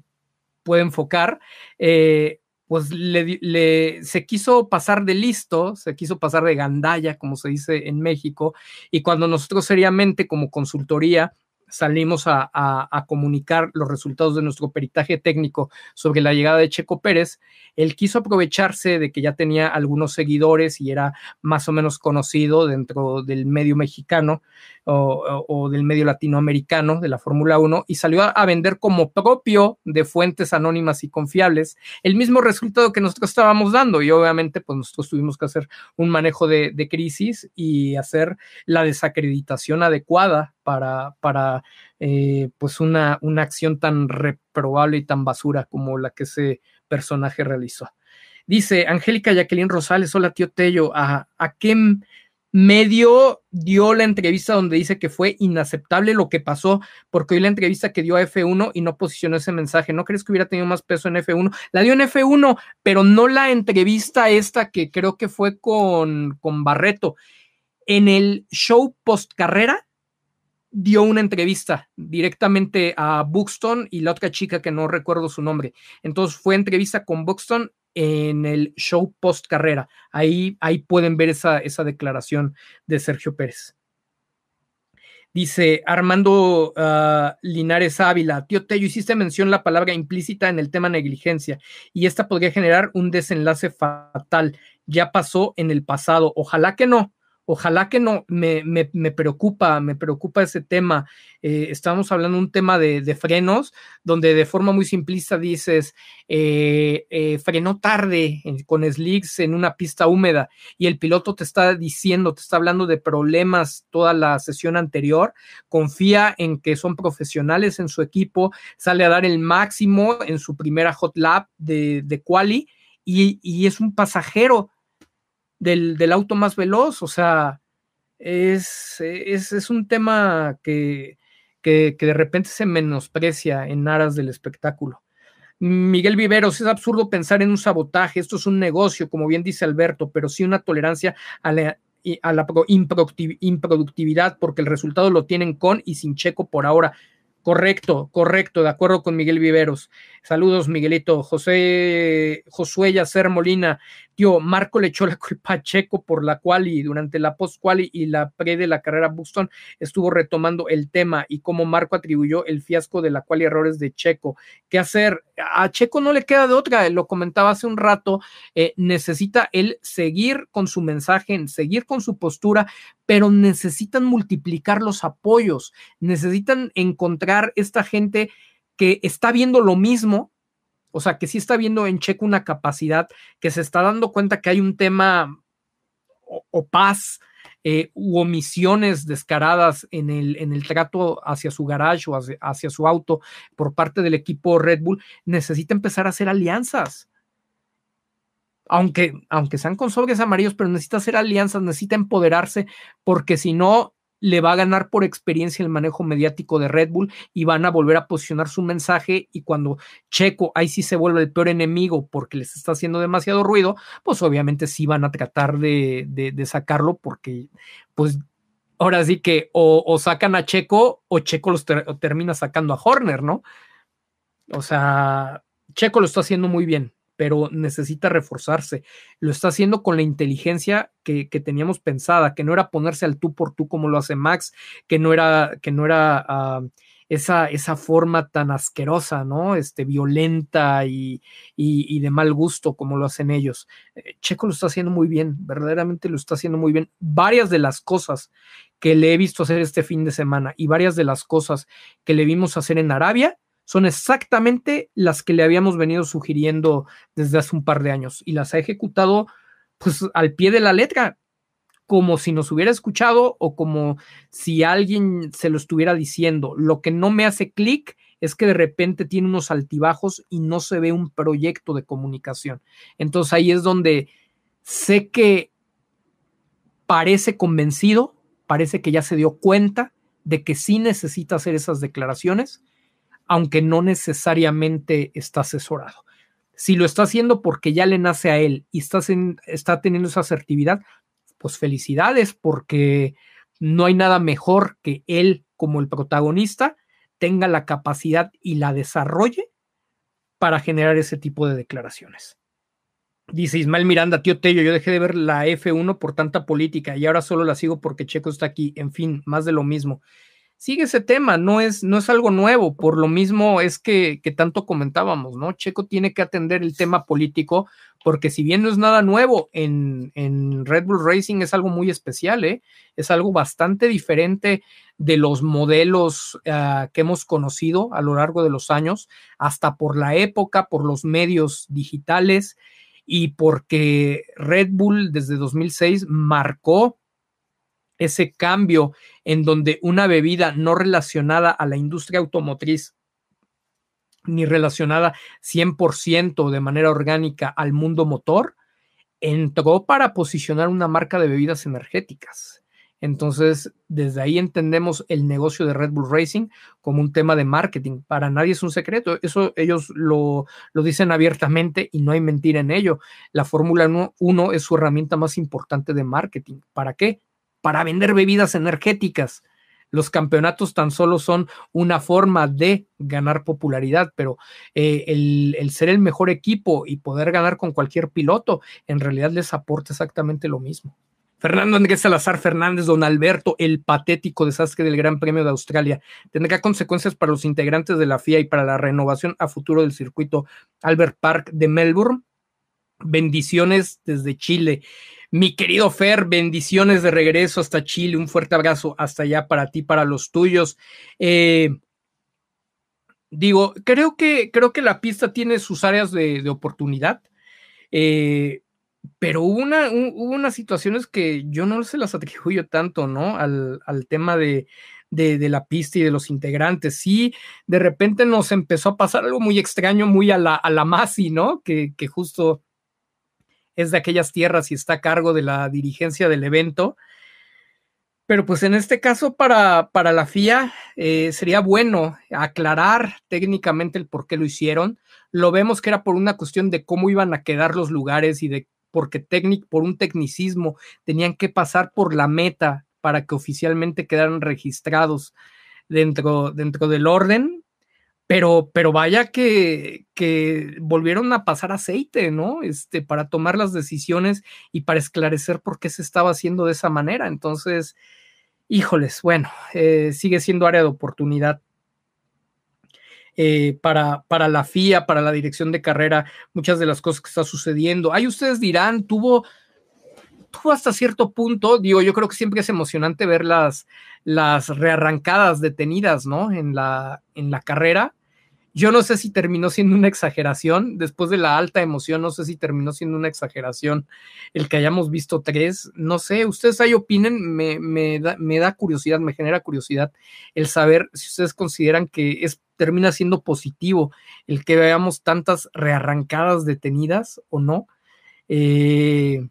puede enfocar, eh, pues le, se quiso pasar de listo, se quiso pasar de gandalla, como se dice en México, y cuando nosotros seriamente como consultoría salimos a, comunicar los resultados de nuestro peritaje técnico sobre la llegada de Checo Pérez, él quiso aprovecharse de que ya tenía algunos seguidores y era más o menos conocido dentro del medio mexicano o, del medio latinoamericano de la Fórmula 1 y salió a, a, vender como propio de fuentes anónimas y confiables el mismo resultado que nosotros estábamos dando. Y obviamente pues nosotros tuvimos que hacer un manejo de, de crisis y hacer la desacreditación adecuada para, para eh, pues una, una acción tan reprobable y tan basura como la que ese personaje realizó. Dice Angélica Jacqueline Rosales, hola tío Tello, ¿a, a qué medio dio la entrevista donde dice que fue inaceptable lo que pasó, porque hoy la entrevista que dio a F1 y no posicionó ese mensaje. ¿No crees que hubiera tenido más peso en F1? La dio en F1, pero no la entrevista esta que creo que fue con, con Barreto. En el show post carrera dio una entrevista directamente a Buxton y la otra chica que no recuerdo su nombre. Entonces fue entrevista con Buxton en el show post carrera. Ahí, ahí pueden ver esa, esa declaración de Sergio Pérez. Dice Armando ah, Linares Ávila, tío Tello, hiciste mención la palabra implícita en el tema negligencia y esta podría generar un desenlace fatal. Ya pasó en el pasado. Ojalá que no, Ojalá que no, me, me, preocupa, me preocupa ese tema. Eh, estamos hablando de un tema de, frenos, donde de forma muy simplista dices, eh, eh, frenó tarde con slicks en una pista húmeda y el piloto te está diciendo, te está hablando de problemas toda la sesión anterior, confía en que son profesionales en su equipo, sale a dar el máximo en su primera hot lap de, de quali y, y es un pasajero del, auto más veloz, o sea, es, es, un tema que, que, de repente se menosprecia en aras del espectáculo. Miguel Viveros, es absurdo pensar en un sabotaje, esto es un negocio, como bien dice Alberto, pero sí una tolerancia a la, a la improductividad, porque el resultado lo tienen con y sin checo por ahora. Correcto, correcto, de acuerdo con Miguel Viveros. Saludos, Miguelito. José Josué Yacer Molina, tío, Marco le echó la culpa a Checo por la cual y durante la post quali y la pre de la carrera Buxton estuvo retomando el tema y cómo Marco atribuyó el fiasco de la cual y errores de Checo. ¿Qué hacer? A Checo no le queda de otra, lo comentaba hace un rato, eh, necesita él seguir con su mensaje, seguir con su postura, pero necesitan multiplicar los apoyos, necesitan encontrar esta gente que está viendo lo mismo, o sea, que sí está viendo en Checo una capacidad, que se está dando cuenta que hay un tema o, paz eh, u omisiones descaradas en el, en el trato hacia su garage o hacia, hacia, su auto por parte del equipo Red Bull, necesita empezar a hacer alianzas. Aunque, aunque sean con sobres amarillos, pero necesita hacer alianzas, necesita empoderarse, porque si no, le va a ganar por experiencia el manejo mediático de Red Bull y van a volver a posicionar su mensaje y cuando Checo ahí sí se vuelve el peor enemigo porque les está haciendo demasiado ruido, pues obviamente sí van a tratar de, sacarlo porque pues ahora sí que o, sacan a Checo o Checo los termina sacando a Horner, ¿no? O sea, Checo lo está haciendo muy bien pero necesita reforzarse. Lo está haciendo con la inteligencia que, teníamos pensada, que no era ponerse al tú por tú como lo hace Max, que no era, que no era ah, esa, esa, forma tan asquerosa, ¿no? Este, violenta y, y, de mal gusto como lo hacen ellos. Eh, Checo lo está haciendo muy bien, verdaderamente lo está haciendo muy bien. Varias de las cosas que le he visto hacer este fin de semana y varias de las cosas que le vimos hacer en Arabia, son exactamente las que le habíamos venido sugiriendo desde hace un par de años y las ha ejecutado pues al pie de la letra, como si nos hubiera escuchado o como si alguien se lo estuviera diciendo. Lo que no me hace clic es que de repente tiene unos altibajos y no se ve un proyecto de comunicación. Entonces ahí es donde sé que parece convencido, parece que ya se dio cuenta de que sí necesita hacer esas declaraciones, aunque no necesariamente está asesorado. Si lo está haciendo porque ya le nace a él y está, está teniendo esa asertividad, pues felicidades, porque no hay nada mejor que él como el protagonista tenga la capacidad y la desarrolle para generar ese tipo de declaraciones. Dice Ismael Miranda, tío Tello, yo dejé de ver la F1 por tanta política y ahora solo la sigo porque Checo está aquí. En fin, más de lo mismo sigue ese tema, no es, no es algo nuevo, por lo mismo es que, que, tanto comentábamos, ¿no? Checo tiene que atender el tema político, porque si bien no es nada nuevo en, en Red Bull Racing, es algo muy especial, ¿eh? Es algo bastante diferente de los modelos uh, que hemos conocido a lo largo de los años, hasta por la época, por los medios digitales y porque Red Bull desde 2006 marcó ese cambio en donde una bebida no relacionada a la industria automotriz ni relacionada 100% de manera orgánica al mundo motor, entró para posicionar una marca de bebidas energéticas. Entonces, desde ahí entendemos el negocio de Red Bull Racing como un tema de marketing. Para nadie es un secreto. Eso ellos lo, lo dicen abiertamente y no hay mentira en ello. La Fórmula 1 es su herramienta más importante de marketing. ¿Para qué? Para vender bebidas energéticas. Los campeonatos tan solo son una forma de ganar popularidad, pero eh, el, ser el mejor equipo y poder ganar con cualquier piloto en realidad les aporta exactamente lo mismo. Fernando Andrés Salazar Fernández, don Alberto, el patético desastre del Gran Premio de Australia, tendrá consecuencias para los integrantes de la FIA y para la renovación a futuro del circuito Albert Park de Melbourne. Bendiciones desde Chile. Mi querido Fer, bendiciones de regreso hasta Chile. Un fuerte abrazo hasta allá para ti, para los tuyos. Eh, digo, creo que, creo que la pista tiene sus áreas de, oportunidad. Eh, pero hubo, una, hubo unas situaciones que yo no se las atribuyo tanto, ¿no? Al, al tema de, de, de, la pista y de los integrantes. Sí, de repente nos empezó a pasar algo muy extraño, muy a la, a la Masi, ¿no? Que, que justo es de aquellas tierras y está a cargo de la dirigencia del evento. Pero pues en este caso para, para la FIA eh, sería bueno aclarar técnicamente el por qué lo hicieron. Lo vemos que era por una cuestión de cómo iban a quedar los lugares y de porque por un tecnicismo tenían que pasar por la meta para que oficialmente quedaran registrados dentro, dentro del orden, pero, pero vaya que, que, volvieron a pasar aceite, ¿no? Este, para tomar las decisiones y para esclarecer por qué se estaba haciendo de esa manera. Entonces, híjoles, bueno, eh, sigue siendo área de oportunidad eh, para, para la FIA, para la dirección de carrera, muchas de las cosas que está sucediendo. Ahí ustedes dirán, tuvo, tuvo hasta cierto punto, digo, yo creo que siempre es emocionante ver las, las rearrancadas detenidas, ¿no? En la, en la carrera. Yo no sé si terminó siendo una exageración, después de la alta emoción, no sé si terminó siendo una exageración el que hayamos visto tres, no sé, ustedes ahí opinen, me, me, da, me da curiosidad, me genera curiosidad el saber si ustedes consideran que es termina siendo positivo el que veamos tantas rearrancadas detenidas o no. Eh,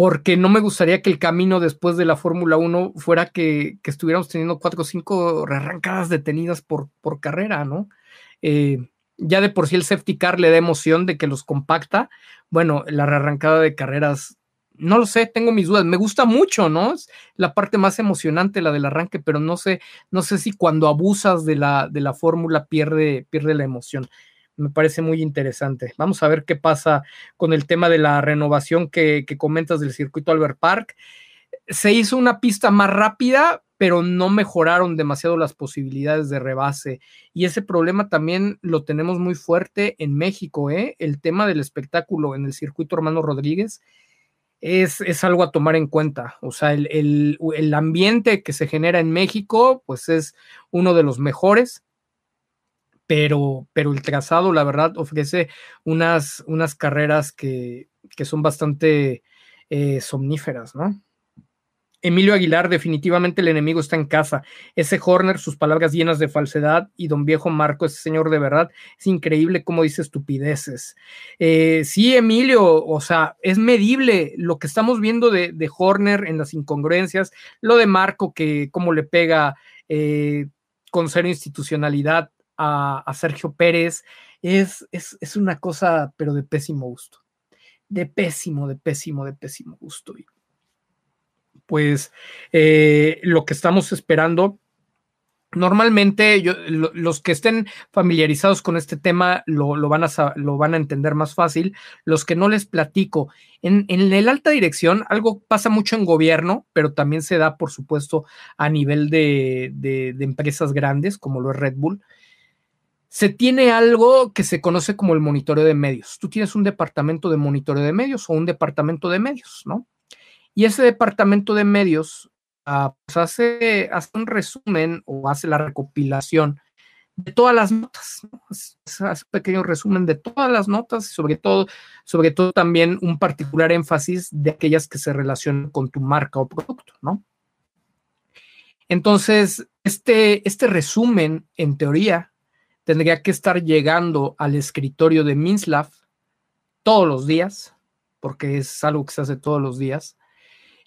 porque no me gustaría que el camino después de la Fórmula 1 fuera que, estuviéramos teniendo cuatro o cinco rearrancadas detenidas por, por carrera, ¿no? Eh, ya de por sí el safety car le da emoción de que los compacta. Bueno, la rearrancada de carreras no lo sé, tengo mis dudas. Me gusta mucho, ¿no? Es la parte más emocionante, la del arranque, pero no sé, no sé si cuando abusas de la, de la fórmula pierde, pierde la emoción. Me parece muy interesante. Vamos a ver qué pasa con el tema de la renovación que, comentas del circuito Albert Park. Se hizo una pista más rápida, pero no mejoraron demasiado las posibilidades de rebase. Y ese problema también lo tenemos muy fuerte en México, ¿eh? El tema del espectáculo en el circuito Hermano Rodríguez es, es, algo a tomar en cuenta. O sea, el, el, el, ambiente que se genera en México, pues es uno de los mejores, pero, pero el trazado, la verdad, ofrece unas, unas carreras que, que son bastante eh, somníferas, ¿no? Emilio Aguilar, definitivamente el enemigo está en casa. Ese Horner, sus palabras llenas de falsedad, y don viejo Marco, ese señor de verdad, es increíble cómo dice estupideces. Eh, sí, Emilio, o sea, es medible lo que estamos viendo de, de Horner en las incongruencias, lo de Marco, que cómo le pega eh, con cero institucionalidad a, Sergio Pérez, es, es, es una cosa, pero de pésimo gusto. De pésimo, de pésimo, de pésimo gusto pues eh, lo que estamos esperando. Normalmente yo, lo, los que estén familiarizados con este tema lo, lo, van a, lo, van a, entender más fácil. Los que no les platico, en, en el alta dirección algo pasa mucho en gobierno, pero también se da, por supuesto, a nivel de, de empresas grandes como lo es Red Bull se tiene algo que se conoce como el monitoreo de medios. Tú tienes un departamento de monitoreo de medios o un departamento de medios, ¿no? Y ese departamento de medios uh, pues hace, hace, un resumen o hace la recopilación de todas las notas, ¿no? hace un pequeño resumen de todas las notas, sobre todo, sobre todo también un particular énfasis de aquellas que se relacionan con tu marca o producto, ¿no? Entonces, este, este resumen, en teoría, tendría que estar llegando al escritorio de Minslav todos los días, porque es algo que se hace todos los días.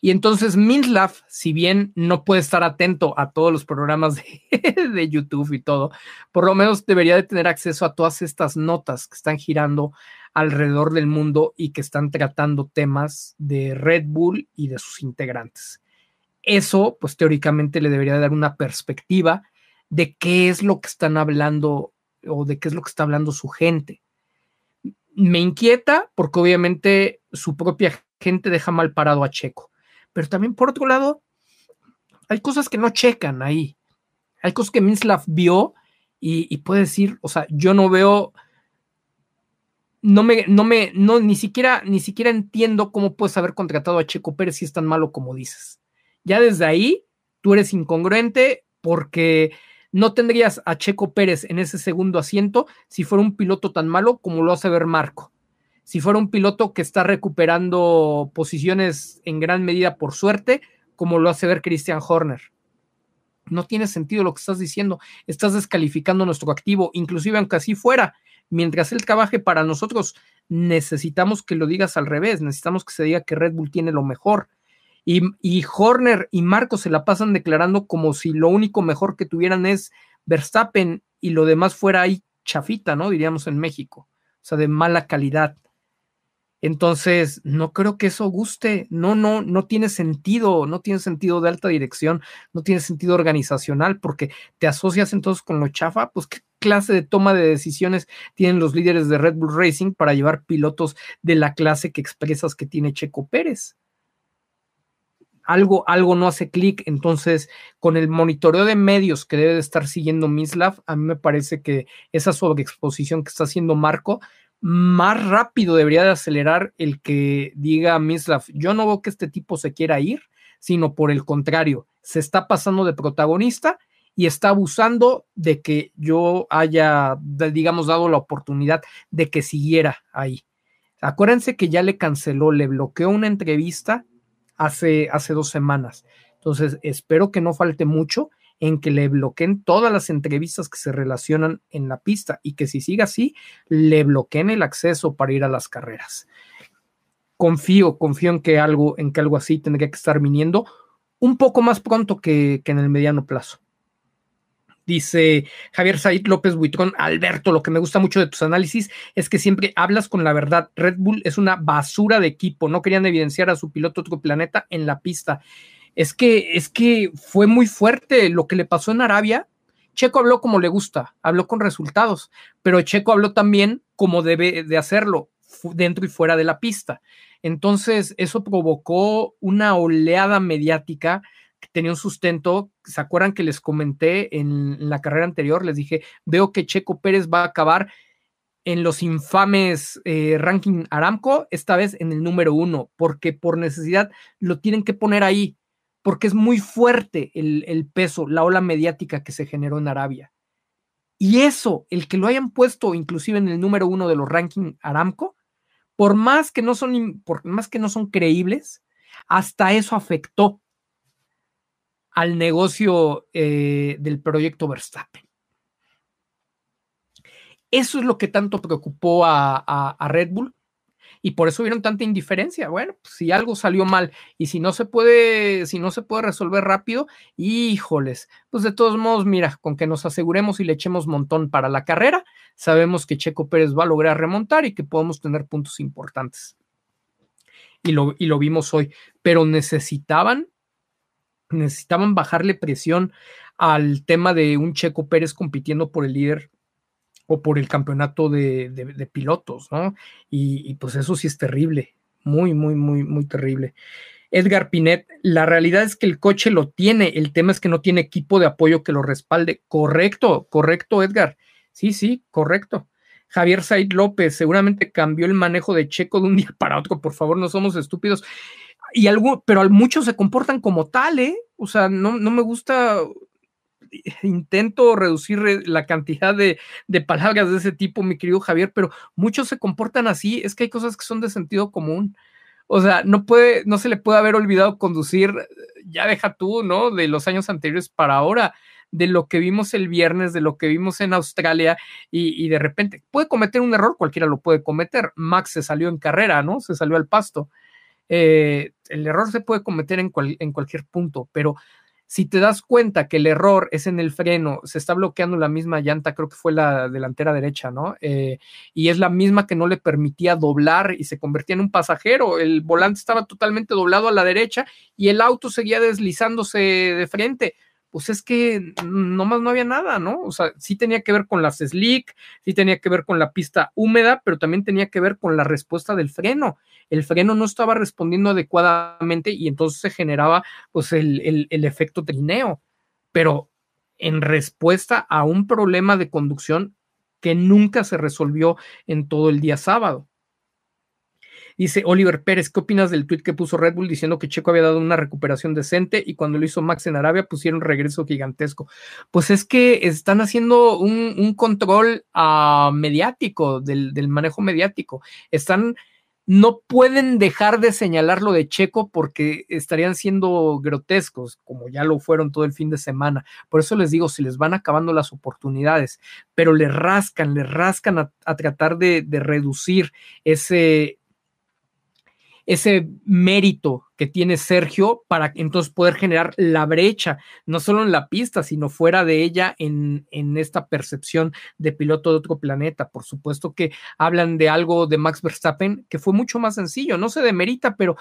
Y entonces Minslav, si bien no puede estar atento a todos los programas de, de, YouTube y todo, por lo menos debería de tener acceso a todas estas notas que están girando alrededor del mundo y que están tratando temas de Red Bull y de sus integrantes. Eso, pues teóricamente le debería dar una perspectiva de qué es lo que están hablando o de qué es lo que está hablando su gente. Me inquieta porque obviamente su propia gente deja mal parado a Checo, pero también por otro lado, hay cosas que no checan ahí. Hay cosas que Minslav vio y, y puede decir, o sea, yo no veo no me, no me, no, ni siquiera, ni siquiera entiendo cómo puedes haber contratado a Checo Pérez si es tan malo como dices. Ya desde ahí, tú eres incongruente porque no tendrías a Checo Pérez en ese segundo asiento si fuera un piloto tan malo como lo hace ver Marco. Si fuera un piloto que está recuperando posiciones en gran medida por suerte, como lo hace ver Christian Horner. No tiene sentido lo que estás diciendo. Estás descalificando nuestro activo, inclusive aunque así fuera mientras él trabaje para nosotros, necesitamos que lo digas al revés, necesitamos que se diga que Red Bull tiene lo mejor. Y, Horner y Marco se la pasan declarando como si lo único mejor que tuvieran es Verstappen y lo demás fuera ahí chafita, ¿no? Diríamos en México, o sea, de mala calidad. Entonces, no creo que eso guste. No, no, no tiene sentido, no tiene sentido de alta dirección, no tiene sentido organizacional, porque te asocias entonces con lo chafa, pues qué clase de toma de decisiones tienen los líderes de Red Bull Racing para llevar pilotos de la clase que expresas que tiene Checo Pérez. Algo, algo no hace clic, entonces con el monitoreo de medios que debe de estar siguiendo Mislav, a mí me parece que esa sobreexposición que está haciendo Marco más rápido debería de acelerar el que diga Mislav, yo no veo que este tipo se quiera ir, sino por el contrario, se está pasando de protagonista y está abusando de que yo haya, digamos, dado la oportunidad de que siguiera ahí. Acuérdense que ya le canceló, le bloqueó una entrevista hace, hace dos semanas. Entonces, espero que no falte mucho en que le bloqueen todas las entrevistas que se relacionan en la pista y que si sigue así, le bloqueen el acceso para ir a las carreras. Confío, confío en que algo, en que algo así tendría que estar viniendo un poco más pronto que, que en el mediano plazo. Dice Javier Said López Buitrón, Alberto, lo que me gusta mucho de tus análisis es que siempre hablas con la verdad. Red Bull es una basura de equipo, no querían evidenciar a su piloto otro planeta en la pista es que, es que fue muy fuerte lo que le pasó en Arabia. Checo habló como le gusta, habló con resultados, pero Checo habló también como debe de hacerlo, dentro y fuera de la pista. Entonces, eso provocó una oleada mediática tenía un sustento. ¿Se acuerdan que les comenté en, la carrera anterior? Les dije, veo que Checo Pérez va a acabar en los infames eh, ranking Aramco, esta vez en el número uno, porque por necesidad lo tienen que poner ahí porque es muy fuerte el, peso, la ola mediática que se generó en Arabia. Y eso, el que lo hayan puesto inclusive en el número uno de los rankings Aramco, por más que no son, por más que no son creíbles, hasta eso afectó al negocio eh, del proyecto Verstappen. Eso es lo que tanto preocupó a Red Bull y por eso vieron tanta indiferencia. Bueno, pues, si algo salió mal y si no se puede, si no se puede resolver rápido, híjoles, pues de todos modos, mira, con que nos aseguremos y le echemos montón para la carrera, sabemos que Checo Pérez va a lograr remontar y que podemos tener puntos importantes. Y lo, y lo vimos hoy, pero necesitaban, necesitaban bajarle presión al tema de un Checo Pérez compitiendo por el líder o por el campeonato de, pilotos, ¿no? Y, pues eso sí es terrible, muy, muy, muy, muy terrible. Edgar Pinet, la realidad es que el coche lo tiene, el tema es que no tiene equipo de apoyo que lo respalde. Correcto, correcto, Edgar. Sí, sí, correcto. Javier Said López, seguramente cambió el manejo de Checo de un día para otro, por favor, no somos estúpidos. Y algo, pero muchos se comportan como tal, ¿eh? O sea, no, no me gusta intento reducir la cantidad de, palabras de ese tipo, mi querido Javier, pero muchos se comportan así, es que hay cosas que son de sentido común. O sea, no puede, no se le puede haber olvidado conducir, ya deja tú, ¿no? De los años anteriores para ahora. de lo que vimos el viernes, de lo que vimos en Australia y, de repente puede cometer un error, cualquiera lo puede cometer. Max se salió en carrera, ¿no? Se salió al pasto. Eh, el error se puede cometer en, en cualquier punto, pero si te das cuenta que el error es en el freno, se está bloqueando la misma llanta, creo que fue la delantera derecha, ¿no? Eh, y es la misma que no le permitía doblar y se convertía en un pasajero. El volante estaba totalmente doblado a la derecha y el auto seguía deslizándose de frente pues es que nomás no había nada, ¿no? O sea, sí tenía que ver con las slick, sí tenía que ver con la pista húmeda, pero también tenía que ver con la respuesta del freno. El freno no estaba respondiendo adecuadamente y entonces se generaba pues el, el efecto trineo. Pero en respuesta a un problema de conducción que nunca se resolvió en todo el día sábado. Dice Oliver Pérez, ¿qué opinas del tweet que puso Red Bull diciendo que Checo había dado una recuperación decente y cuando lo hizo Max en Arabia pusieron regreso gigantesco? Pues es que están haciendo un, control uh, mediático del, manejo mediático. Están no pueden dejar de señalar lo de Checo porque estarían siendo grotescos, como ya lo fueron todo el fin de semana. Por eso les digo, si les van acabando las oportunidades, pero le rascan, le rascan a, tratar de, reducir ese, ese mérito que tiene Sergio para entonces poder generar la brecha, no solo en la pista, sino fuera de ella en, en esta percepción de piloto de otro planeta. Por supuesto que hablan de algo de Max Verstappen que fue mucho más sencillo, no se demerita, pero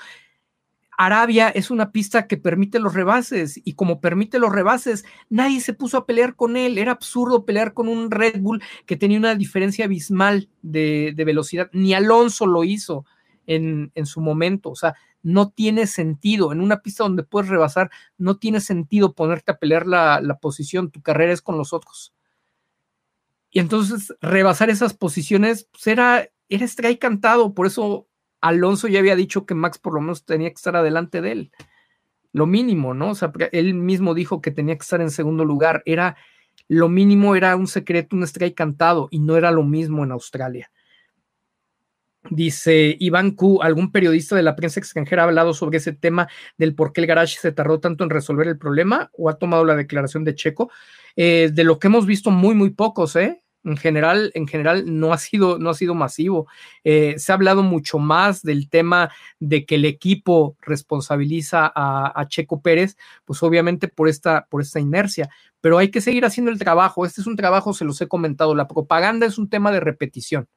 Arabia es una pista que permite los rebases y como permite los rebases, nadie se puso a pelear con él. Era absurdo pelear con un Red Bull que tenía una diferencia abismal de, de velocidad. Ni Alonso lo hizo en, su momento. O sea, no tiene sentido. En una pista donde puedes rebasar, no tiene sentido ponerte a pelear la, posición. Tu carrera es con los otros. Y entonces rebasar esas posiciones pues era, era strike cantado. Por eso Alonso ya había dicho que Max por lo menos tenía que estar adelante de él. Lo mínimo, ¿no? O sea, él mismo dijo que tenía que estar en segundo lugar. Era lo mínimo, era un secreto, un strike cantado, y no era lo mismo en Australia. Dice Iván Q, ¿algún periodista de la prensa extranjera ha hablado sobre ese tema del por qué el garage se tardó tanto en resolver el problema o ha tomado la declaración de Checo? Eh, de lo que hemos visto, muy, muy pocos, ¿eh? En general, en general no ha sido, no ha sido masivo. Eh, se ha hablado mucho más del tema de que el equipo responsabiliza a, a, Checo Pérez, pues obviamente por esta, por esta inercia. Pero hay que seguir haciendo el trabajo. Este es un trabajo, se los he comentado. La propaganda es un tema de repetición.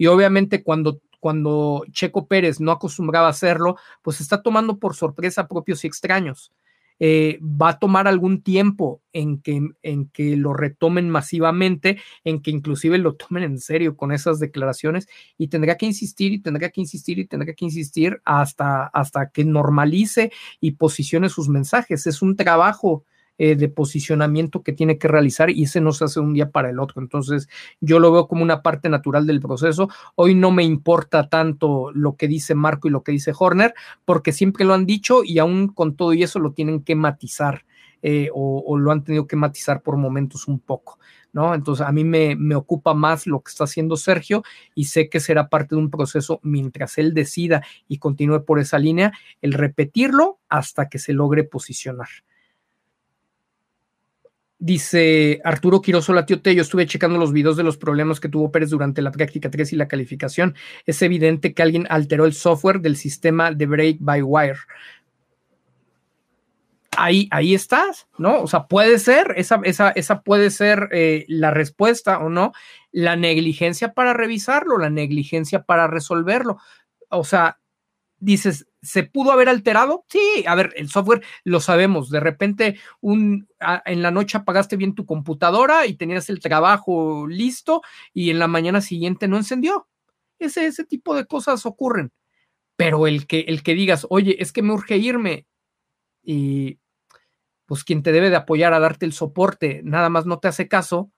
Y obviamente cuando, cuando Checo Pérez no acostumbraba a hacerlo, pues está tomando por sorpresa propios y extraños. Eh, va a tomar algún tiempo en que, en que lo retomen masivamente, en que inclusive lo tomen en serio con esas declaraciones y tendrá que insistir y tendrá que insistir y tendrá que insistir hasta, hasta que normalice y posicione sus mensajes. Es un trabajo eh, de posicionamiento que tiene que realizar y ese no se hace un día para el otro. Entonces, yo lo veo como una parte natural del proceso. Hoy no me importa tanto lo que dice Marco y lo que dice Horner, porque siempre lo han dicho y aún con todo y eso lo tienen que matizar. Eh, o, o, lo han tenido que matizar por momentos un poco, ¿no? Entonces a mí me, me, ocupa más lo que está haciendo Sergio y sé que será parte de un proceso mientras él decida y continúe por esa línea, el repetirlo hasta que se logre posicionar. Dice Arturo Quiroso Latiote, yo estuve checando los videos de los problemas que tuvo Pérez durante la práctica 3 y la calificación. Es evidente que alguien alteró el software del sistema de break by wire. Ahí, ahí estás, ¿no? O sea, puede ser, esa, esa, esa puede ser eh, la respuesta o no. La negligencia para revisarlo, la negligencia para resolverlo. O sea, dices, ¿se pudo haber alterado? Sí, a ver, el software lo sabemos. De repente, un, en la noche apagaste bien tu computadora y tenías el trabajo listo y en la mañana siguiente no encendió. Ese, ese tipo de cosas ocurren. Pero el que, el que digas, oye, es que me urge irme y pues quien te debe de apoyar a darte el soporte nada más no te hace caso,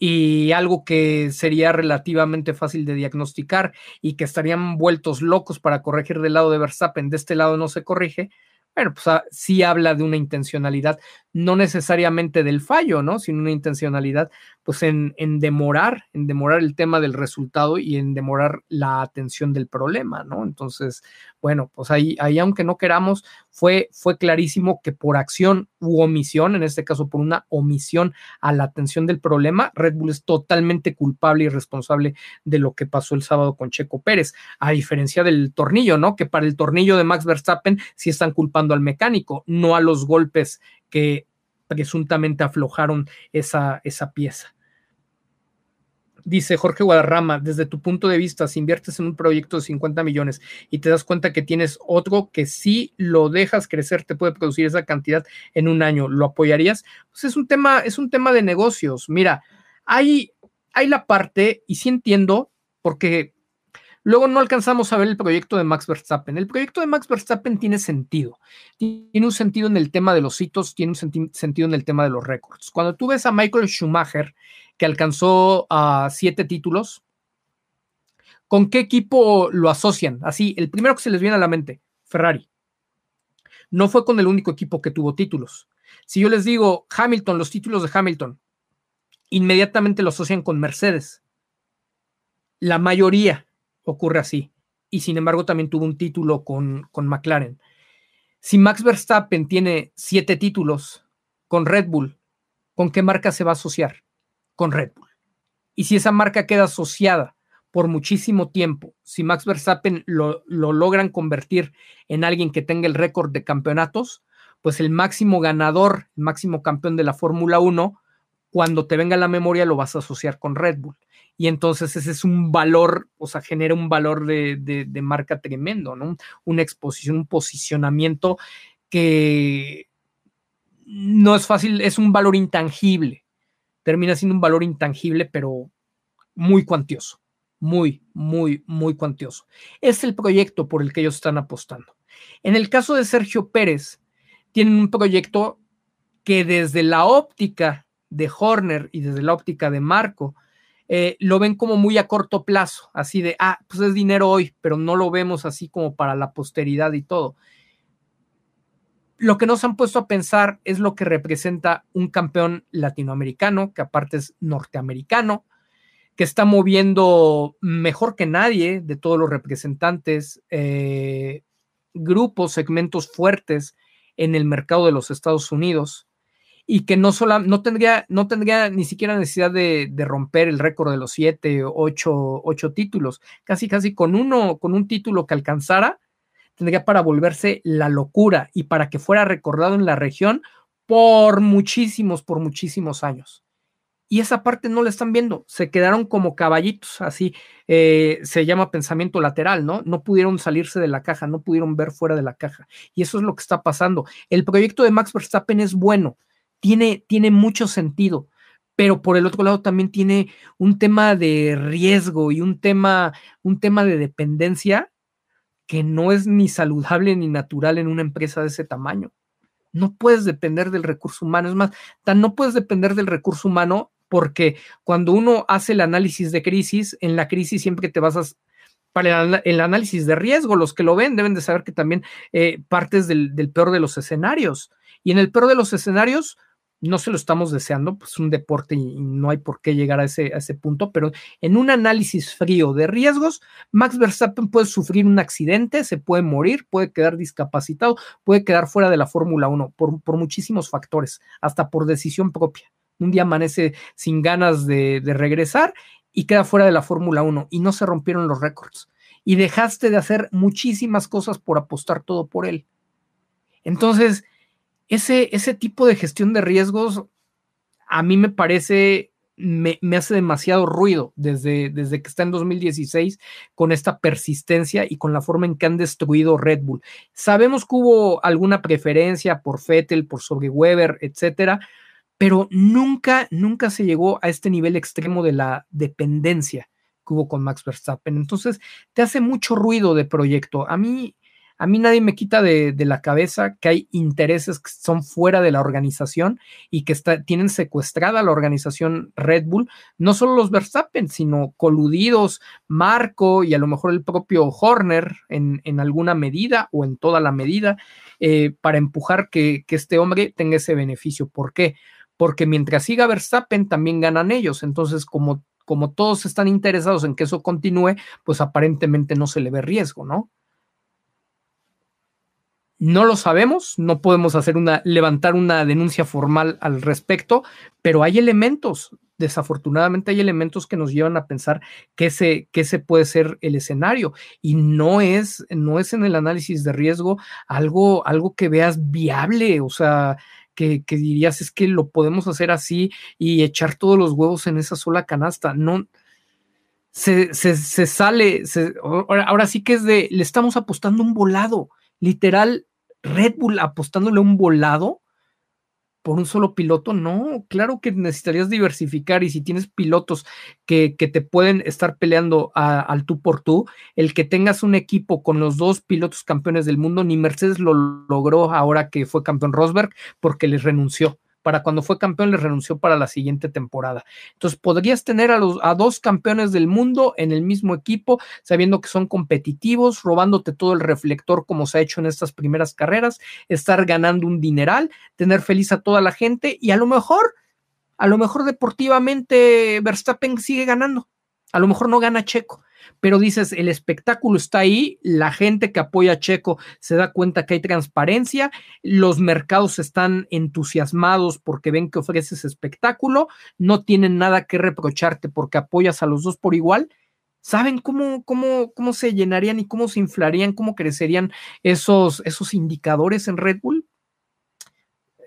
y algo que sería relativamente fácil de diagnosticar y que estarían vueltos locos para corregir del lado de Verstappen, de este lado no se corrige, bueno, pues ah, sí habla de una intencionalidad. No necesariamente del fallo, ¿no? Sino una intencionalidad, pues en, en, demorar, en demorar el tema del resultado y en demorar la atención del problema, ¿no? Entonces, bueno, pues ahí, ahí aunque no queramos, fue, fue clarísimo que por acción u omisión, en este caso por una omisión a la atención del problema, Red Bull es totalmente culpable y responsable de lo que pasó el sábado con Checo Pérez, a diferencia del tornillo, ¿no? Que para el tornillo de Max Verstappen sí están culpando al mecánico, no a los golpes que presuntamente aflojaron esa, esa pieza. Dice Jorge Guadarrama, desde tu punto de vista, si inviertes en un proyecto de 50 millones y te das cuenta que tienes otro que si lo dejas crecer te puede producir esa cantidad en un año, ¿lo apoyarías? Pues es un tema, es un tema de negocios. Mira, hay, hay la parte, y sí entiendo, porque Luego no alcanzamos a ver el proyecto de Max Verstappen. El proyecto de Max Verstappen tiene sentido. Tiene un sentido en el tema de los hitos, tiene un sentido en el tema de los récords. Cuando tú ves a Michael Schumacher, que alcanzó a siete títulos, ¿con qué equipo lo asocian? Así, el primero que se les viene a la mente, Ferrari. No fue con el único equipo que tuvo títulos. Si yo les digo Hamilton, los títulos de Hamilton, inmediatamente lo asocian con Mercedes. La mayoría, ocurre así. Y sin embargo también tuvo un título con, con McLaren. Si Max Verstappen tiene siete títulos con Red Bull, ¿con qué marca se va a asociar? Con Red Bull. Y si esa marca queda asociada por muchísimo tiempo, si Max Verstappen lo, lo logran convertir en alguien que tenga el récord de campeonatos, pues el máximo ganador, el máximo campeón de la Fórmula 1, cuando te venga la memoria lo vas a asociar con Red Bull y entonces ese es un valor, o sea, genera un valor de, marca tremendo, ¿no? Una exposición, un posicionamiento que no es fácil, es un valor intangible, termina siendo un valor intangible, pero muy cuantioso, muy, muy, muy cuantioso. Es el proyecto por el que ellos están apostando. En el caso de Sergio Pérez, tienen un proyecto que desde la óptica de Horner y desde la óptica de Marco, eh, lo ven como muy a corto plazo, así de, ah, pues es dinero hoy, pero no lo vemos así como para la posteridad y todo. Lo que nos han puesto a pensar es lo que representa un campeón latinoamericano, que aparte es norteamericano, que está moviendo mejor que nadie de todos los representantes, eh, grupos, segmentos fuertes en el mercado de los Estados Unidos y que no, solo, no, tendría, no tendría ni siquiera necesidad de, romper el récord de los siete, ocho, ocho títulos. Casi, casi con uno, con un título que alcanzara, tendría para volverse la locura y para que fuera recordado en la región por muchísimos, por muchísimos años. Y esa parte no la están viendo, se quedaron como caballitos, así eh, se llama pensamiento lateral, ¿no? No pudieron salirse de la caja, no pudieron ver fuera de la caja. Y eso es lo que está pasando. El proyecto de Max Verstappen es bueno, tiene, tiene mucho sentido, pero por el otro lado también tiene un tema de riesgo y un tema, un tema de dependencia que no es ni saludable ni natural en una empresa de ese tamaño. No puedes depender del recurso humano. Es más, no puedes depender del recurso humano porque cuando uno hace el análisis de crisis, en la crisis siempre te vas a para el, análisis de riesgo. Los que lo ven deben de saber que también eh, partes del, del, peor de los escenarios. Y en el peor de los escenarios, no se lo estamos deseando, pues un deporte y no hay por qué llegar a ese, a ese punto, pero en un análisis frío de riesgos, Max Verstappen puede sufrir un accidente, se puede morir, puede quedar discapacitado, puede quedar fuera de la Fórmula 1 por, por, muchísimos factores, hasta por decisión propia. Un día amanece sin ganas de, de regresar y queda fuera de la Fórmula 1 y no se rompieron los récords. Y dejaste de hacer muchísimas cosas por apostar todo por él. Entonces, ese, ese tipo de gestión de riesgos a mí me parece, me, hace demasiado ruido desde, desde que está en 2016 con esta persistencia y con la forma en que han destruido Red Bull. Sabemos que hubo alguna preferencia por Fettel, por sobre Weber, etcétera, pero nunca, nunca se llegó a este nivel extremo de la dependencia que hubo con Max Verstappen. Entonces, te hace mucho ruido de proyecto. A mí, a mí nadie me quita de, la cabeza que hay intereses que son fuera de la organización y que tienen secuestrada la organización Red Bull, no solo los Verstappen, sino coludidos, Marco y a lo mejor el propio Horner en, alguna medida o en toda la medida eh, para empujar que, que este hombre tenga ese beneficio. ¿Por qué? Porque mientras siga Verstappen, también ganan ellos. Entonces, como como todos están interesados en que eso continúe, pues aparentemente no se le ve riesgo, ¿no? No lo sabemos, no podemos hacer una, levantar una denuncia formal al respecto, pero hay elementos, desafortunadamente hay elementos que nos llevan a pensar que ese, que ese puede ser el escenario y no es, no es en el análisis de riesgo algo, algo que veas viable, o sea, que, dirías es que lo podemos hacer así y echar todos los huevos en esa sola canasta. No, se, sale, ahora, sí que es de, le estamos apostando un volado, literal, Red Bull apostándole un volado por un solo piloto, no, claro que necesitarías diversificar y si tienes pilotos que, que te pueden estar peleando al tú por tú, el que tengas un equipo con los dos pilotos campeones del mundo, ni Mercedes lo logró ahora que fue campeón Rosberg porque les renunció para cuando fue campeón le renunció para la siguiente temporada. Entonces podrías tener a, los, a dos campeones del mundo en el mismo equipo, sabiendo que son competitivos, robándote todo el reflector como se ha hecho en estas primeras carreras, estar ganando un dineral, tener feliz a toda la gente y a lo mejor, a lo mejor deportivamente Verstappen sigue ganando. A lo mejor no gana Checo, pero dices, el espectáculo está ahí, la gente que apoya a Checo se da cuenta que hay transparencia, los mercados están entusiasmados porque ven que ofreces espectáculo, no tienen nada que reprocharte porque apoyas a los dos por igual. ¿Saben cómo, cómo, cómo se llenarían y cómo se inflarían, cómo crecerían esos, esos indicadores en Red Bull?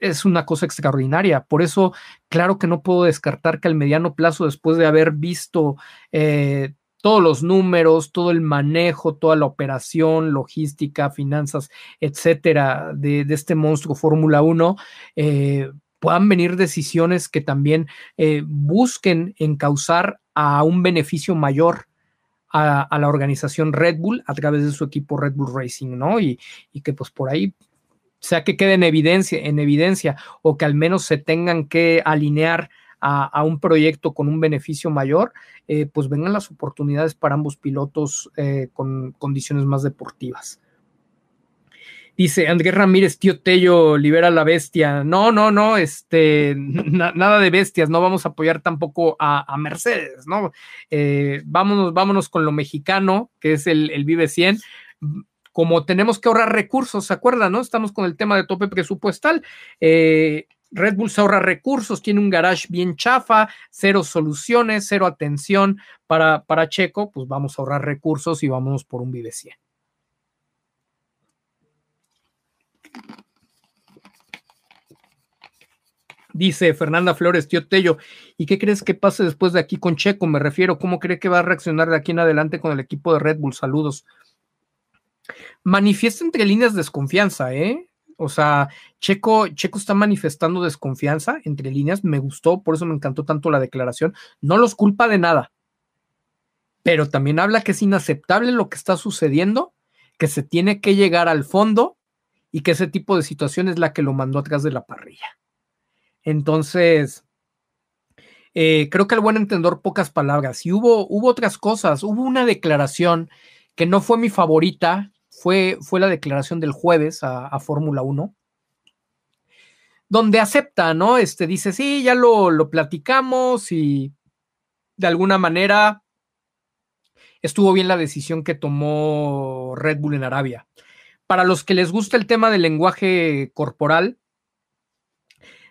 es una cosa extraordinaria. Por eso, claro que no puedo descartar que al mediano plazo, después de haber visto eh, todos los números, todo el manejo, toda la operación, logística, finanzas, etcétera, de, este monstruo Fórmula 1, eh, puedan venir decisiones que también eh, busquen encauzar a un beneficio mayor a, la organización Red Bull a través de su equipo Red Bull Racing, ¿no? Y, que pues por ahí sea que quede en evidencia, en evidencia o que al menos se tengan que alinear a, un proyecto con un beneficio mayor, eh, pues vengan las oportunidades para ambos pilotos eh, con condiciones más deportivas. Dice Andrés Ramírez, tío Tello, libera la bestia. No, no, no, este, nada de bestias, no vamos a apoyar tampoco a, Mercedes, ¿no? Eh, vámonos, vámonos con lo mexicano, que es el, el Vive 100 como tenemos que ahorrar recursos, ¿se acuerdan? ¿No? Estamos con el tema de tope presupuestal. Red Bull se ahorra recursos, tiene un garage bien chafa, cero soluciones, cero atención para, para Checo, pues vamos a ahorrar recursos y vamos por un Vive 100. Dice Fernanda Flores, tío Tello, ¿y qué crees que pase después de aquí con Checo? Me refiero, ¿cómo cree que va a reaccionar de aquí en adelante con el equipo de Red Bull? Saludos. Manifiesta entre líneas desconfianza, ¿eh? O sea, Checo, Checo está manifestando desconfianza entre líneas, me gustó, por eso me encantó tanto la declaración. No los culpa de nada, pero también habla que es inaceptable lo que está sucediendo, que se tiene que llegar al fondo y que ese tipo de situación es la que lo mandó atrás de la parrilla. Entonces, eh, creo que al buen entender pocas palabras. Y hubo, hubo otras cosas, hubo una declaración que no fue mi favorita, fue, fue la declaración del jueves a, Fórmula 1, donde acepta, ¿no? Este dice, sí, ya lo, lo platicamos y de alguna manera estuvo bien la decisión que tomó Red Bull en Arabia. Para los que les gusta el tema del lenguaje corporal,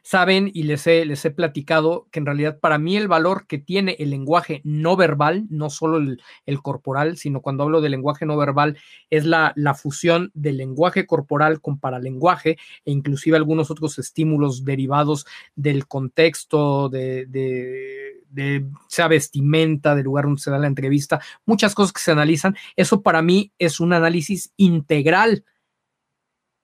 saben y les he, les he platicado que en realidad para mí el valor que tiene el lenguaje no verbal, no solo el, corporal, sino cuando hablo de lenguaje no verbal, es la, la fusión del lenguaje corporal con paralenguaje e inclusive algunos otros estímulos derivados del contexto, de, de, de sea vestimenta, del lugar donde se da la entrevista, muchas cosas que se analizan. Eso para mí es un análisis integral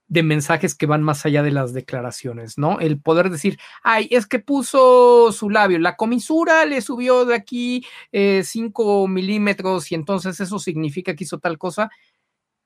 de mensajes que van más allá de las declaraciones, ¿no? El poder decir, ay, es que puso su labio, la comisura le subió de aquí 5 eh, milímetros y entonces eso significa que hizo tal cosa.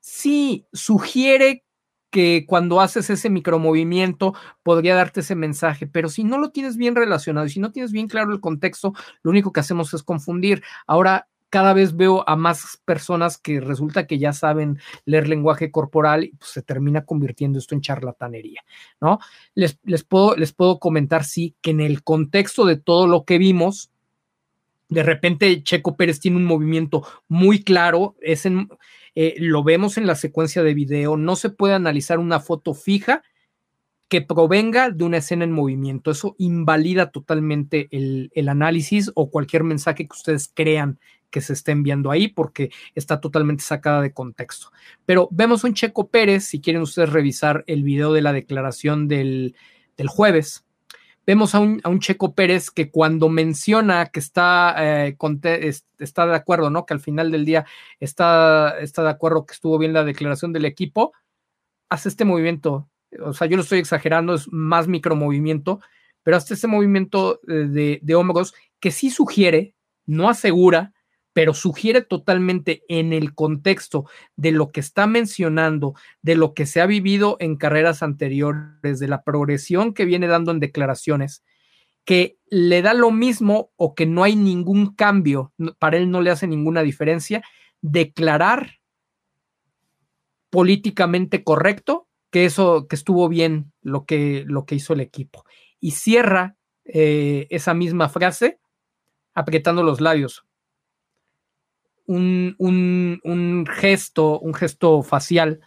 sí sugiere que cuando haces ese micromovimiento podría darte ese mensaje, pero si no lo tienes bien relacionado y si no tienes bien claro el contexto, lo único que hacemos es confundir. Ahora cada vez veo a más personas que resulta que ya saben leer lenguaje corporal y pues, se termina convirtiendo esto en charlatanería, ¿no? Les, les, puedo, les puedo comentar, sí, que en el contexto de todo lo que vimos, de repente Checo Pérez tiene un movimiento muy claro, es eh, lo vemos en la secuencia de video, no se puede analizar una foto fija que provenga de una escena en movimiento. Eso invalida totalmente el, el, análisis o cualquier mensaje que ustedes crean que se esté enviando ahí porque está totalmente sacada de contexto. Pero vemos un Checo Pérez, si quieren ustedes revisar el video de la declaración del, del jueves, vemos a un, a un, Checo Pérez que cuando menciona que está, eh, está de acuerdo, ¿no? Que al final del día está, está de acuerdo que estuvo bien la declaración del equipo, hace este movimiento. O sea, yo lo estoy exagerando, es más micromovimiento, pero hace este movimiento eh, de, de hombros que sí sugiere, no asegura, pero sugiere totalmente en el contexto de lo que está mencionando, de lo que se ha vivido en carreras anteriores, de la progresión que viene dando en declaraciones, que le da lo mismo o que no hay ningún cambio, para él no le hace ninguna diferencia, declarar políticamente correcto que eso, que estuvo bien lo que, lo que hizo el equipo. Y cierra eh, esa misma frase apretando los labios un, gesto, un gesto facial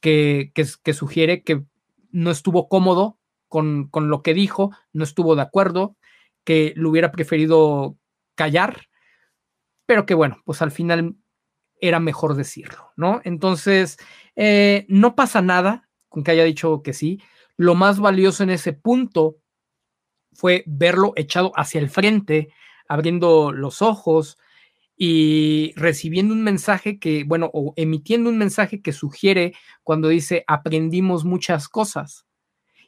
que, que, sugiere que no estuvo cómodo con, con, lo que dijo, no estuvo de acuerdo, que lo hubiera preferido callar, pero que bueno, pues al final era mejor decirlo, ¿no? Entonces, eh, no pasa nada con que haya dicho que sí. Lo más valioso en ese punto fue verlo echado hacia el frente, abriendo los ojos, y recibiendo un mensaje que, bueno, o emitiendo un mensaje que sugiere cuando dice aprendimos muchas cosas.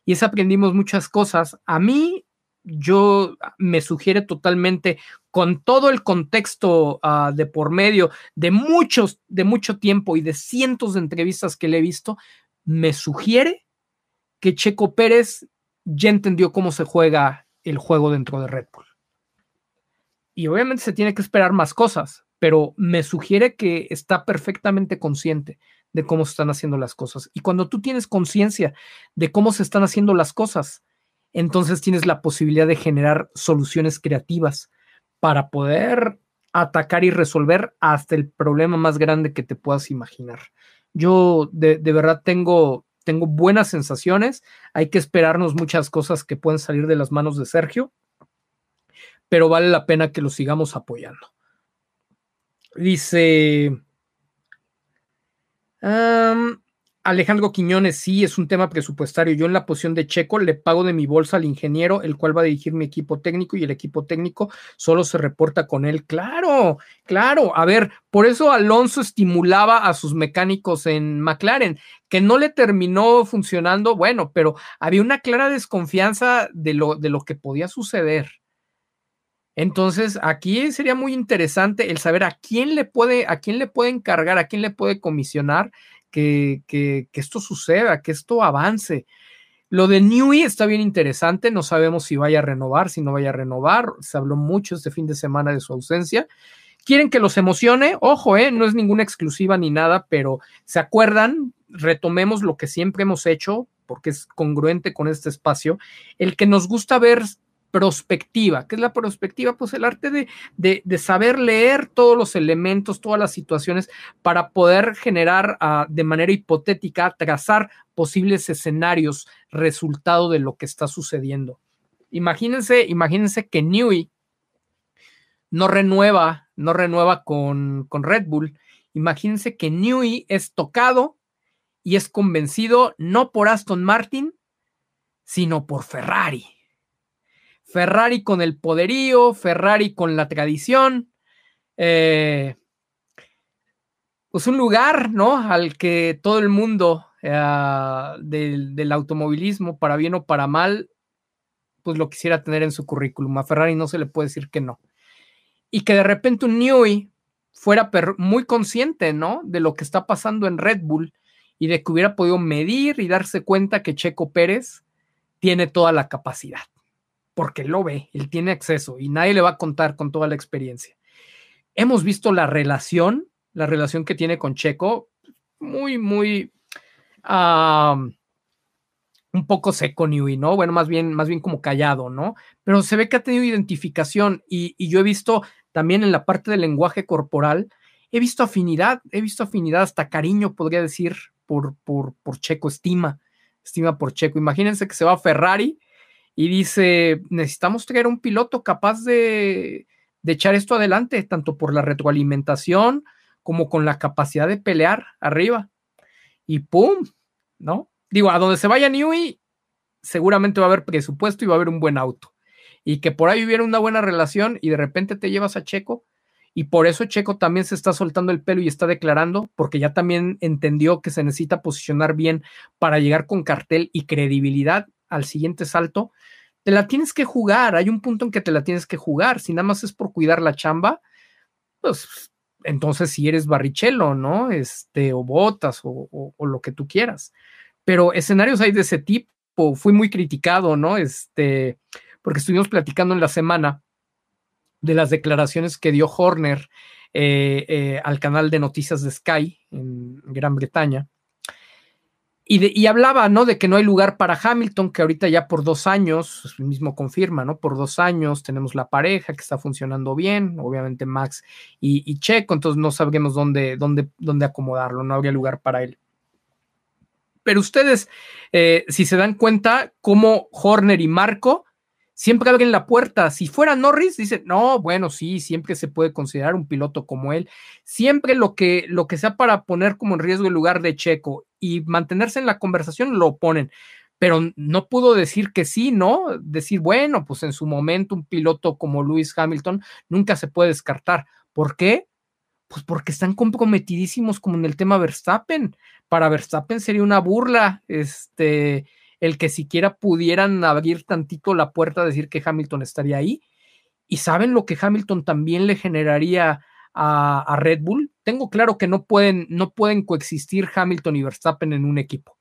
Y es aprendimos muchas cosas. A mí, yo me sugiere totalmente con todo el contexto uh, de por medio de muchos, de mucho tiempo y de cientos de entrevistas que le he visto, me sugiere que Checo Pérez ya entendió cómo se juega el juego dentro de Red Bull y obviamente se tiene que esperar más cosas, pero me sugiere que está perfectamente consciente de cómo se están haciendo las cosas. Y cuando tú tienes conciencia de cómo se están haciendo las cosas, entonces tienes la posibilidad de generar soluciones creativas para poder atacar y resolver hasta el problema más grande que te puedas imaginar. Yo de, de verdad tengo, tengo buenas sensaciones, hay que esperarnos muchas cosas que pueden salir de las manos de Sergio, pero vale la pena que lo sigamos apoyando. Dice Alejandro Quiñones, sí, es un tema presupuestario. Yo en la posición de Checo le pago de mi bolsa al ingeniero, el cual va a dirigir mi equipo técnico y el equipo técnico solo se reporta con él. Claro, claro. A ver, por eso Alonso estimulaba a sus mecánicos en McLaren, que no le terminó funcionando, bueno, pero había una clara desconfianza de lo, de lo que podía suceder. Entonces, aquí sería muy interesante el saber a quién le puede, a quién le puede encargar, a quién le puede comisionar que, que, que esto suceda, que esto avance. Lo de Newey está bien interesante, no sabemos si vaya a renovar, si no vaya a renovar, se habló mucho este fin de semana de su ausencia. ¿Quieren que los emocione? Ojo, eh, no es ninguna exclusiva ni nada, pero ¿se acuerdan? Retomemos lo que siempre hemos hecho, porque es congruente con este espacio, el que nos gusta ver prospectiva. ¿Qué es la prospectiva? Pues el arte de, de, saber leer todos los elementos, todas las situaciones para poder generar uh, de manera hipotética, trazar posibles escenarios, resultado de lo que está sucediendo. Imagínense, imagínense que Newey no renueva, no renueva con, con Red Bull. Imagínense que Newey es tocado y es convencido no por Aston Martin, sino por Ferrari. Ferrari con el poderío, Ferrari con la tradición. Eh, pues un lugar, ¿no? Al que todo el mundo eh, del, automovilismo, para bien o para mal, pues lo quisiera tener en su currículum. A Ferrari no se le puede decir que no. Y que de repente un Newey fuera muy consciente, ¿no? De lo que está pasando en Red Bull y de que hubiera podido medir y darse cuenta que Checo Pérez tiene toda la capacidad, porque lo ve, él tiene acceso y nadie le va a contar con toda la experiencia. Hemos visto la relación, la relación que tiene con Checo, muy, muy, un poco seco ¿no? Bueno, más bien, más bien como callado, ¿no? Pero se ve que ha tenido identificación y, y yo he visto también en la parte del lenguaje corporal, he visto afinidad, he visto afinidad, hasta cariño, podría decir, por, por, por Checo, estima, estima por Checo. Imagínense que se va a Ferrari y dice, necesitamos traer un piloto capaz de, de echar esto adelante, tanto por la retroalimentación como con la capacidad de pelear arriba. Y ¡pum! ¿No? Digo, a donde se vaya Newey, seguramente va a haber presupuesto y va a haber un buen auto. Y que por ahí hubiera una buena relación y de repente te llevas a Checo. Y por eso Checo también se está soltando el pelo y está declarando, porque ya también entendió que se necesita posicionar bien para llegar con cartel y credibilidad al siguiente salto. Te la tienes que jugar, hay un punto en que te la tienes que jugar. Si nada más es por cuidar la chamba, pues entonces si eres barrichello, ¿no? Este, o botas o, o lo que tú quieras pero escenarios hay de ese tipo. Fui muy criticado, ¿no? Este, porque estuvimos platicando en la semana de las declaraciones que dio Horner eh, eh, al canal de noticias de Sky en Gran Bretaña. Y, hablaba, ¿no? De que no hay lugar para Hamilton, que ahorita ya por dos años, el mismo confirma, ¿no? Por dos años tenemos la pareja que está funcionando bien, obviamente Max y, Checo, entonces no sabemos dónde, dónde, dónde acomodarlo, no habría lugar para él. Pero ustedes, eh, si se dan cuenta, como Horner y Marco siempre abren la puerta. Si fuera Norris, dice, no, bueno, sí, siempre se puede considerar un piloto como él. Siempre lo que, lo que sea para poner como en riesgo el lugar de Checo y mantenerse en la conversación, lo ponen. Pero no pudo decir que sí, ¿no? Decir, bueno, pues en su momento un piloto como Lewis Hamilton nunca se puede descartar. ¿Por qué? Pues porque están comprometidísimos como en el tema Verstappen. Para Verstappen sería una burla, este, el que siquiera pudieran abrir tantito la puerta a decir que Hamilton estaría ahí. Y saben lo que Hamilton también le generaría a, Red Bull. Tengo claro que no pueden, no pueden coexistir Hamilton y Verstappen en un equipo.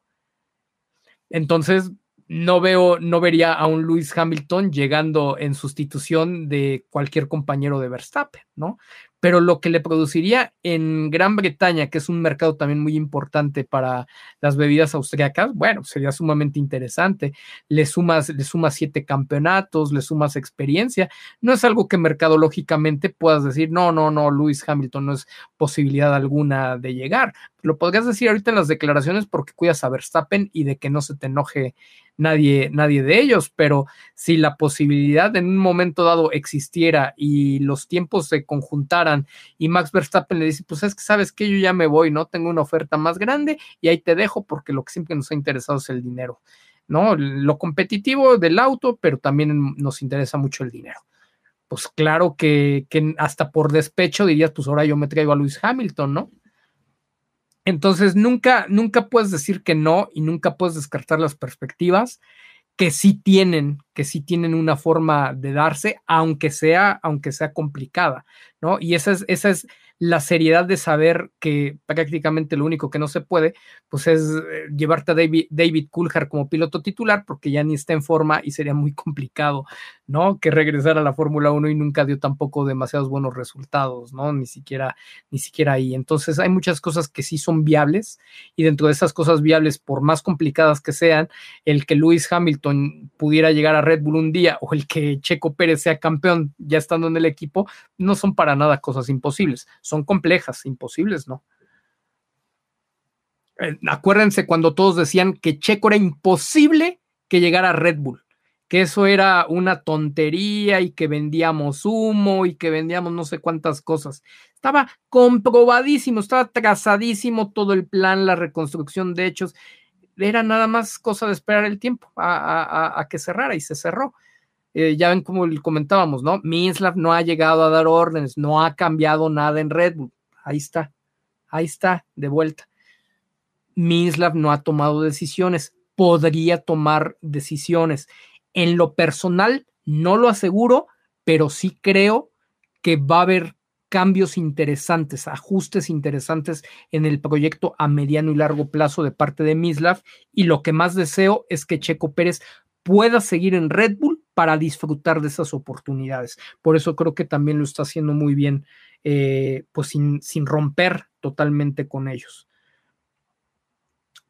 Entonces, no veo, no vería a un Lewis Hamilton llegando en sustitución de cualquier compañero de Verstappen, ¿no? pero lo que le produciría en Gran Bretaña, que es un mercado también muy importante para las bebidas austriacas, bueno, sería sumamente interesante. Le sumas, le sumas siete campeonatos, le sumas experiencia. No es algo que mercadológicamente puedas decir, no, no, no, Lewis Hamilton no es posibilidad alguna de llegar. Lo podrías decir ahorita en las declaraciones porque cuidas a Verstappen y de que no se te enoje nadie, nadie de ellos, pero si la posibilidad en un momento dado existiera y los tiempos se conjuntaran y Max Verstappen le dice, pues es que sabes que yo ya me voy, ¿no? Tengo una oferta más grande y ahí te dejo porque lo que siempre nos ha interesado es el dinero, ¿no? Lo competitivo del auto, pero también nos interesa mucho el dinero. Pues claro que, que hasta por despecho dirías, pues ahora yo me traigo a Luis Hamilton, ¿no? Entonces, nunca, nunca puedes decir que no y nunca puedes descartar las perspectivas que sí tienen, que sí tienen una forma de darse, aunque sea, aunque sea complicada, ¿no? Y esa es, esa es la seriedad de saber que prácticamente lo único que no se puede, pues es eh, llevarte a David, David Coulthard como piloto titular, porque ya ni está en forma y sería muy complicado, ¿no? Que regresar a la Fórmula 1 y nunca dio tampoco demasiados buenos resultados, ¿no? Ni siquiera, ni siquiera ahí. Entonces hay muchas cosas que sí son viables y dentro de esas cosas viables, por más complicadas que sean, el que Lewis Hamilton pudiera llegar a Red Bull un día o el que Checo Pérez sea campeón ya estando en el equipo, no son para nada cosas imposibles son complejas, imposibles, ¿no? Eh, acuérdense cuando todos decían que Checo era imposible que llegara a Red Bull, que eso era una tontería y que vendíamos humo y que vendíamos no sé cuántas cosas. Estaba comprobadísimo, estaba trazadísimo todo el plan, la reconstrucción de hechos. Era nada más cosa de esperar el tiempo a que cerrara y se cerró. Eh, ya ven como comentábamos, ¿no? Minslav no ha llegado a dar órdenes, no ha cambiado nada en Red Bull. Ahí está, ahí está, de vuelta. Minslav no ha tomado decisiones, podría tomar decisiones. En lo personal, no lo aseguro, pero sí creo que va a haber cambios interesantes, ajustes interesantes en el proyecto a mediano y largo plazo de parte de Mislav y lo que más deseo es que Checo Pérez pueda seguir en Red Bull para disfrutar de esas oportunidades. Por eso creo que también lo está haciendo muy bien, eh, pues sin, sin romper totalmente con ellos.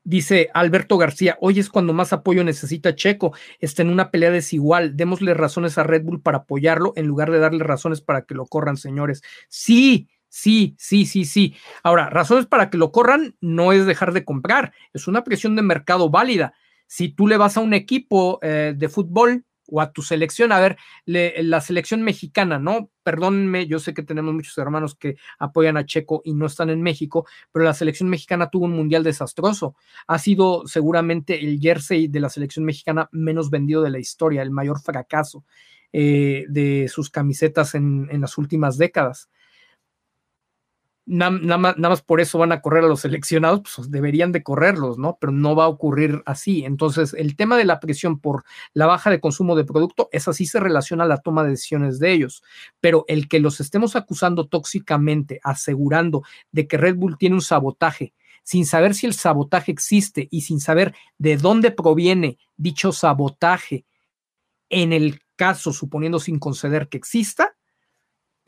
Dice Alberto García, hoy es cuando más apoyo necesita Checo, está en una pelea desigual, démosle razones a Red Bull para apoyarlo en lugar de darle razones para que lo corran, señores. Sí, sí, sí, sí, sí. Ahora, razones para que lo corran no es dejar de comprar, es una presión de mercado válida. Si tú le vas a un equipo eh, de fútbol o a tu selección, a ver, la selección mexicana, ¿no? Perdónenme, yo sé que tenemos muchos hermanos que apoyan a Checo y no están en México, pero la selección mexicana tuvo un mundial desastroso. Ha sido seguramente el jersey de la selección mexicana menos vendido de la historia, el mayor fracaso eh, de sus camisetas en las últimas décadas nada, más, por eso van a correr a los seleccionados, pues deberían de correrlos, ¿no? Pero no va a ocurrir así. Entonces, el tema de la presión por la baja de consumo de producto, es así se relaciona a la toma de decisiones de ellos. Pero el que los estemos acusando tóxicamente, asegurando de que Red Bull tiene un sabotaje, sin saber si el sabotaje existe y sin saber de dónde proviene dicho sabotaje, en el caso, suponiendo sin conceder que exista,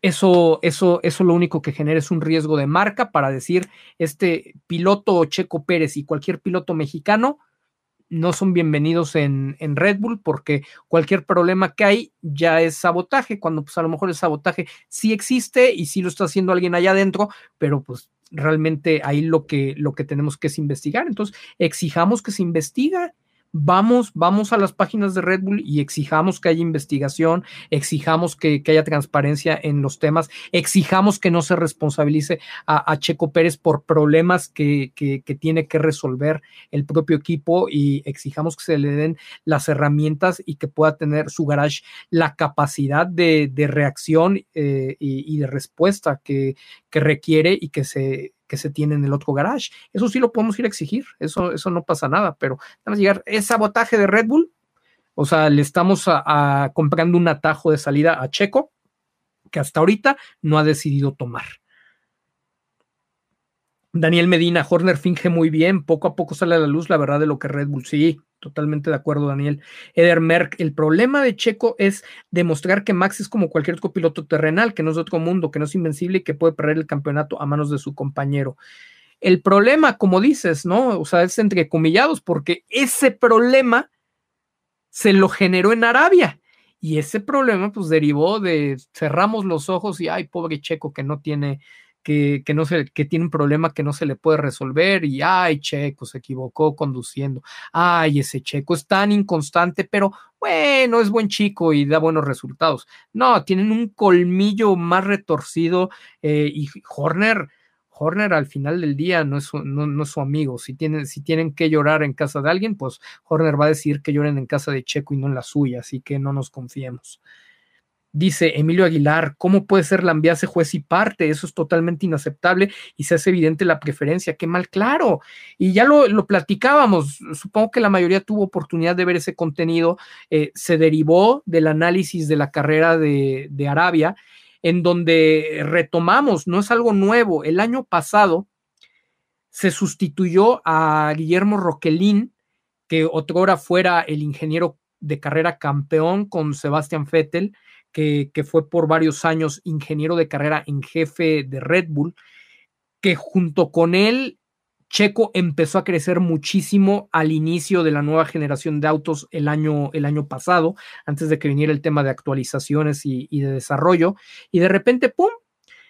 eso, eso, eso lo único que genera es un riesgo de marca para decir, este piloto Checo Pérez y cualquier piloto mexicano no son bienvenidos en, en, Red Bull porque cualquier problema que hay ya es sabotaje, cuando pues a lo mejor el sabotaje sí existe y sí lo está haciendo alguien allá adentro, pero pues realmente ahí lo que, lo que tenemos que es investigar. Entonces, exijamos que se investiga vamos, vamos a las páginas de Red Bull y exijamos que haya investigación, exijamos que, haya transparencia en los temas, exijamos que no se responsabilice a, Checo Pérez por problemas que, tiene que resolver el propio equipo y exijamos que se le den las herramientas y que pueda tener su garage la capacidad de, reacción eh, y, de respuesta que, que requiere y que se que se tiene en el otro garage. Eso sí lo podemos ir a exigir, eso, eso no pasa nada, pero vamos a llegar, es sabotaje de Red Bull, o sea, le estamos a, comprando un atajo de salida a Checo que hasta ahorita no ha decidido tomar. Daniel Medina, Horner finge muy bien, poco a poco sale a la luz la verdad de lo que Red Bull, sí, totalmente de acuerdo, Daniel. Eder Merck, el problema de Checo es demostrar que Max es como cualquier copiloto terrenal, que no es de otro mundo, que no es invencible y que puede perder el campeonato a manos de su compañero. El problema, como dices, ¿no? O sea, es entre comillados, porque ese problema se lo generó en Arabia. Y ese problema, pues, derivó de cerramos los ojos y, ay, pobre Checo que no tiene que, no se, que tiene un problema que no se le puede resolver y, ay, Checo se equivocó conduciendo, ay, ese Checo es tan inconstante, pero bueno, es buen chico y da buenos resultados. No, tienen un colmillo más retorcido eh, y Horner, Horner al final del día no es, su, no, es su amigo. Si tienen, si tienen que llorar en casa de alguien, pues Horner va a decir que lloren en casa de Checo y no en la suya, así que no nos confiemos. Dice Emilio Aguilar, ¿cómo puede ser Lambiase juez y parte? Eso es totalmente inaceptable y se hace evidente la preferencia. Qué mal, claro. Y ya lo, platicábamos. Supongo que la mayoría tuvo oportunidad de ver ese contenido. Eh, se derivó del análisis de la carrera de, de Arabia, en donde retomamos, no es algo nuevo. El año pasado se sustituyó a Guillermo Roquelín, que otrora fuera el ingeniero de carrera campeón con Sebastián Vettel que, fue por varios años ingeniero de carrera en jefe de Red Bull, que junto con él Checo empezó a crecer muchísimo al inicio de la nueva generación de autos el año, el año pasado, antes de que viniera el tema de actualizaciones y, de desarrollo, y de repente, ¡pum!,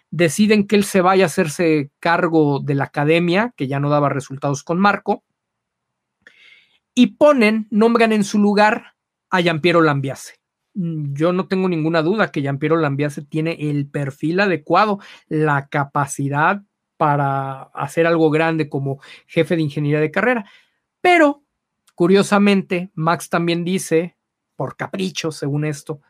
deciden que él se vaya a hacerse cargo de la academia, que ya no daba resultados con Marco, y ponen, nombran en su lugar a Giampiero Lambiase. Mm, yo no tengo ninguna duda que Giampiero Lambiase tiene el perfil adecuado, la capacidad para hacer algo grande como jefe de ingeniería de carrera. Pero, curiosamente, Max también dice, por capricho, según esto,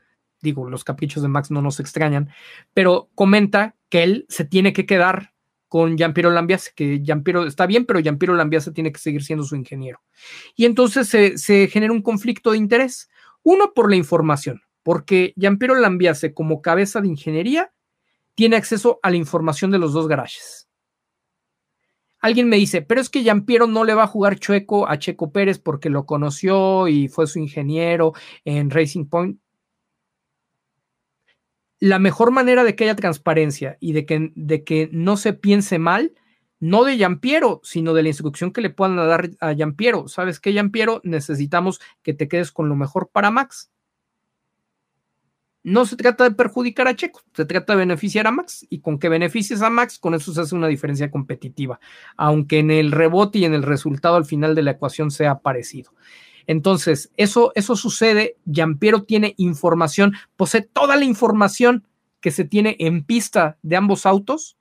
digo, los caprichos de Max no nos extrañan, pero comenta que él se tiene que quedar con Giampiero Lambiase, que Giampiero está bien, pero Giampiero Lambiase tiene que seguir siendo su ingeniero. Y entonces se, se genera un conflicto de interés uno, por la información, porque Giampiero Lambiase, como cabeza de ingeniería, tiene acceso a la información de los dos garajes. Alguien me dice, pero es que Piero no le va a jugar chueco a Checo Pérez porque lo conoció y fue su ingeniero en Racing Point. La mejor manera de que haya transparencia y de que no se piense mal, no de Piero, sino de la instrucción que le puedan dar a Piero. ¿Sabes qué, Piero? Necesitamos que te quedes con lo mejor para Max no se trata de perjudicar a Checo, se trata de beneficiar a Max y con que beneficies a Max, con eso se hace una diferencia competitiva, aunque en el rebote y en el resultado al final de la ecuación sea parecido. Entonces, eso, eso sucede, Giampiero tiene información, posee toda la información que se tiene en pista de ambos autos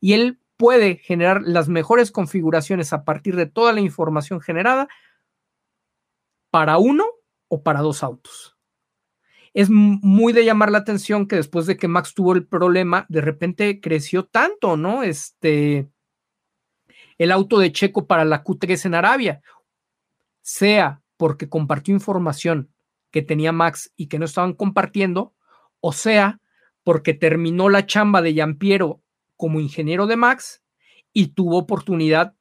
y él puede generar las mejores configuraciones a partir de toda la información generada para uno o para dos autos es muy de llamar la atención que después de que Max tuvo el problema, de repente creció tanto, ¿no? Este, el auto de Checo para la Q3 en Arabia, sea porque compartió información que tenía Max y que no estaban compartiendo, o sea porque terminó la chamba de Yampiero como ingeniero de Max y tuvo oportunidad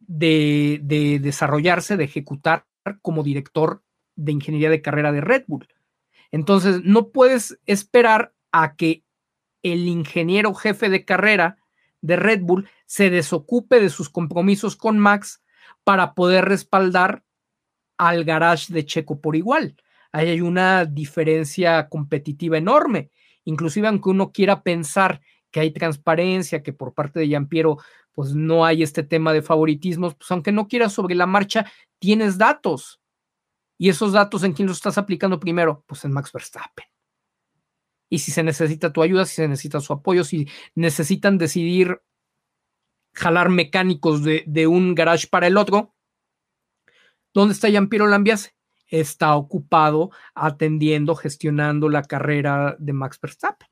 de, de desarrollarse, de ejecutar como director de ingeniería de carrera de Red Bull. Entonces, no puedes esperar a que el ingeniero jefe de carrera de Red Bull se desocupe de sus compromisos con Max para poder respaldar al garage de Checo por igual. Ahí hay una diferencia competitiva enorme. Inclusive aunque uno quiera pensar que hay transparencia, que por parte de Yampiero pues no hay este tema de favoritismos, pues aunque no quieras sobre la marcha, tienes datos. ¿Y esos datos en quién los estás aplicando primero? Pues en Max Verstappen. Y si se necesita tu ayuda, si se necesita su apoyo, si necesitan decidir jalar mecánicos de, un garage para el otro, ¿dónde está Jean-Pierre Lambiase? Está ocupado atendiendo, gestionando la carrera de Max Verstappen.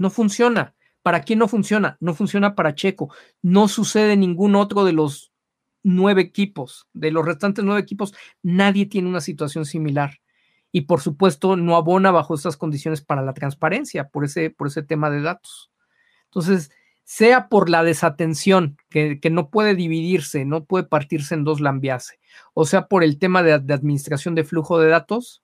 No funciona. ¿Para quién no funciona? No funciona para Checo. No sucede ningún otro de los nueve equipos. De los restantes nueve equipos, nadie tiene una situación similar. Y por supuesto, no abona bajo estas condiciones para la transparencia, por ese, por ese tema de datos. Entonces, sea por la desatención, que, no puede dividirse, no puede partirse en dos lambiase, o sea por el tema de, de administración de flujo de datos,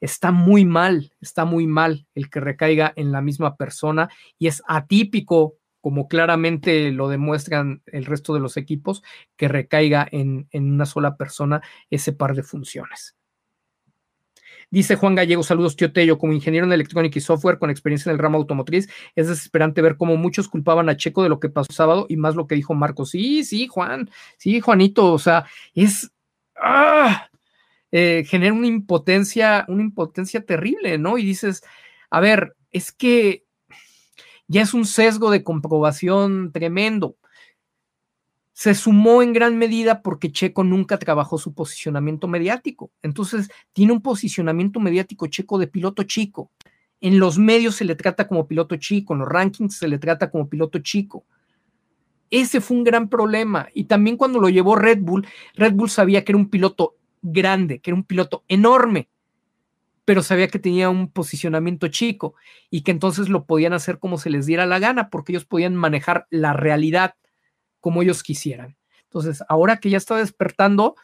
está muy mal, está muy mal el que recaiga en la misma persona y es atípico como claramente lo demuestran el resto de los equipos, que recaiga en, una sola persona ese par de funciones. Dice Juan Gallego, saludos tío Tello, como ingeniero en electrónica y software con experiencia en el ramo automotriz, es desesperante ver cómo muchos culpaban a Checo de lo que pasó sábado y más lo que dijo Marcos. Sí, sí, Juan, sí, Juanito, o sea, es... ¡ah! Eh, genera una impotencia, una impotencia terrible, ¿no? Y dices, a ver, es que ya es un sesgo de comprobación tremendo. Se sumó en gran medida porque Checo nunca trabajó su posicionamiento mediático. Entonces, tiene un posicionamiento mediático Checo de piloto chico. En los medios se le trata como piloto chico, en los rankings se le trata como piloto chico. Ese fue un gran problema. Y también cuando lo llevó Red Bull, Red Bull sabía que era un piloto grande, que era un piloto enorme pero sabía que tenía un posicionamiento chico y que entonces lo podían hacer como se les diera la gana, porque ellos podían manejar la realidad como ellos quisieran. Entonces, ahora que ya está despertando,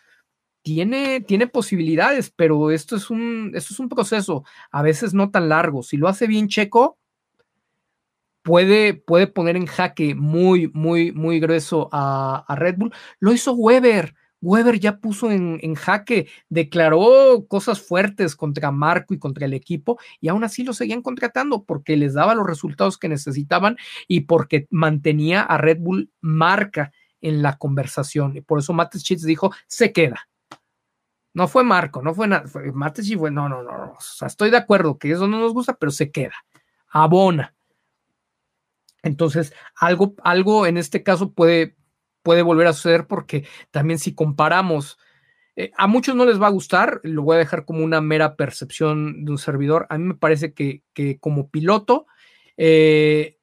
tiene, tiene posibilidades, pero esto es, un, esto es un proceso, a veces no tan largo. Si lo hace bien Checo, puede, puede poner en jaque muy, muy, muy grueso a, a Red Bull. Lo hizo Weber. Weber ya puso en, jaque, declaró cosas fuertes contra Marco y contra el equipo y aún así lo seguían contratando porque les daba los resultados que necesitaban y porque mantenía a Red Bull marca en la conversación. Y por eso Matt Chitz dijo, se queda. No fue Marco, no fue nada, fue y fue, no, no, no, o sea, estoy de acuerdo que eso no nos gusta, pero se queda, abona. Entonces, algo, algo en este caso puede, puede volver a suceder porque también si comparamos, eh, a muchos no les va a gustar, lo voy a dejar como una mera percepción de un servidor, a mí me parece que, como piloto, eh,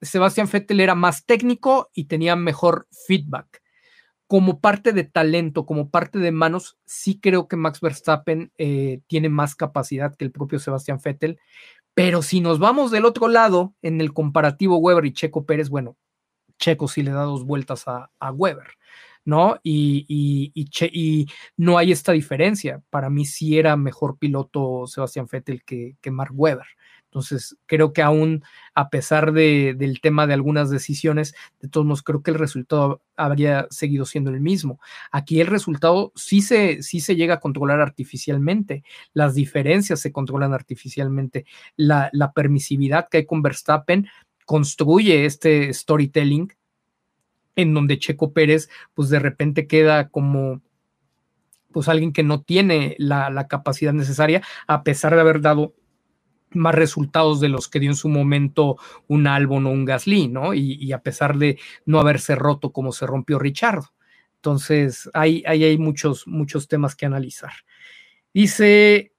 Sebastián Vettel era más técnico y tenía mejor feedback. Como parte de talento, como parte de manos, sí creo que Max Verstappen eh, tiene más capacidad que el propio Sebastián Vettel, Pero si nos vamos del otro lado, en el comparativo Weber y Checo Pérez, bueno, Checo sí le da dos vueltas a, Weber, ¿no? Y, y, no hay esta diferencia. Para mí sí era mejor piloto Sebastián Vettel que, que Mark Weber. Entonces, creo que aún a pesar del tema de algunas decisiones, de todos modos, creo que el resultado habría seguido siendo el mismo. Aquí el resultado sí se, sí se llega a controlar artificialmente, las diferencias se controlan artificialmente, la permisividad que hay con Verstappen construye este storytelling en donde Checo Pérez, pues de repente queda como pues alguien que no tiene la, capacidad necesaria, a pesar de haber dado más resultados de los que dio en su momento un Albon o un Gasly, ¿no? Y, a pesar de no haberse roto como se rompió Richard. Entonces, ahí hay, hay, muchos, muchos temas que analizar. Dice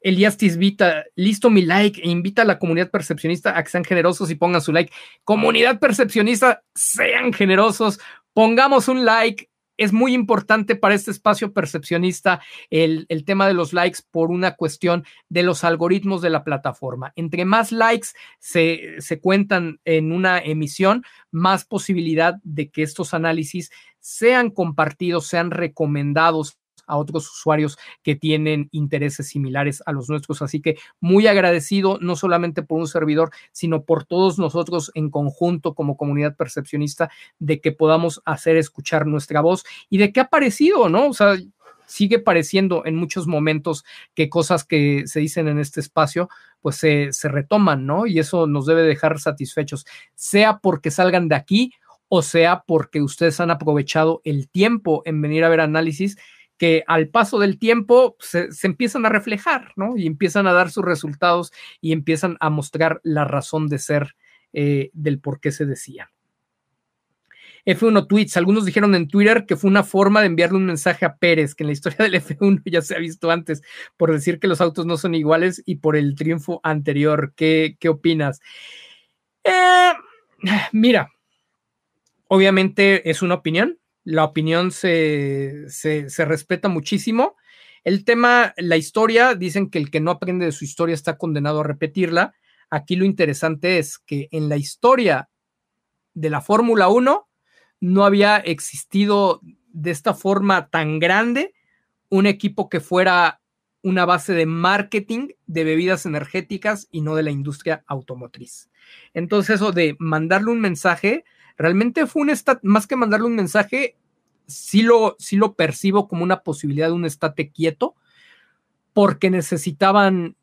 Elías Tisbita, listo mi like e invita a la comunidad percepcionista a que sean generosos y pongan su like. Comunidad percepcionista, sean generosos, pongamos un like, es muy importante para este espacio percepcionista el, tema de los likes por una cuestión de los algoritmos de la plataforma. Entre más likes se, se cuentan en una emisión, más posibilidad de que estos análisis sean compartidos, sean recomendados a otros usuarios que tienen intereses similares a los nuestros. Así que muy agradecido, no solamente por un servidor, sino por todos nosotros en conjunto como comunidad percepcionista, de que podamos hacer escuchar nuestra voz y de que ha parecido, ¿no? O sea, sigue pareciendo en muchos momentos que cosas que se dicen en este espacio pues se, se, retoman, ¿no? Y eso nos debe dejar satisfechos, sea porque salgan de aquí o sea porque ustedes han aprovechado el tiempo en venir a ver análisis que al paso del tiempo se, empiezan a reflejar, ¿no? Y empiezan a dar sus resultados y empiezan a mostrar la razón de ser eh, del por qué se decía. F1 tweets, algunos dijeron en Twitter que fue una forma de enviarle un mensaje a Pérez, que en la historia del F1 ya se ha visto antes, por decir que los autos no son iguales y por el triunfo anterior. ¿Qué, qué opinas? Eh, mira, obviamente es una opinión, la opinión se, respeta muchísimo. El tema, la historia, dicen que el que no aprende de su historia está condenado a repetirla. Aquí lo interesante es que en la historia de la Fórmula 1 no había existido de esta forma tan grande un equipo que fuera una base de marketing de bebidas energéticas y no de la industria automotriz. Entonces eso de mandarle un mensaje, realmente fue un más que mandarle un mensaje, sí lo, sí lo percibo como una posibilidad de un estate quieto, porque necesitaban,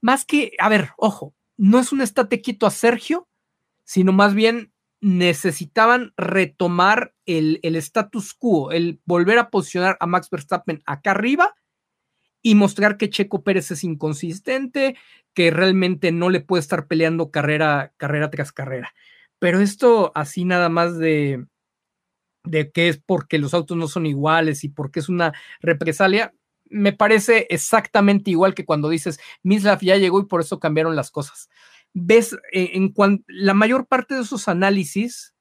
más que, a ver, ojo, no es un estate quieto a Sergio, sino más bien necesitaban retomar el, el status quo, el volver a posicionar a Max Verstappen acá arriba y mostrar que Checo Pérez es inconsistente, que realmente no le puede estar peleando carrera, carrera tras carrera. Pero esto así nada más de, de que es porque los autos no son iguales y porque es una represalia, me parece exactamente igual que cuando dices, Mislav ya llegó y por eso cambiaron las cosas. Ves, eh, en cuanto la mayor parte de esos análisis,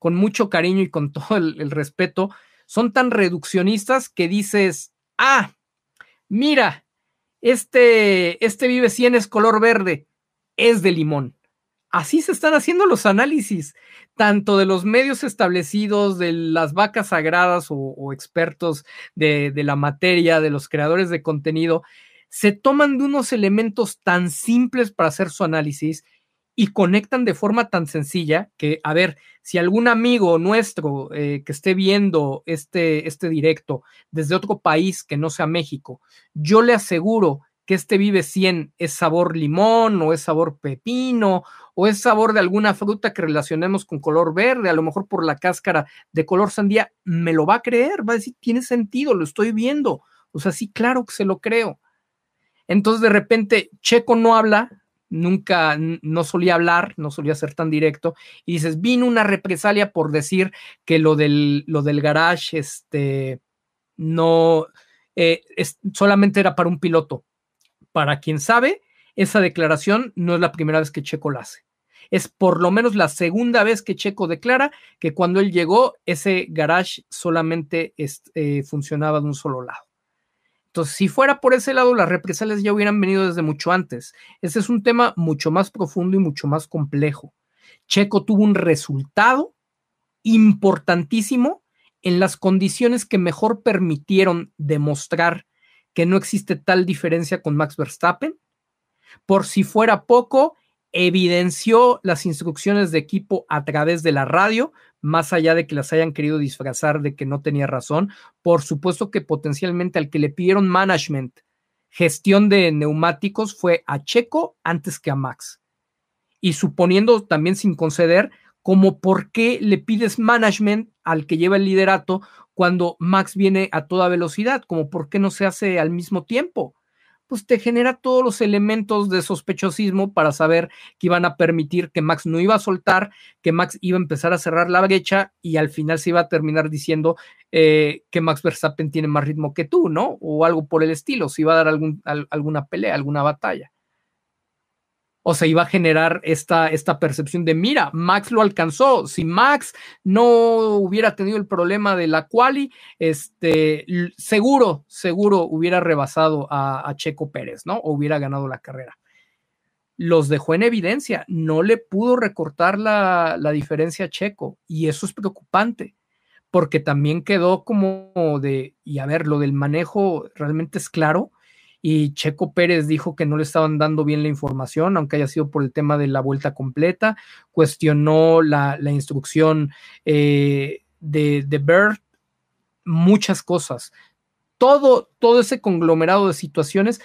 con mucho cariño y con todo el, el respeto, son tan reduccionistas que dices, ah, mira, este, este Vive 100 es color verde, es de limón. Así se están haciendo los análisis, tanto de los medios establecidos, de las vacas sagradas o, expertos de, la materia, de los creadores de contenido, se toman de unos elementos tan simples para hacer su análisis y conectan de forma tan sencilla que, a ver, si algún amigo nuestro eh, que esté viendo este, este directo desde otro país que no sea México, yo le aseguro que este Vive 100 es sabor limón o es sabor pepino o es sabor de alguna fruta que relacionemos con color verde, a lo mejor por la cáscara de color sandía, me lo va a creer, va a decir, tiene sentido, lo estoy viendo. O sea, sí, claro que se lo creo. Entonces, de repente, Checo no habla, nunca, no solía hablar, no solía ser tan directo, y dices, vino una represalia por decir que lo del, lo del garage, este, no, eh, solamente era para un piloto para quien sabe, esa declaración no es la primera vez que Checo la hace. Es por lo menos la segunda vez que Checo declara que cuando él llegó, ese garage solamente eh, funcionaba de un solo lado. Entonces, si fuera por ese lado, las represalias ya hubieran venido desde mucho antes. Ese es un tema mucho más profundo y mucho más complejo. Checo tuvo un resultado importantísimo en las condiciones que mejor permitieron demostrar que no existe tal diferencia con Max Verstappen. Por si fuera poco, evidenció las instrucciones de equipo a través de la radio, más allá de que las hayan querido disfrazar de que no tenía razón. Por supuesto que potencialmente al que le pidieron management, gestión de neumáticos, fue a Checo antes que a Max. Y suponiendo también sin conceder, como por qué le pides management al que lleva el liderato cuando Max viene a toda velocidad, como por qué no se hace al mismo tiempo pues te genera todos los elementos de sospechosismo para saber que iban a permitir que Max no iba a soltar, que Max iba a empezar a cerrar la brecha y al final se iba a terminar diciendo eh, que Max Verstappen tiene más ritmo que tú, ¿no? O algo por el estilo, se iba a dar algún, alguna pelea, alguna batalla o se iba a generar esta, esta percepción de, mira, Max lo alcanzó. Si Max no hubiera tenido el problema de la quali, este, seguro, seguro hubiera rebasado a, Checo Pérez, ¿no? O hubiera ganado la carrera. Los dejó en evidencia, no le pudo recortar la, la diferencia a Checo y eso es preocupante porque también quedó como de, y a ver, lo del manejo realmente es claro, y Checo Pérez dijo que no le estaban dando bien la información, aunque haya sido por el tema de la vuelta completa, cuestionó la, instrucción eh, de, de Bird, muchas cosas. Todo, todo ese conglomerado de situaciones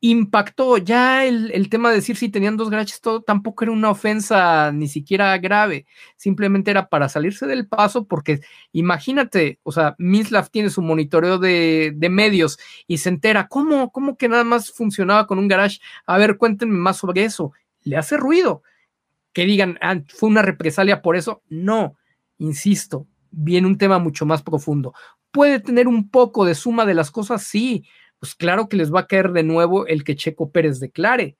impactó. Ya el, tema de decir si tenían dos garajes, todo tampoco era una ofensa ni siquiera grave. Simplemente era para salirse del paso, porque imagínate, o sea, Mislav tiene su monitoreo de, medios y se entera, ¿cómo, ¿cómo que nada más funcionaba con un garage? A ver, cuéntenme más sobre eso. Le hace ruido. Que digan, ah, fue una represalia por eso. No, insisto, viene un tema mucho más profundo. Puede tener un poco de suma de las cosas, sí, pues claro que les va a caer de nuevo el que Checo Pérez declare,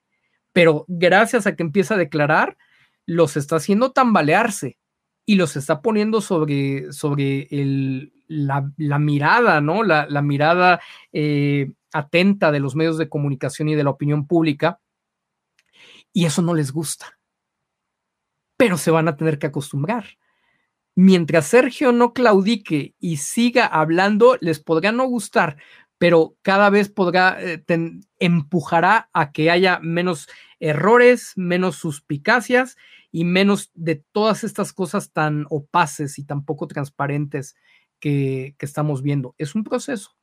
pero gracias a que empieza a declarar, los está haciendo tambalearse y los está poniendo sobre, sobre la, mirada, ¿no? La, mirada eh, atenta de los medios de comunicación y de la opinión pública, y eso no les gusta, pero se van a tener que acostumbrar. Mientras Sergio no claudique y siga hablando, les podrá no gustar, pero cada vez podrá, eh, empujará a que haya menos errores, menos suspicacias y menos de todas estas cosas tan opaces y tan poco transparentes que, que estamos viendo. Es un proceso,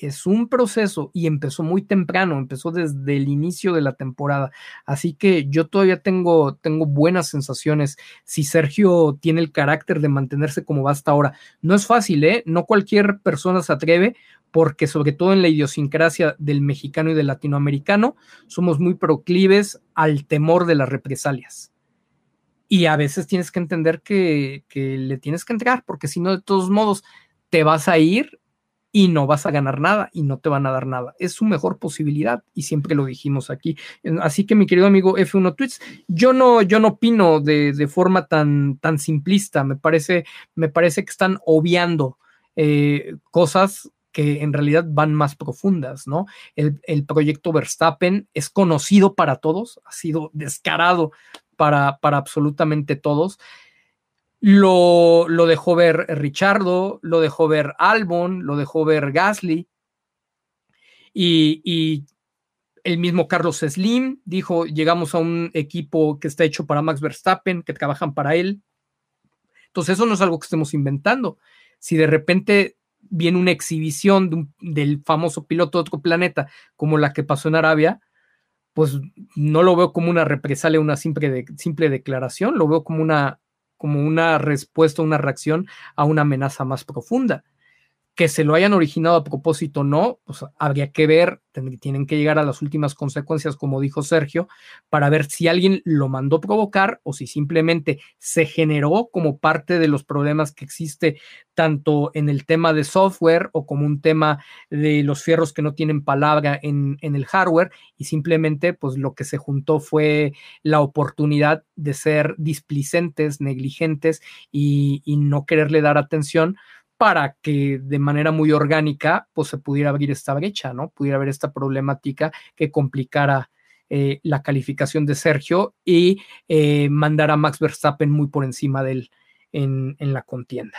es un proceso y empezó muy temprano, empezó desde el inicio de la temporada. Así que yo todavía tengo, tengo buenas sensaciones si Sergio tiene el carácter de mantenerse como va hasta ahora. No es fácil, ¿eh? No cualquier persona se atreve porque sobre todo en la idiosincrasia del mexicano y del latinoamericano, somos muy proclives al temor de las represalias. Y a veces tienes que entender que, le tienes que entregar, porque si no, de todos modos, te vas a ir y no vas a ganar nada y no te van a dar nada. Es su mejor posibilidad y siempre lo dijimos aquí. Así que mi querido amigo F1 Tweets, yo no, yo no opino de, forma tan, tan simplista. Me parece, me parece que están obviando eh, cosas que en realidad van más profundas, ¿no? El, proyecto Verstappen es conocido para todos, ha sido descarado para, para absolutamente todos. Lo, lo, dejó ver Richardo, lo dejó ver Albon, lo dejó ver Gasly. Y, el mismo Carlos Slim dijo, llegamos a un equipo que está hecho para Max Verstappen, que trabajan para él. Entonces eso no es algo que estemos inventando. Si de repente viene una exhibición del famoso piloto de otro planeta, como la que pasó en Arabia, pues no lo veo como una represalia, una simple, simple declaración, lo veo como una, como una respuesta, una reacción a una amenaza más profunda que se lo hayan originado a propósito no, pues habría que ver, tienen que llegar a las últimas consecuencias, como dijo Sergio, para ver si alguien lo mandó provocar o si simplemente se generó como parte de los problemas que existe tanto en el tema de software o como un tema de los fierros que no tienen palabra en, el hardware y simplemente pues lo que se juntó fue la oportunidad de ser displicentes, negligentes y, y no quererle dar atención para que de manera muy orgánica pues se pudiera abrir esta brecha, ¿no? Pudiera haber esta problemática que complicara eh, la calificación de Sergio y eh, mandar a Max Verstappen muy por encima de él en, en la contienda.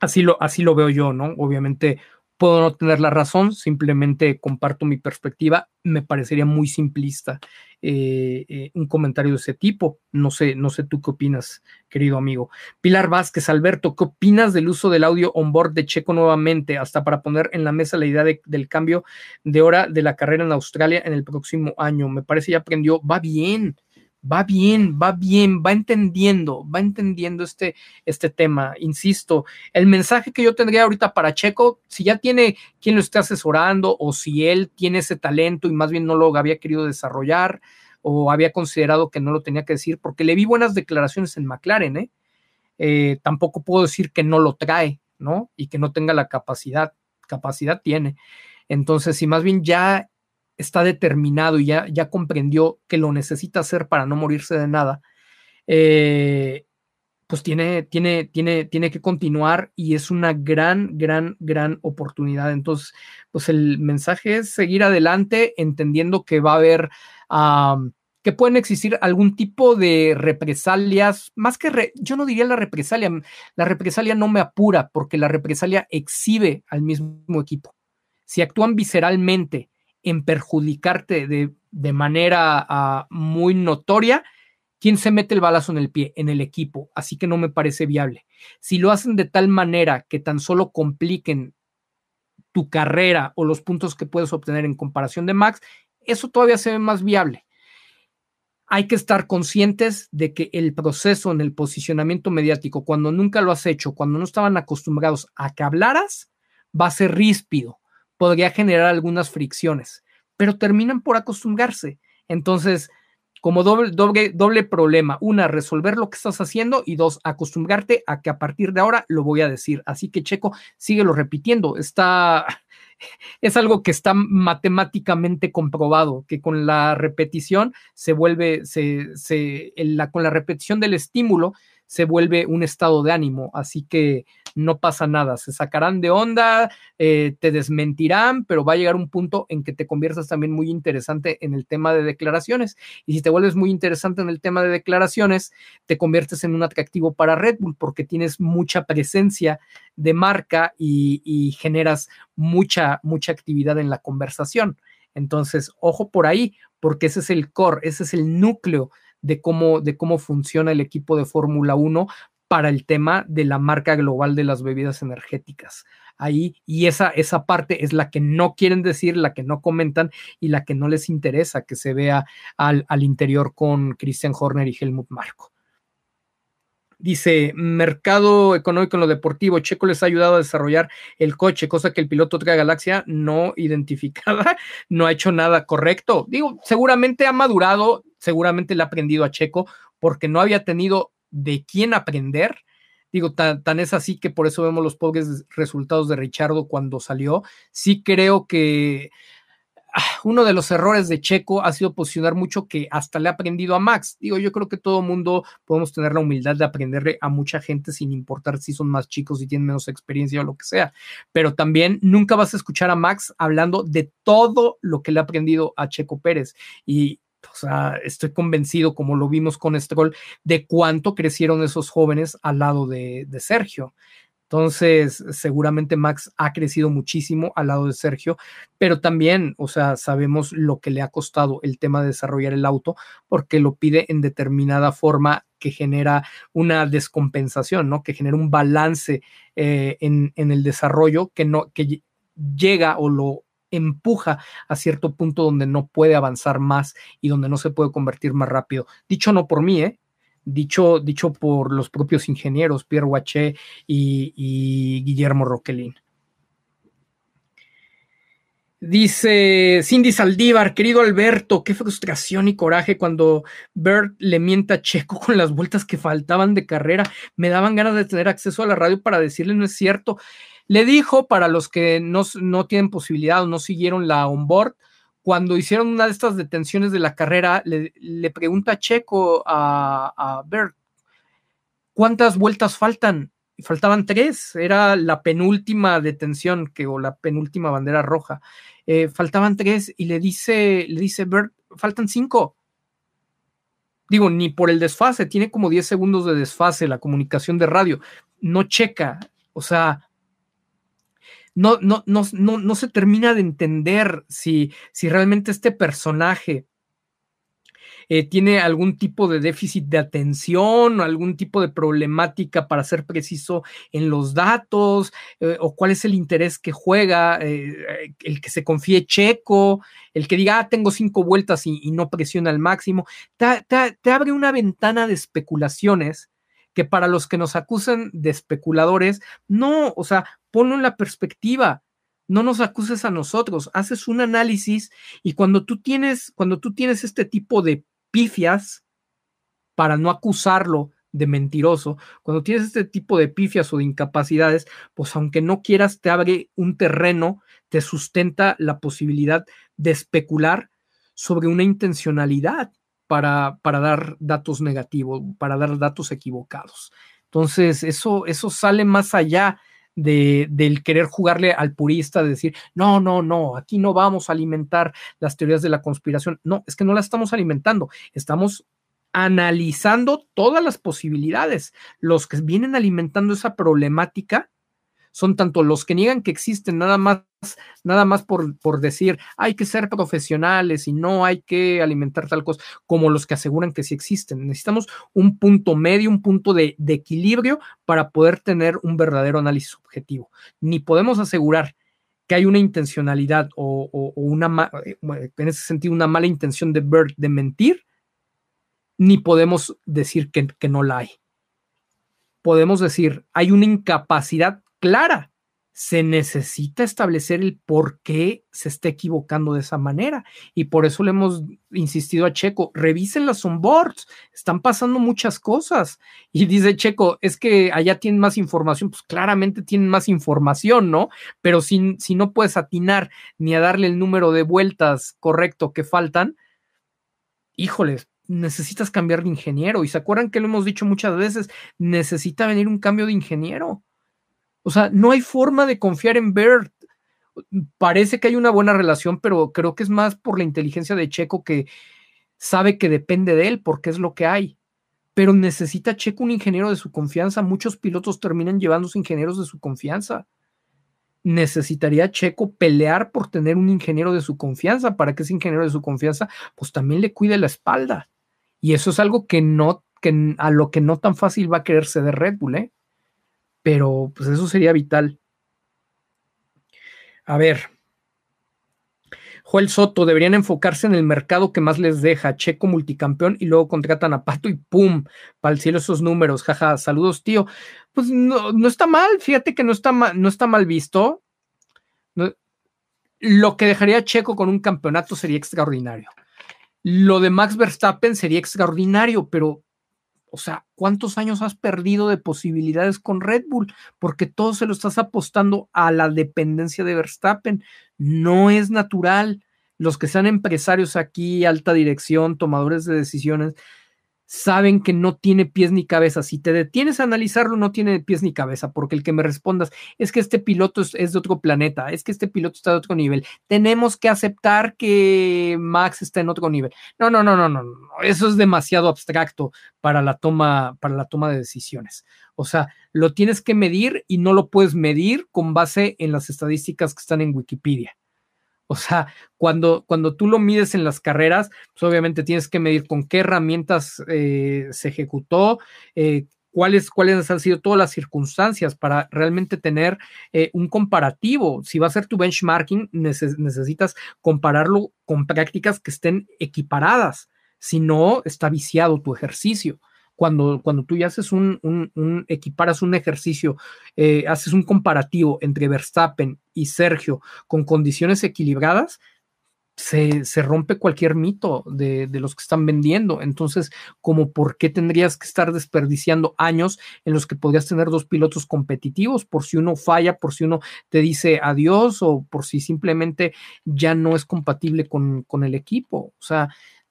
Así lo, así lo veo yo, ¿no? Obviamente puedo no tener la razón, simplemente comparto mi perspectiva. Me parecería muy simplista eh, eh, un comentario de ese tipo. No sé, no sé tú qué opinas, querido amigo. Pilar Vázquez, Alberto, ¿qué opinas del uso del audio on board de Checo nuevamente? Hasta para poner en la mesa la idea del cambio de hora de la carrera en Australia en el próximo año. Me parece ya aprendió, va bien va bien, va bien, va entendiendo, va entendiendo este, este tema. Insisto, el mensaje que yo tendría ahorita para Checo, si ya tiene quien lo esté asesorando o si él tiene ese talento y más bien no lo había querido desarrollar o había considerado que no lo tenía que decir, porque le vi buenas declaraciones en McLaren, ¿eh? Eh, tampoco puedo decir que no lo trae, ¿no? Y que no tenga la capacidad, capacidad tiene. Entonces, si más bien ya está determinado y ya, ya comprendió que lo necesita hacer para no morirse de nada, eh, pues tiene, tiene, tiene, tiene que continuar y es una gran, gran, gran oportunidad. Entonces, pues el mensaje es seguir adelante, entendiendo que va a haber, que pueden existir algún tipo de represalias, más que, yo no diría la represalia, la represalia no me apura porque la represalia exhibe al mismo equipo. Si actúan visceralmente en perjudicarte de, manera ah, muy notoria, ¿quién se mete el balazo en el pie? En el equipo. Así que no me parece viable. Si lo hacen de tal manera que tan solo compliquen tu carrera o los puntos que puedes obtener en comparación de Max, eso todavía se ve más viable. Hay que estar conscientes de que el proceso en el posicionamiento mediático, cuando nunca lo has hecho, cuando no estaban acostumbrados a que hablaras, va a ser ríspido podría generar algunas fricciones, pero terminan por acostumbrarse. Entonces, como doble, doble, doble problema, una, resolver lo que estás haciendo y dos, acostumbrarte a que a partir de ahora lo voy a decir. Así que Checo, síguelo repitiendo. Está, es algo que está matemáticamente comprobado, que con la repetición se vuelve, se, se, la, con la repetición del estímulo se vuelve un estado de ánimo. Así que no pasa nada, se sacarán de onda, eh, te desmentirán, pero va a llegar un punto en que te conviertas también muy interesante en el tema de declaraciones. Y si te vuelves muy interesante en el tema de declaraciones, te conviertes en un atractivo para Red Bull porque tienes mucha presencia de marca y, y generas mucha, mucha actividad en la conversación. Entonces, ojo por ahí, porque ese es el core, ese es el núcleo de cómo, de cómo funciona el equipo de Fórmula 1 para el tema de la marca global de las bebidas energéticas. Ahí, y esa, esa parte es la que no quieren decir, la que no comentan y la que no les interesa que se vea al, al interior con Christian Horner y Helmut Marco. Dice, mercado económico en lo deportivo, Checo les ha ayudado a desarrollar el coche, cosa que el piloto de Galaxia no identificada, no ha hecho nada correcto. Digo, seguramente ha madurado, seguramente le ha aprendido a Checo porque no había tenido de quién aprender. Digo, tan, es así que por eso vemos los pobres resultados de Richardo cuando salió. Sí creo que uno de los errores de Checo ha sido posicionar mucho que hasta le ha aprendido a Max. Digo, yo creo que todo mundo podemos tener la humildad de aprenderle a mucha gente sin importar si son más chicos, y tienen menos experiencia o lo que sea. Pero también nunca vas a escuchar a Max hablando de todo lo que le ha aprendido a Checo Pérez. Y estoy convencido, como lo vimos con Stroll, de cuánto crecieron esos jóvenes al lado de, Sergio. Entonces, seguramente Max ha crecido muchísimo al lado de Sergio, pero también, o sea, sabemos lo que le ha costado el tema de desarrollar el auto, porque lo pide en determinada forma que genera una descompensación, ¿no? Que genera un balance eh, en, en, el desarrollo que no, que llega o lo empuja a cierto punto donde no puede avanzar más y donde no se puede convertir más rápido. Dicho no por mí, ¿eh? Dicho, dicho por los propios ingenieros, Pierre Waché y, Guillermo Roquelin. Dice Cindy Saldívar, querido Alberto, qué frustración y coraje cuando Bert le mienta a Checo con las vueltas que faltaban de carrera. Me daban ganas de tener acceso a la radio para decirle no es cierto. Le dijo, para los que no, tienen posibilidad o no siguieron la onboard, cuando hicieron una de estas detenciones de la carrera, le, pregunta a Checo a, Bert, ¿cuántas vueltas faltan? faltaban tres, era la penúltima detención que, o la penúltima bandera roja. Eh, faltaban tres y le dice, le dice Bert, faltan cinco. Digo, ni por el desfase, tiene como 10 segundos de desfase la comunicación de radio. No checa, o sea, no, no, no, no, se termina de entender si, si realmente este personaje eh, tiene algún tipo de déficit de atención o algún tipo de problemática para ser preciso en los datos eh, o cuál es el interés que juega, eh, el que se confíe checo, el que diga, ah, tengo cinco vueltas y, no presiona al máximo, te abre una ventana de especulaciones que para los que nos acusan de especuladores, no, o sea, ponlo en la perspectiva no nos acuses a nosotros, haces un análisis y cuando tú tienes, cuando tú tienes este tipo de pifias, para no acusarlo de mentiroso, cuando tienes este tipo de pifias o de incapacidades, pues aunque no quieras, te abre un terreno, te sustenta la posibilidad de especular sobre una intencionalidad para, para dar datos negativos, para dar datos equivocados. Entonces, eso, eso sale más allá de, del querer jugarle al purista, de decir, no, no, no, aquí no vamos a alimentar las teorías de la conspiración. No, es que no las estamos alimentando, estamos analizando todas las posibilidades. Los que vienen alimentando esa problemática son tanto los que niegan que existen nada más, nada más por, por, decir hay que ser profesionales y no hay que alimentar tal cosa, como los que aseguran que sí existen. Necesitamos un punto medio, un punto de, equilibrio para poder tener un verdadero análisis objetivo. Ni podemos asegurar que hay una intencionalidad o, una, en ese sentido, una mala intención de Bird de mentir, ni podemos decir que, que no la hay podemos decir, hay una incapacidad clara. Se necesita establecer el por qué se está equivocando de esa manera. Y por eso le hemos insistido a Checo, revisen las onboards, están pasando muchas cosas. Y dice Checo, es que allá tienen más información, pues claramente tienen más información, ¿no? Pero si, si no puedes atinar ni a darle el número de vueltas correcto que faltan, híjoles, necesitas cambiar de ingeniero. Y se acuerdan que lo hemos dicho muchas veces, necesita venir un cambio de ingeniero. O sea, no hay forma de confiar en Bert. Parece que hay una buena relación, pero creo que es más por la inteligencia de Checo que sabe que depende de él porque es lo que hay. Pero necesita Checo un ingeniero de su confianza. Muchos pilotos terminan llevándose ingenieros de su confianza. Necesitaría Checo pelear por tener un ingeniero de su confianza para que ese ingeniero de su confianza pues también le cuide la espalda. Y eso es algo que no, que a lo que no tan fácil va a quererse de Red Bull, ¿eh? Pero pues eso sería vital. A ver. Joel Soto, deberían enfocarse en el mercado que más les deja, Checo multicampeón y luego contratan a Pato y ¡pum! Para el cielo esos números, jaja, saludos tío. Pues no, no está mal, fíjate que no está mal, no está mal visto. lo que dejaría Checo con un campeonato sería extraordinario. Lo de Max Verstappen sería extraordinario, pero o sea, ¿cuántos años has perdido de posibilidades con Red Bull? Porque todo se lo estás apostando a la dependencia de Verstappen. No es natural. Los que sean empresarios aquí, alta dirección, tomadores de decisiones, saben que no tiene pies ni cabeza. Si te detienes a analizarlo, no tiene pies ni cabeza, porque el que me respondas es que este piloto es, de otro planeta, es que este piloto está de otro nivel. Tenemos que aceptar que Max está en otro nivel. No, no, no, no, no, no. Eso es demasiado abstracto para la toma, para la toma de decisiones. O sea, lo tienes que medir y no lo puedes medir con base en las estadísticas que están en Wikipedia. O sea, cuando, cuando tú lo mides en las carreras, pues obviamente tienes que medir con qué herramientas eh, se ejecutó, eh, cuáles, cuáles han sido todas las circunstancias para realmente tener eh, un comparativo. Si va a ser tu benchmarking, necesitas compararlo con prácticas que estén equiparadas. Si no, está viciado tu ejercicio cuando, cuando tú ya haces un, un, un ejercicio, eh, haces un comparativo entre Verstappen y Sergio con condiciones equilibradas, se, se, rompe cualquier mito de, de, los que están vendiendo. Entonces, como por qué tendrías que estar desperdiciando años en los que podrías tener dos pilotos competitivos, por si uno falla, por si uno te dice adiós o por si simplemente ya no es compatible con, con el equipo. O sea,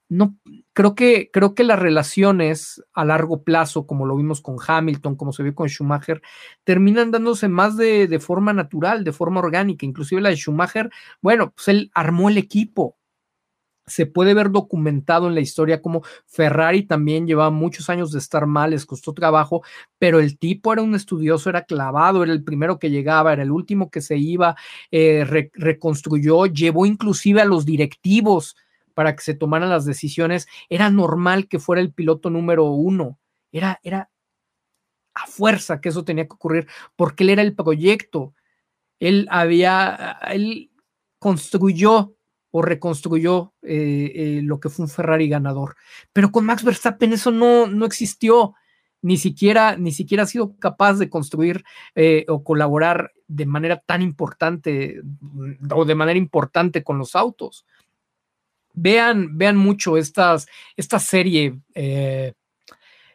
no, creo que, creo que las relaciones a largo plazo, como lo vimos con Hamilton, como se vio con Schumacher, terminan dándose más de, de forma natural, de forma orgánica. Inclusive la de Schumacher, bueno, pues él armó el equipo, se puede ver documentado en la historia como Ferrari también llevaba muchos años de estar mal, les costó trabajo, pero el tipo era un estudioso, era clavado, era el primero que llegaba, era el último que se iba, eh, reconstruyó, llevó inclusive a los directivos para que se tomaran las decisiones. Era normal que fuera el piloto número uno, era, era a fuerza que eso tenía que ocurrir, porque él era el proyecto. Él había, él construyó o reconstruyó eh, eh, lo que fue un Ferrari ganador. Pero con Max Verstappen eso no, no existió. Ni siquiera, ni siquiera ha sido capaz de construir eh, o colaborar de manera tan importante o de manera importante con los autos. Vean, vean mucho estas, esta serie, el,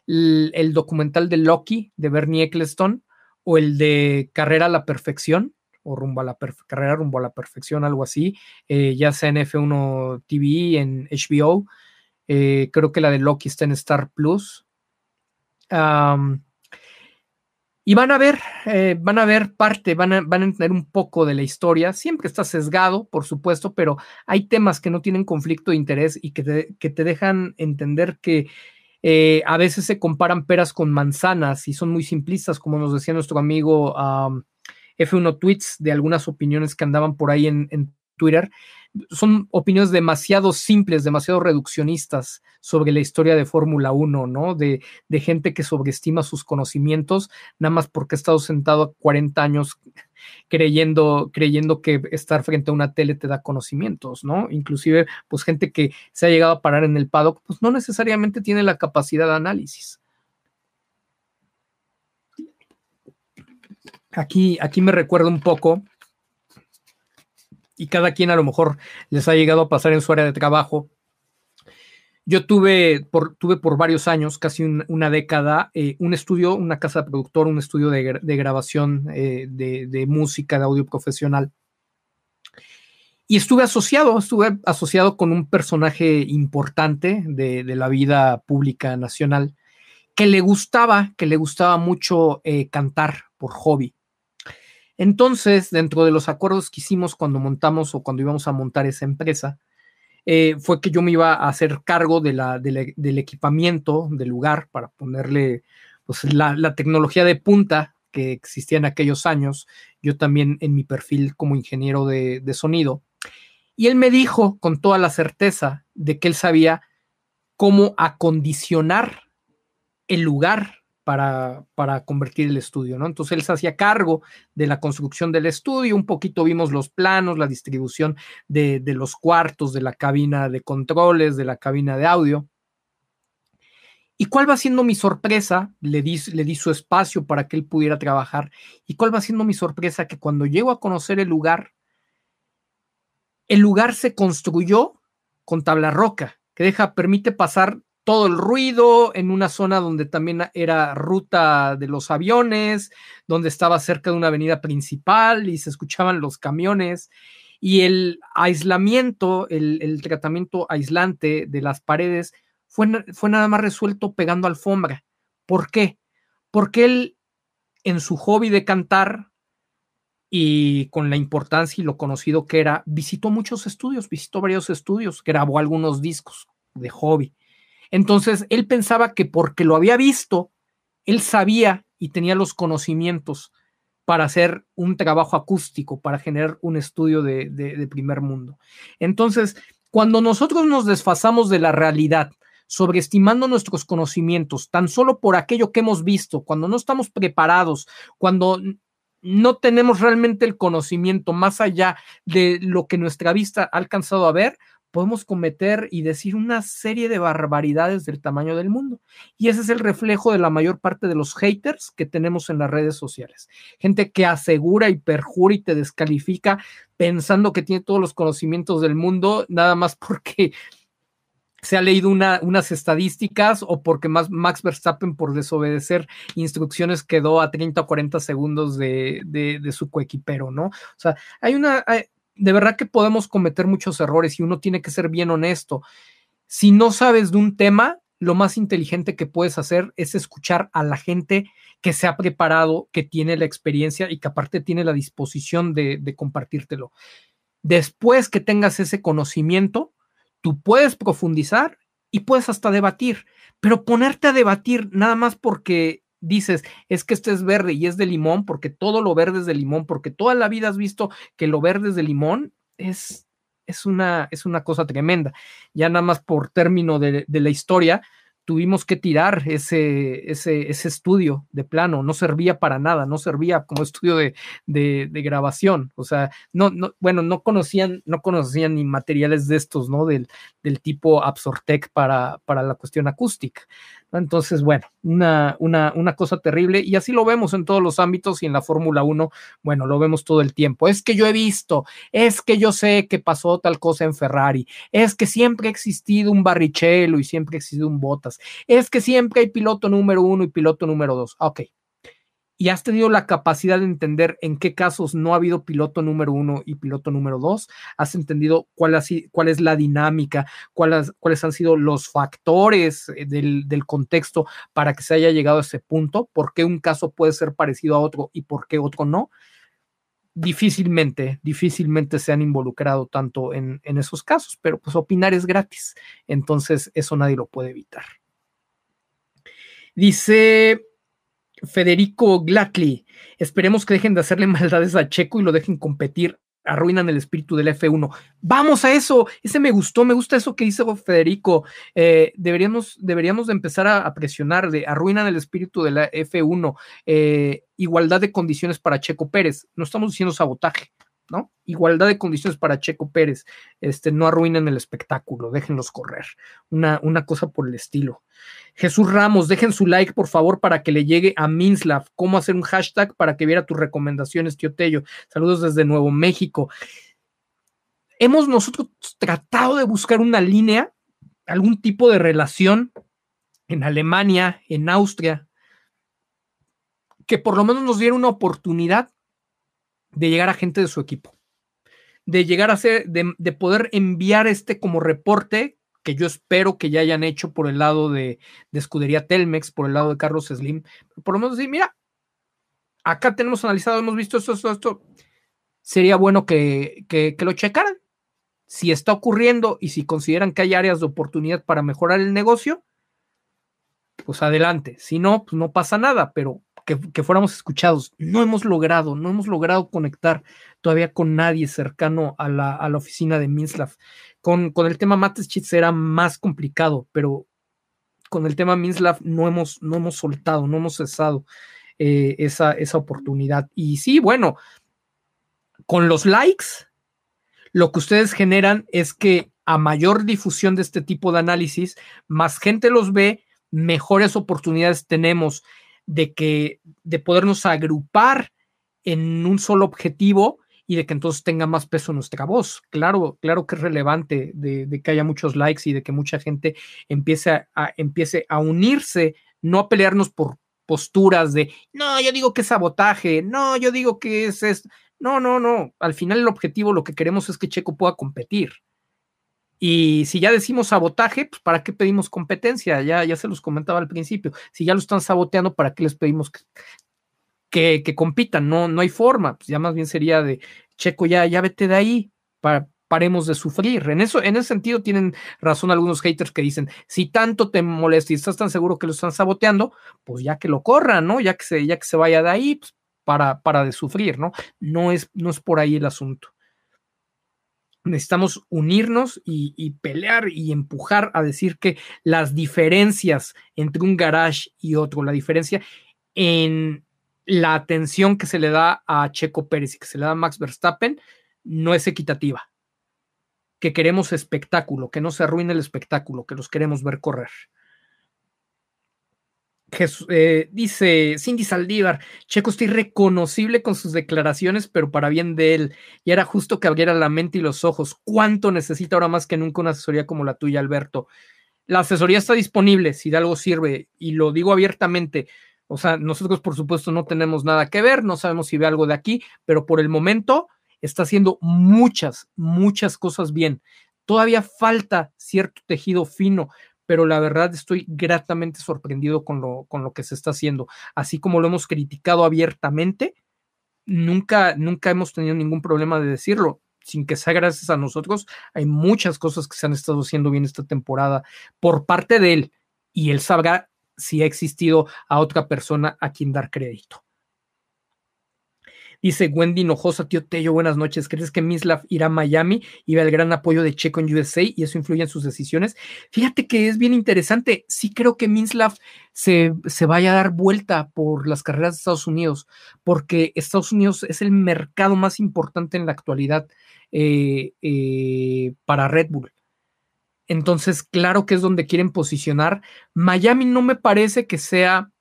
el, documental de Loki de Bernie Eccleston o el de Carrera a la Perfección o rumbo a la carrera rumbo a la perfección, algo así, eh, ya sea en F1 TV, en HBO, eh, creo que la de Loki está en Star Plus. Y van a ver, eh, van a ver parte, van a, van a entender un poco de la historia. Siempre está sesgado, por supuesto, pero hay temas que no tienen conflicto de interés y que te, que te dejan entender que a veces se comparan peras con manzanas y son muy simplistas, como nos decía nuestro amigo F1 tweets de algunas opiniones que andaban por ahí en, Twitter. Son opiniones demasiado simples, demasiado reduccionistas sobre la historia de Fórmula 1, ¿no? De, gente que sobreestima sus conocimientos, nada más porque ha estado sentado 40 años creyendo, creyendo que estar frente a una tele te da conocimientos, ¿no? Inclusive, pues gente que se ha llegado a parar en el paddock, pues no necesariamente tiene la capacidad de análisis. Aquí, aquí me recuerda un poco, y cada quien a lo mejor les ha llegado a pasar en su área de trabajo. Yo tuve por, tuve por varios años, casi una década, eh, un estudio, una casa de productor, un estudio de, grabación eh, de, música, de audio profesional. Y estuve asociado, estuve asociado con un personaje importante de, la vida pública nacional que le gustaba, que le gustaba mucho eh, cantar por hobby. Entonces, dentro de los acuerdos que hicimos cuando montamos o cuando íbamos a montar esa empresa, eh, fue que yo me iba a hacer cargo de la, del equipamiento del lugar para ponerle pues, la, tecnología de punta que existía en aquellos años, yo también en mi perfil como ingeniero de, de sonido. Y él me dijo con toda la certeza de que él sabía cómo acondicionar el lugar para, para, convertir el estudio, ¿no? Entonces él se hacía cargo de la construcción del estudio, un poquito vimos los planos, la distribución de, los cuartos, de la cabina de controles, de la cabina de audio. ¿Y cuál va siendo mi sorpresa? Le di, su espacio para que él pudiera trabajar. ¿Y cuál va siendo mi sorpresa? Que cuando llego a conocer el lugar, el lugar se construyó con tabla roca, que deja, permite pasar todo el ruido en una zona donde también era ruta de los aviones, donde estaba cerca de una avenida principal y se escuchaban los camiones. Y el aislamiento, el, tratamiento aislante de las paredes fue, fue nada más resuelto pegando alfombra. ¿Por qué? Porque él, en su hobby de cantar y con la importancia y lo conocido que era, visitó muchos estudios, visitó varios estudios, grabó algunos discos de hobby entonces, él pensaba que porque lo había visto, él sabía y tenía los conocimientos para hacer un trabajo acústico, para generar un estudio de, primer mundo. Entonces, cuando nosotros nos desfasamos de la realidad, sobreestimando nuestros conocimientos, tan solo por aquello que hemos visto, cuando no estamos preparados, cuando no tenemos realmente el conocimiento más allá de lo que nuestra vista ha alcanzado a ver, podemos cometer y decir una serie de barbaridades del tamaño del mundo. Y ese es el reflejo de la mayor parte de los haters que tenemos en las redes sociales. Gente que asegura y perjura y te descalifica pensando que tiene todos los conocimientos del mundo, nada más porque se ha leído unas estadísticas o porque más Max Verstappen por desobedecer instrucciones quedó a 30 o 40 segundos de, de su coequipero, ¿no? O sea, hay una, de verdad que podemos cometer muchos errores y uno tiene que ser bien honesto. Si no sabes de un tema, lo más inteligente que puedes hacer es escuchar a la gente que se ha preparado, que tiene la experiencia y que aparte tiene la disposición de, de compartírtelo. Después que tengas ese conocimiento, tú puedes profundizar y puedes hasta debatir, pero ponerte a debatir nada más porque dices, es que este es verde y es de limón, porque todo lo verde es de limón, porque toda la vida has visto que lo verde es de limón, es, es, una, es una cosa tremenda. Ya nada más por término de, de la historia, tuvimos que tirar ese, ese, ese, estudio de plano, no servía para nada, no servía como estudio de, de, de, grabación, o sea, no, no, bueno, no conocían, no conocían ni materiales de estos, ¿no? Del, del tipo Absortec para, para la cuestión acústica. Entonces, bueno, una, una, una, cosa terrible y así lo vemos en todos los ámbitos y en la Fórmula 1, bueno, lo vemos todo el tiempo. Es que yo he visto, es que yo sé que pasó tal cosa en Ferrari, es que siempre ha existido un Barrichello y siempre ha existido un Bottas, es que siempre hay piloto número uno y piloto número dos. Ok, y has tenido la capacidad de entender en qué casos no ha habido piloto número uno y piloto número dos, has entendido cuál, es la dinámica, cuáles, han sido los factores eh, del, del, contexto para que se haya llegado a ese punto, por qué un caso puede ser parecido a otro y por qué otro no. Difícilmente, difícilmente se han involucrado tanto en, en esos casos, pero pues opinar es gratis, entonces eso nadie lo puede evitar. Dice Federico Glatley. Esperemos que dejen de hacerle maldades a Checo y lo dejen competir. Arruinan el espíritu del F1. Vamos a eso. Ese me gustó. Me gusta eso que dice Federico. Eh, deberíamos, deberíamos de empezar a, a, presionar arruinan el espíritu de la F1. Eh, igualdad de condiciones para Checo Pérez. No estamos diciendo sabotaje. ¿No? Igualdad de condiciones para Checo Pérez, este, no arruinen el espectáculo, déjenlos correr, una, una cosa por el estilo. Jesús Ramos, dejen su like, por favor, para que le llegue a Minslav. ¿Cómo hacer un hashtag para que viera tus recomendaciones, tío Tello? Saludos desde Nuevo México. Hemos nosotros tratado de buscar una línea, algún tipo de relación en Alemania, en Austria, que por lo menos nos diera una oportunidad de llegar a gente de su equipo, de llegar a ser, de, de, poder enviar este como reporte que yo espero que ya hayan hecho por el lado de, de Escudería Telmex, por el lado de Carlos Slim, por lo menos decir, mira, acá tenemos analizado, hemos visto esto, esto, esto, sería bueno que, que, que lo checaran. Si está ocurriendo y si consideran que hay áreas de oportunidad para mejorar el negocio, pues adelante. Si no, pues no pasa nada, pero que, fuéramos escuchados. No hemos logrado, no hemos logrado conectar todavía con nadie cercano a la, a la oficina de Minslav. Con, con el tema Mateschitz era más complicado, pero con el tema Minslav no hemos, no hemos soltado, no hemos cesado eh, esa, esa oportunidad. Y sí, bueno, con los likes, lo que ustedes generan es que a mayor difusión de este tipo de análisis, más gente los ve, mejores oportunidades tenemos de que de podernos agrupar en un solo objetivo y de que entonces tenga más peso nuestra voz. Claro, claro que es relevante de, que haya muchos likes y de que mucha gente empiece a, a, empiece a unirse, no a pelearnos por posturas de, no, yo digo que es sabotaje, no, yo digo que es esto. No, no, no. Al final el objetivo lo que queremos es que Checo pueda competir. Y si ya decimos sabotaje, pues ¿para qué pedimos competencia? Ya, ya se los comentaba al principio. Si ya lo están saboteando, ¿para qué les pedimos que, que, compitan? No, no hay forma. Pues ya más bien sería de, Checo, ya, ya vete de ahí, paremos de sufrir. En eso, en ese sentido tienen razón algunos haters que dicen, si tanto te molesta y estás tan seguro que lo están saboteando, pues ya que lo corran, ¿no? Ya que se, ya que se vaya de ahí, pues para, para de sufrir, ¿no? No es, no es por ahí el asunto necesitamos unirnos y, pelear y empujar a decir que las diferencias entre un garage y otro, la diferencia en la atención que se le da a Checo Pérez y que se le da a Max Verstappen no es equitativa. Que queremos espectáculo, que no se arruine el espectáculo, que los queremos ver correr. Jesús, eh, dice Cindy Saldívar, Checo está irreconocible con sus declaraciones, pero para bien de él. Y era justo que abriera la mente y los ojos. ¿Cuánto necesita ahora más que nunca una asesoría como la tuya, Alberto? La asesoría está disponible si de algo sirve, y lo digo abiertamente. O sea, nosotros por supuesto no tenemos nada que ver, no sabemos si ve algo de aquí, pero por el momento está haciendo muchas, muchas cosas bien Todavía falta cierto tejido fino, pero la verdad estoy gratamente sorprendido con lo, con lo que se está haciendo. Así como lo hemos criticado abiertamente, nunca, nunca hemos tenido ningún problema de decirlo. Sin que sea gracias a nosotros, hay muchas cosas que se han estado haciendo bien esta temporada por parte de él y él sabrá si ha existido a otra persona a quien dar crédito. Dice Wendy Hinojosa, tío Tello, buenas noches. ¿Crees que Mislav irá a Miami y ve el gran apoyo de Checo en USA y eso influye en sus decisiones? Fíjate que es bien interesante. Sí creo que Mislav se, se vaya a dar vuelta por las carreras de Estados Unidos, porque Estados Unidos es el mercado más importante en la actualidad eh, eh, para Red Bull. Entonces, claro que es donde quieren posicionar. Miami no me parece que sea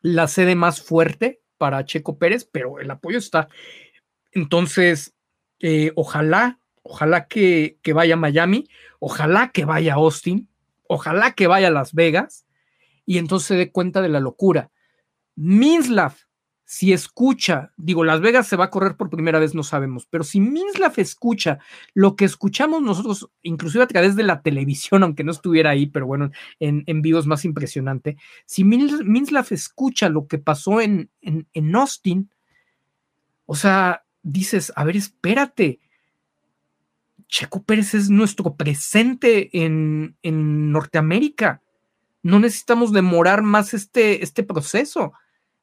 la sede más fuerte para Checo Pérez, pero el apoyo está. Entonces, eh, ojalá, ojalá que, que, vaya a Miami, ojalá que vaya a Austin, ojalá que vaya a Las Vegas y entonces se dé cuenta de la locura. Minslav, si escucha, digo, Las Vegas se va a correr por primera vez, no sabemos, pero si Minslav escucha lo que escuchamos nosotros, inclusive a través de la televisión, aunque no estuviera ahí, pero bueno, en, en vivo es más impresionante, si Minslav escucha lo que pasó en, en, en Austin, o sea, dices, a ver, espérate, Checo Pérez es nuestro presente en, en Norteamérica. No necesitamos demorar más este, este proceso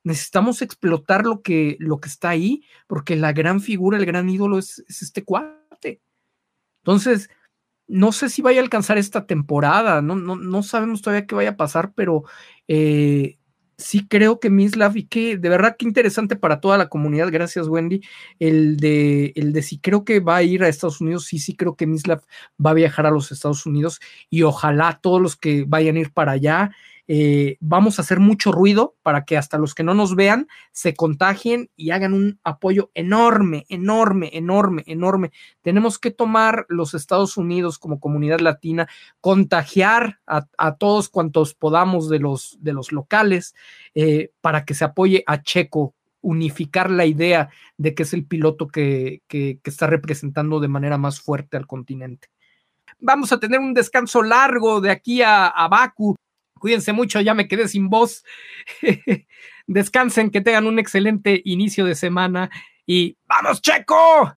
necesitamos explotar lo que, lo que está ahí, porque la gran figura, el gran ídolo es, este cuate. Entonces, no sé si vaya a alcanzar esta temporada, no, no, no sabemos todavía qué vaya a pasar, pero eh, sí creo que Mislav y que de verdad que interesante para toda la comunidad, gracias Wendy, el de, el de si creo que va a ir a Estados Unidos, sí, sí creo que Mislav va a viajar a los Estados Unidos y ojalá todos los que vayan a ir para allá eh, vamos a hacer mucho ruido para que hasta los que no nos vean se contagien y hagan un apoyo enorme, enorme, enorme, enorme. Tenemos que tomar los Estados Unidos como comunidad latina, contagiar a, todos cuantos podamos de los, de los locales eh, para que se apoye a Checo unificar la idea de que es el piloto que, que, está representando de manera más fuerte al continente. Vamos a tener un descanso largo de aquí a, a Baku. Cuídense mucho, ya me quedé sin voz. Descansen, que tengan un excelente inicio de semana y ¡vamos, Checo!